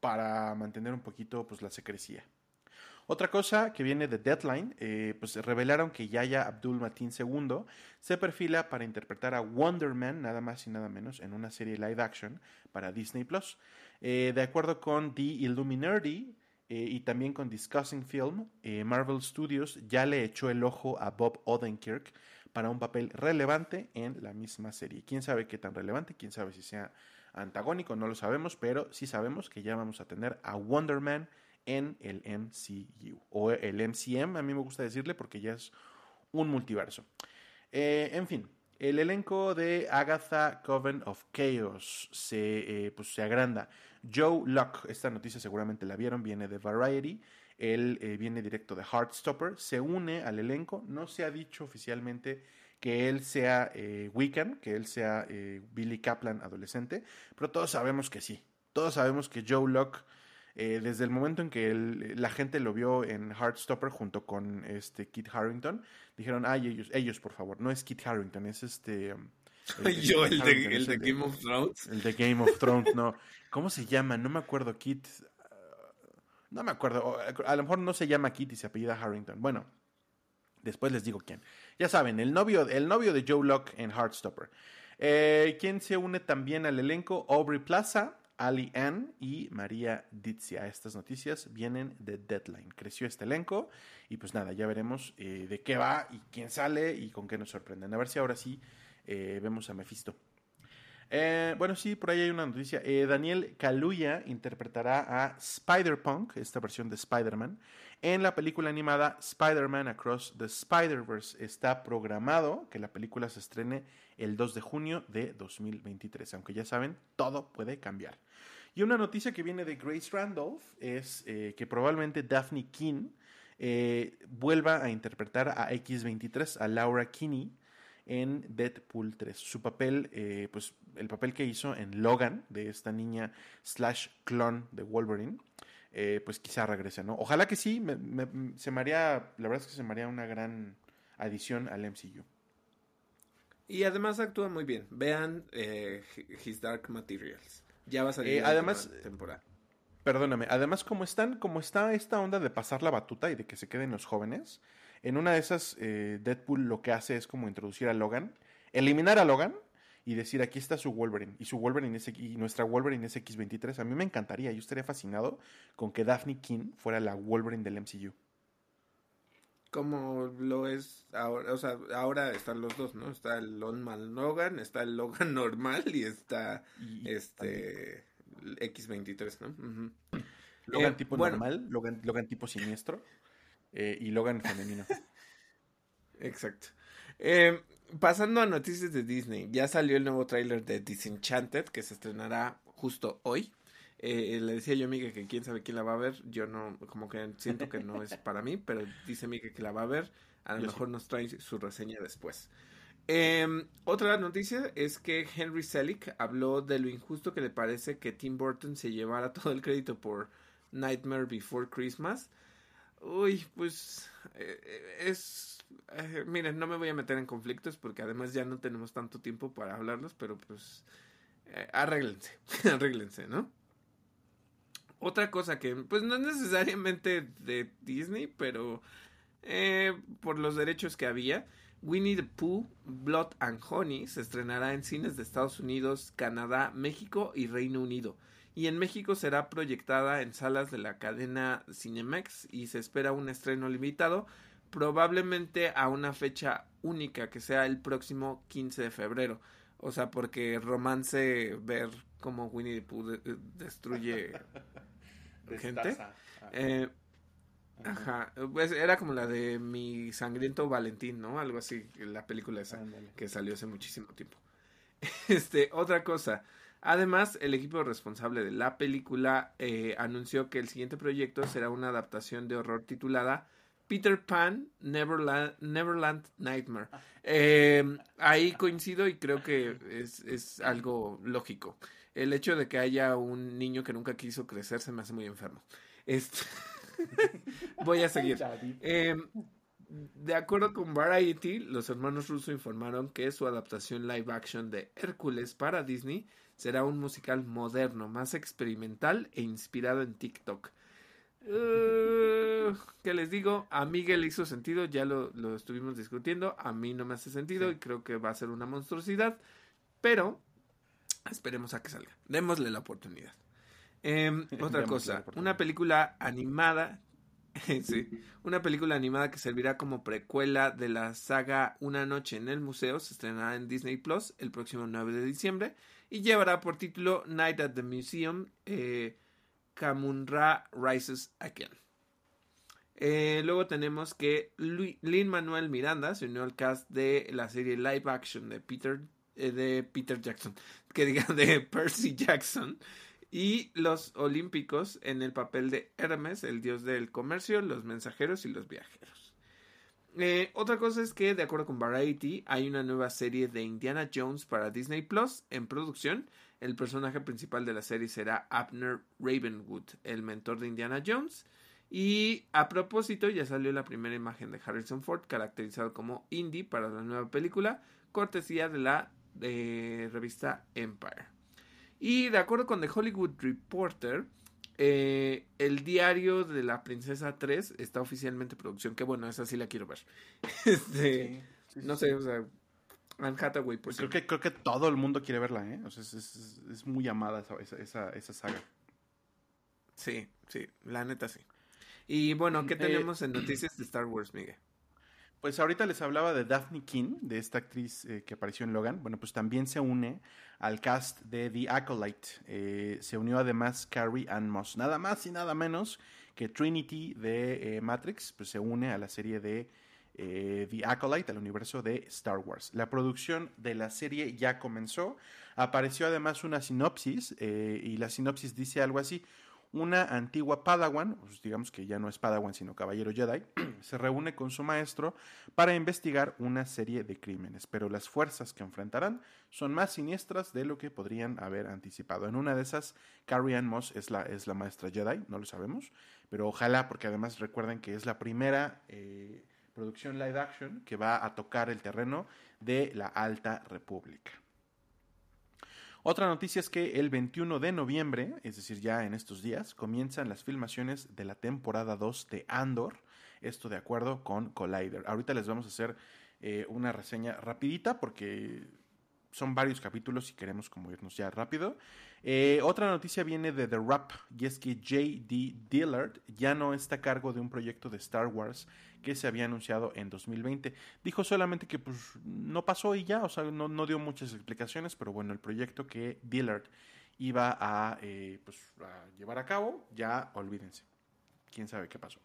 Speaker 2: para mantener un poquito pues la secrecía. Otra cosa que viene de Deadline, eh, pues revelaron que Yaya Abdul Mateen II se perfila para interpretar a Wonder Man, nada más y nada menos, en una serie live action para Disney Plus. Eh, de acuerdo con The Illuminati eh, y también con Discussing Film, Marvel Studios ya le echó el ojo a Bob Odenkirk para un papel relevante en la misma serie. Quién sabe qué tan relevante, quién sabe si sea antagónico, no lo sabemos, pero sí sabemos que ya vamos a tener a Wonder Man en el MCU. O el MCM, a mí me gusta decirle porque ya es un multiverso. Eh, en fin, el elenco de Agatha Coven of Chaos se, eh, pues, se agranda. Joe Locke, esta noticia seguramente la vieron, viene de Variety. Él eh, viene directo de Heartstopper, se une al elenco. No se ha dicho oficialmente que él sea Wiccan, que él sea Billy Kaplan adolescente, pero todos sabemos que sí. Todos sabemos que Joe Locke eh, desde el momento en que la gente lo vio en Heartstopper junto con este Kit Harrington, dijeron, ay, ellos, ellos, por favor, no es Kit Harrington, es este...
Speaker 1: El, Yo, el, de, Game of Thrones.
Speaker 2: El de Game of Thrones, no. ¿Cómo se llama? No me acuerdo, Kit... Uh, no me acuerdo, a lo mejor no se llama Kit y se apellida Harrington. Bueno, después les digo quién. Ya saben, el novio, el novio de Joe Locke en Heartstopper. Eh, ¿Quién se une también al elenco? Aubrey Plaza, Ali Ann y María Ditzia. Estas noticias vienen de Deadline. Creció este elenco y pues nada, ya veremos eh, de qué va y quién sale y con qué nos sorprenden. A ver si ahora sí eh, vemos a Mephisto. Eh, bueno, sí, por ahí hay una noticia. Daniel Kaluuya interpretará a Spider-Punk, esta versión de Spider-Man, en la película animada Spider-Man Across the Spider-Verse. Está programado que la película se estrene el 2 de junio de 2023. Aunque ya saben, todo puede cambiar. Y una noticia que viene de Grace Randolph es eh, que probablemente Daphne King eh, vuelva a interpretar a X23, a Laura Kinney, en Deadpool 3. Su papel, eh, pues el papel que hizo en Logan, de esta niña slash clon de Wolverine, pues quizá regrese, ¿no? Ojalá que sí, se me haría, la verdad es que se me haría una gran adición al MCU.
Speaker 1: Y además actúa muy bien. Vean His Dark Materials. Ya va a salir
Speaker 2: eh, además, temporada. Perdóname, además como están, como está esta onda de pasar la batuta y de que se queden los jóvenes, en una de esas eh, Deadpool lo que hace es como introducir a Logan, eliminar a Logan y decir aquí está su Wolverine y su Wolverine es, y nuestra Wolverine es X23. A mí me encantaría, yo estaría fascinado con que Daphne King fuera la Wolverine del MCU.
Speaker 1: Como lo es ahora, o sea, ahora están los dos, ¿no? Está el normal Logan, está el Logan normal y está este X23, ¿no?
Speaker 2: Logan eh, tipo normal, Logan, tipo siniestro eh, y Logan femenino.
Speaker 1: Exacto. Eh, pasando a noticias de Disney, ya salió el nuevo tráiler de Disenchanted que se estrenará justo hoy. Eh, le decía yo a Miguel que quién sabe quién la va a ver. Yo no, como que siento que no es para mí, pero dice Miguel que la va a ver. A lo mejor nos trae su reseña después. Em, otra noticia es que Henry Selick habló de lo injusto que le parece que Tim Burton se llevara todo el crédito por Nightmare Before Christmas. Uy, pues eh, es... Eh, miren, no me voy a meter en conflictos porque además ya no tenemos tanto tiempo para hablarlos, pero pues eh, arréglense, arréglense, ¿no? Otra cosa que, pues no es necesariamente de Disney, pero por los derechos que había, Winnie the Pooh, Blood and Honey se estrenará en cines de Estados Unidos, Canadá, México y Reino Unido y en México será proyectada en salas de la cadena Cinemex y se espera un estreno limitado, probablemente a una fecha única que sea el próximo 15 de febrero. O sea, porque romance ver cómo Winnie the Pooh destruye gente. Eh, ajá, pues era como la de mi sangriento Valentín, ¿no? Algo así, la película esa que salió hace muchísimo tiempo. Este, otra cosa, Además, el equipo responsable de la película eh, anunció que el siguiente proyecto será una adaptación de horror titulada Peter Pan Neverland, Neverland Nightmare. Eh, ahí coincido y creo que es, algo lógico. El hecho de que haya un niño que nunca quiso crecer se me hace muy enfermo. Este, voy a seguir. Eh, de acuerdo con Variety, los hermanos Russo informaron que su adaptación live action de Hércules para Disney será un musical moderno, más experimental e inspirado en TikTok. Uh, ¿Qué les digo? A Miguel hizo sentido, ya lo, estuvimos discutiendo. A mí no me hace sentido y creo que va a ser una monstruosidad. Pero esperemos a que salga. Démosle la oportunidad. Em, otra cosa, una película animada. sí, una película animada que servirá como precuela de la saga Una noche en el museo se estrenará en Disney Plus el próximo 9 de diciembre y llevará por título Night at the Museum eh, Kamunra Rises Again. Eh, luego tenemos que Lin Manuel Miranda se unió al cast de la serie live action de Peter, eh, de Peter Jackson, que diga de Percy Jackson, y los Olímpicos en el papel de Hermes, el dios del comercio, los mensajeros y los viajeros. Eh, otra cosa es que, de acuerdo con Variety, hay una nueva serie de Indiana Jones para Disney Plus en producción. El personaje principal de la serie será Abner Ravenwood, el mentor de Indiana Jones. Y a propósito, ya salió la primera imagen de Harrison Ford, caracterizado como Indy para la nueva película, cortesía de la revista Empire. Y de acuerdo con The Hollywood Reporter, eh, el diario de la Princesa 3 está oficialmente en producción. Que bueno, esa sí la quiero ver. Este, no sé, o sea, Anne Hathaway, pues.
Speaker 2: Creo que, creo que todo el mundo quiere verla, ¿eh? O sea, es, muy amada esa, esa, saga.
Speaker 1: Sí, sí, la neta sí. Y bueno, ¿qué eh, tenemos en noticias de Star Wars, Miguel?
Speaker 2: Pues ahorita les hablaba de Daphne King, de esta actriz eh, que apareció en Logan. Bueno, pues también se une al cast de The Acolyte. Eh, se unió además Carrie Ann Moss. Nada más y nada menos que Trinity de eh, Matrix, pues se une a la serie de The Acolyte, al universo de Star Wars. La producción de la serie ya comenzó. Apareció además una sinopsis y la sinopsis dice algo así una antigua Padawan, pues digamos que ya no es Padawan sino Caballero Jedi, se reúne con su maestro para investigar una serie de crímenes, pero las fuerzas que enfrentarán son más siniestras de lo que podrían haber anticipado. En una de esas, Carrie Ann Moss es la, es la maestra Jedi, no lo sabemos, pero ojalá, porque además recuerden que es la primera eh, producción live action que va a tocar el terreno de la Alta República. Otra noticia es que el 21 de noviembre, es decir, ya en estos días, comienzan las filmaciones de la temporada 2 de Andor. Esto de acuerdo con Collider. Ahorita les vamos a hacer eh, una reseña rapidita porque son varios capítulos y queremos como irnos ya rápido. Eh, otra noticia viene de The Rap y es que J.D. Dillard ya no está a cargo de un proyecto de Star Wars que se había anunciado en 2020. Dijo solamente que pues no pasó y ya, o sea, no, dio muchas explicaciones, pero bueno, el proyecto que Dillard iba a, eh, pues, a llevar a cabo, ya olvídense. ¿Quién sabe qué pasó?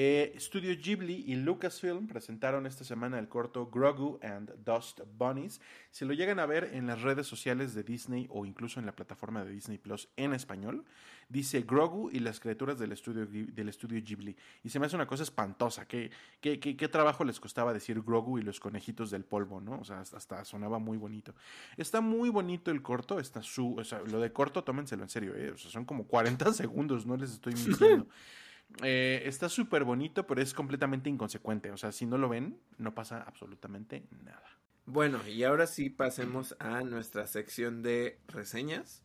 Speaker 2: Eh, Studio Ghibli y Lucasfilm presentaron esta semana el corto Grogu and Dust Bunnies. Si lo llegan a ver en las redes sociales de Disney o incluso en la plataforma de Disney Plus en español, dice Grogu y las criaturas del estudio, del estudio Ghibli. Y se me hace una cosa espantosa. ¿Qué, qué, qué, trabajo les costaba decir Grogu y los conejitos del polvo, ¿no? O sea, hasta sonaba muy bonito. Está muy bonito el corto. Está su, o sea, lo de corto, tómenselo en serio, ¿eh? O sea, son como 40 segundos, no les estoy mintiendo. Eh, está súper bonito, pero es completamente inconsecuente. O sea, si no lo ven, no pasa absolutamente nada.
Speaker 1: Bueno, y ahora sí pasemos a nuestra sección de reseñas.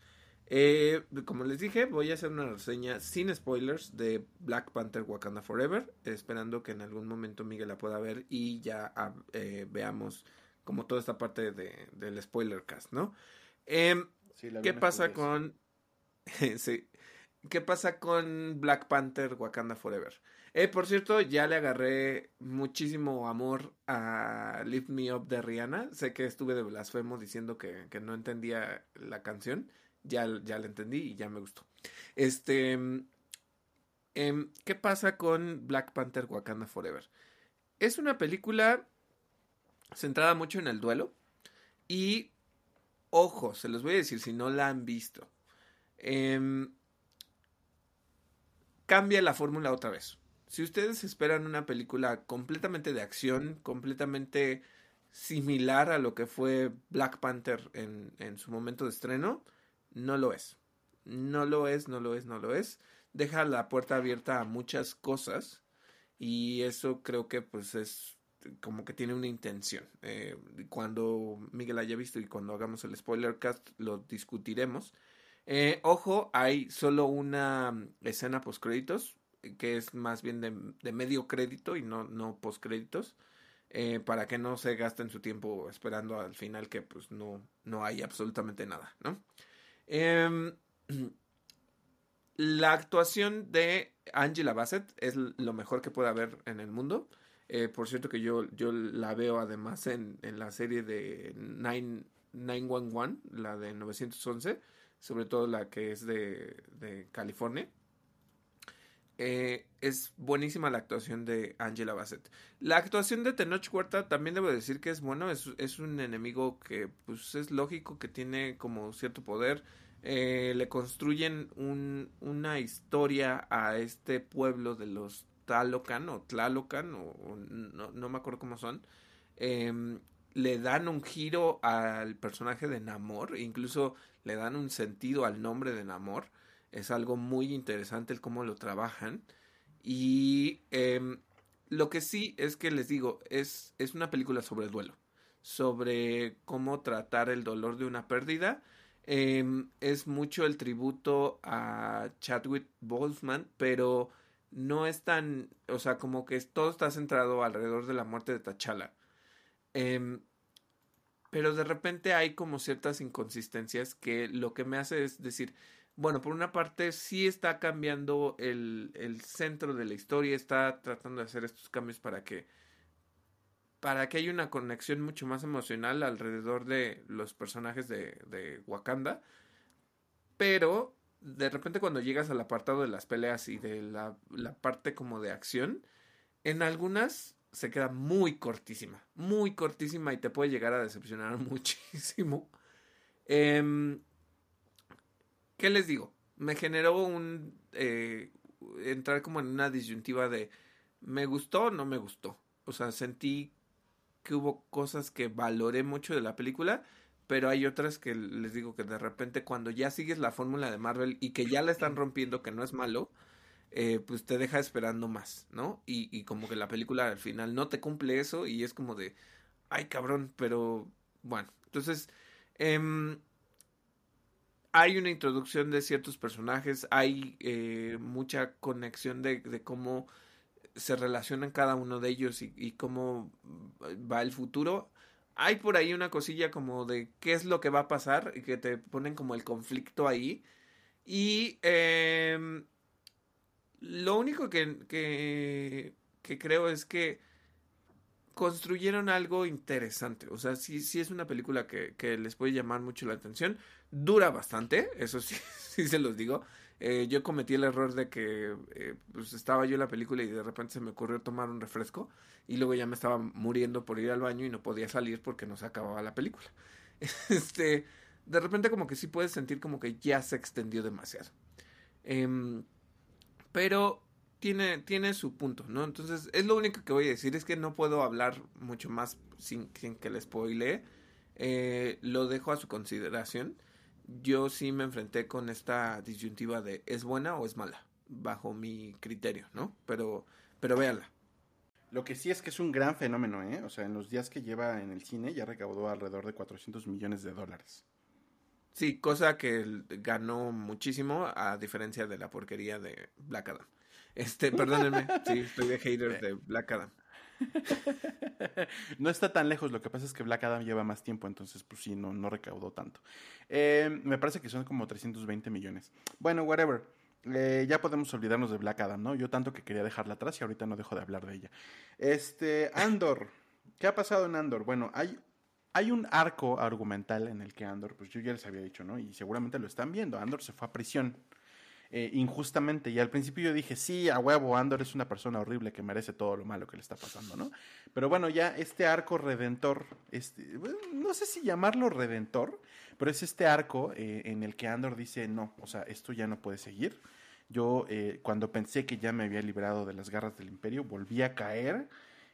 Speaker 1: Eh, como les dije, voy a hacer una reseña sin spoilers de Black Panther Wakanda Forever, esperando que en algún momento Miguel la pueda ver y ya eh, veamos como toda esta parte de, del spoiler cast, ¿no? Em, ¿Qué pasa con... ¿Qué pasa con Black Panther Wakanda Forever? Eh, por cierto, ya le agarré muchísimo amor a Lift Me Up de Rihanna. Sé que estuve de blasfemo diciendo que, que no entendía la canción ya, ya la entendí y ya me gustó. Este, em, ¿qué pasa con Black Panther Wakanda Forever? Es una película centrada mucho en el duelo y, ojo, se los voy a decir si no la han visto. Em, cambia la fórmula otra vez. Si ustedes esperan una película completamente de acción, completamente similar a lo que fue Black Panther en, en su momento de estreno, no lo es. No lo es, no lo es, no lo es. Deja la puerta abierta a muchas cosas y eso creo que pues es como que tiene una intención. Eh, cuando Miguel haya visto y cuando hagamos el spoiler cast lo discutiremos. Eh, ojo, hay solo una escena post créditos que es más bien de, medio crédito y no, no post créditos. Eh, para que no se gasten su tiempo esperando al final que pues no, no hay absolutamente nada, ¿no? Em, la actuación de Angela Bassett es lo mejor que puede haber en el mundo. Eh, por cierto que yo, yo la veo además en, la serie de 911, la de 911, sobre todo la que es de, California. Eh, es buenísima la actuación de Angela Bassett. La actuación de Tenoch Huerta también debo decir que es bueno, es, es un enemigo que pues es lógico que tiene como cierto poder eh, le construyen una historia a este pueblo de los Talocan o Tlalocan, o, no, me acuerdo cómo son. Em, le dan un giro al personaje de Namor, incluso le dan un sentido al nombre de Namor. Es algo muy interesante el cómo lo trabajan. Y em, lo que sí es que les digo, es, es una película sobre el duelo, sobre cómo tratar el dolor de una pérdida Em, es mucho el tributo a Chadwick Boseman, pero no es tan, o sea, como que todo está centrado alrededor de la muerte de T'Challa. Em, pero de repente hay como ciertas inconsistencias que lo que me hace es decir, bueno, por una parte sí está cambiando el, el centro de la historia, está tratando de hacer estos cambios para que para que haya una conexión mucho más emocional alrededor de los personajes de, Wakanda. Pero de repente cuando llegas al apartado de las peleas y de la, parte como de acción, en algunas se queda muy cortísima, muy cortísima y te puede llegar a decepcionar muchísimo. Em, ¿Qué les digo? Me generó un... Eh, entrar como en una disyuntiva de me gustó o no me gustó. O sea, sentí que hubo cosas que valoré mucho de la película, pero hay otras que les digo que de repente cuando ya sigues la fórmula de Marvel y que ya la están rompiendo, que no es malo, eh, pues te deja esperando más, ¿no? Y, como que la película al final no te cumple eso y es como de, ay cabrón, pero bueno, entonces... Em, hay una introducción de ciertos personajes, hay eh, mucha conexión de, cómo se relacionan cada uno de ellos y, cómo va el futuro. Hay por ahí una cosilla como de qué es lo que va a pasar y que te ponen como el conflicto ahí. Y em, lo único que, que, creo es que construyeron algo interesante. O sea, sí, sí es una película que, que les puede llamar mucho la atención. Dura bastante, eso sí, sí se los digo. Eh, yo cometí el error de que eh, pues estaba yo en la película y de repente se me ocurrió tomar un refresco y luego ya me estaba muriendo por ir al baño y no podía salir porque no se acababa la película. Este, de repente como que sí puedes sentir como que ya se extendió demasiado. Em, pero tiene, tiene su punto, ¿no? Entonces, es lo único que voy a decir, es que no puedo hablar mucho más sin, sin que le spoile. Eh, lo dejo a su consideración. Yo sí me enfrenté con esta disyuntiva de ¿es buena o es mala? Bajo mi criterio, ¿no? Pero, pero véanla.
Speaker 2: Lo que sí es que es un gran fenómeno, ¿eh? O sea, en los días que lleva en el cine ya recaudó alrededor de 400 millones de dólares.
Speaker 1: Sí, cosa que ganó muchísimo a diferencia de la porquería de Black Adam. Este, perdónenme, sí, estoy de hater de Black Adam.
Speaker 2: no está tan lejos, lo que pasa es que Black Adam lleva más tiempo, entonces pues sí, no, no recaudó tanto. Eh, me parece que son como 320 millones. Bueno, whatever. Eh, ya podemos olvidarnos de Black Adam, ¿no? Yo tanto que quería dejarla atrás y ahorita no dejo de hablar de ella. Este, Andor. ¿Qué ha pasado en Andor? Bueno, hay, hay un arco argumental en el que Andor, pues yo ya les había dicho, ¿no? Y seguramente lo están viendo. Andor se fue a prisión. Eh, injustamente. Y al principio yo dije, sí, a huevo, Andor es una persona horrible que merece todo lo malo que le está pasando, ¿no? Pero bueno, ya este arco redentor, este, no sé si llamarlo redentor, pero es este arco eh, en el que Andor dice, no, o sea, esto ya no puede seguir. Yo eh, cuando pensé que ya me había librado de las garras del imperio, volví a caer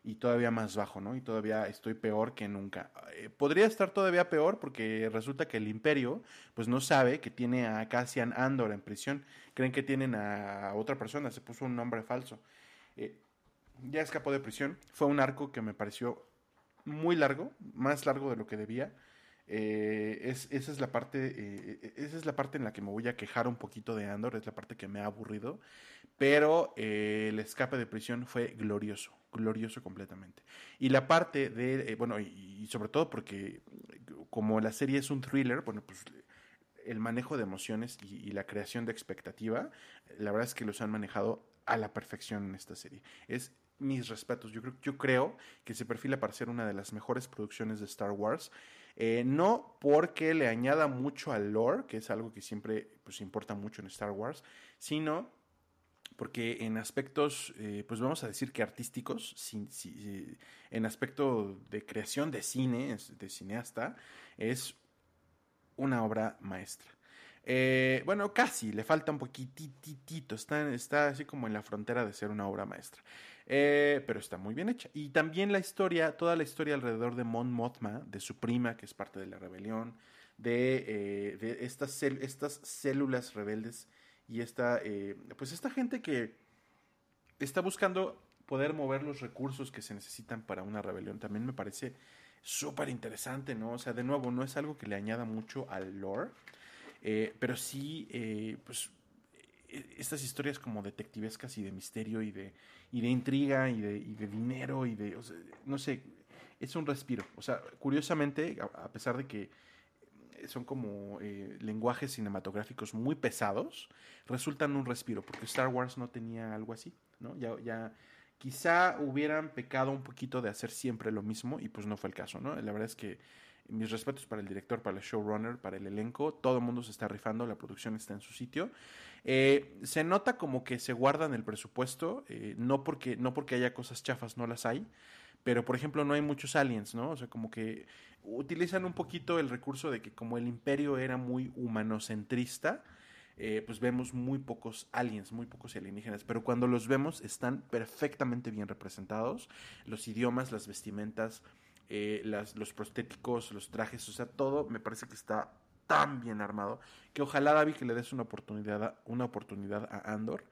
Speaker 2: y todavía más bajo, ¿no? Y todavía estoy peor que nunca. Eh, podría estar todavía peor porque resulta que el imperio pues no sabe que tiene a Cassian Andor en prisión. Creen que tienen a otra persona, se puso un nombre falso. Eh, ya escapó de prisión. Fue un arco que me pareció muy largo, más largo de lo que debía. Eh, es, esa, es la parte, esa es la parte en la que me voy a quejar un poquito de Andor, es la parte que me ha aburrido, pero el escape de prisión fue glorioso glorioso completamente. Y la parte de, eh, bueno, y, sobre todo porque como la serie es un thriller, bueno, pues el manejo de emociones y, la creación de expectativa, la verdad es que los han manejado a la perfección en esta serie. Es mis respetos, yo creo, yo creo que se perfila para ser una de las mejores producciones de Star Wars. Eh, no porque le añada mucho al lore, que es algo que siempre pues, importa mucho en Star Wars, sino porque en aspectos, eh, pues vamos a decir que artísticos, en aspecto de creación de cine, de cineasta, es una obra maestra. Eh, bueno, casi, le falta un poquitito, está, está así como en la frontera de ser una obra maestra. Eh, pero está muy bien hecha. Y también la historia, toda la historia alrededor de Mon Mothma, de su prima, que es parte de la rebelión, de, de estas, estas células rebeldes y esta, eh, pues esta gente que está buscando poder mover los recursos que se necesitan para una rebelión también me parece súper interesante, ¿no? O sea, de nuevo, no es algo que le añada mucho al lore, eh, pero sí, eh, pues, estas historias como detectivescas y de misterio y de, y de intriga y de, y de dinero y de, no sé, es un respiro. O sea, curiosamente, a pesar de que son como eh, lenguajes cinematográficos muy pesados, resultan un respiro, porque Star Wars no tenía algo así, ¿no? Ya, quizá hubieran pecado un poquito de hacer siempre lo mismo y pues no fue el caso, ¿no? La verdad es que mis respetos para el director, para el showrunner, para el elenco, todo el mundo se está rifando, la producción está en su sitio. Eh, se nota como que se guardan el presupuesto, eh, no, porque, no porque haya cosas chafas, no las hay, pero por ejemplo no hay muchos aliens, ¿no? O sea, como que utilizan un poquito el recurso de que como el imperio era muy humanocentrista, eh, pues vemos muy pocos aliens, muy pocos alienígenas, pero cuando los vemos están perfectamente bien representados, los idiomas, las vestimentas, eh, las, los prostéticos, los trajes, o sea, todo me parece que está tan bien armado que ojalá David que le des una oportunidad una oportunidad a Andor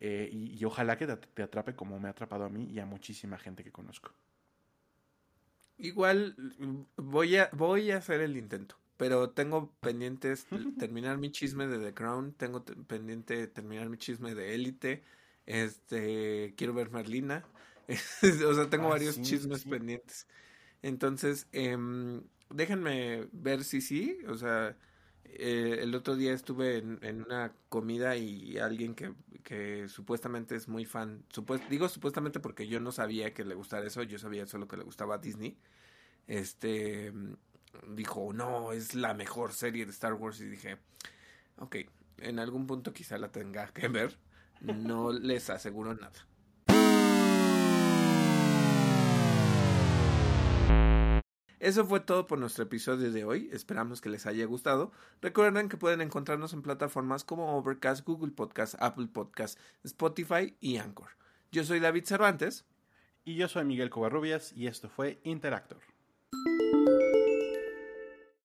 Speaker 2: eh, y, y, ojalá que te, atrape como me ha atrapado a mí y a muchísima gente que conozco.
Speaker 1: Igual voy a, voy a hacer el intento. Pero tengo pendientes terminar mi chisme de The Crown. Tengo pendiente terminar mi chisme de Élite. Este, quiero ver Merlina. o sea, tengo ah, varios chismes pendientes. Entonces, em, déjenme ver si sí. O sea, eh, el otro día estuve en, una comida y alguien que, supuestamente es muy fan, digo supuestamente porque yo no sabía que le gustara eso, yo sabía solo que le gustaba Disney, este dijo, no, es la mejor serie de Star Wars y dije, ok, en algún punto quizá la tenga que ver. No les aseguro nada. Eso fue todo por nuestro episodio de hoy. Esperamos que les haya gustado. Recuerden que pueden encontrarnos en plataformas como Overcast, Google Podcast, Apple Podcast, Spotify y Anchor. Yo soy David Cervantes.
Speaker 2: Y yo soy Miguel Covarrubias y esto fue Interactor.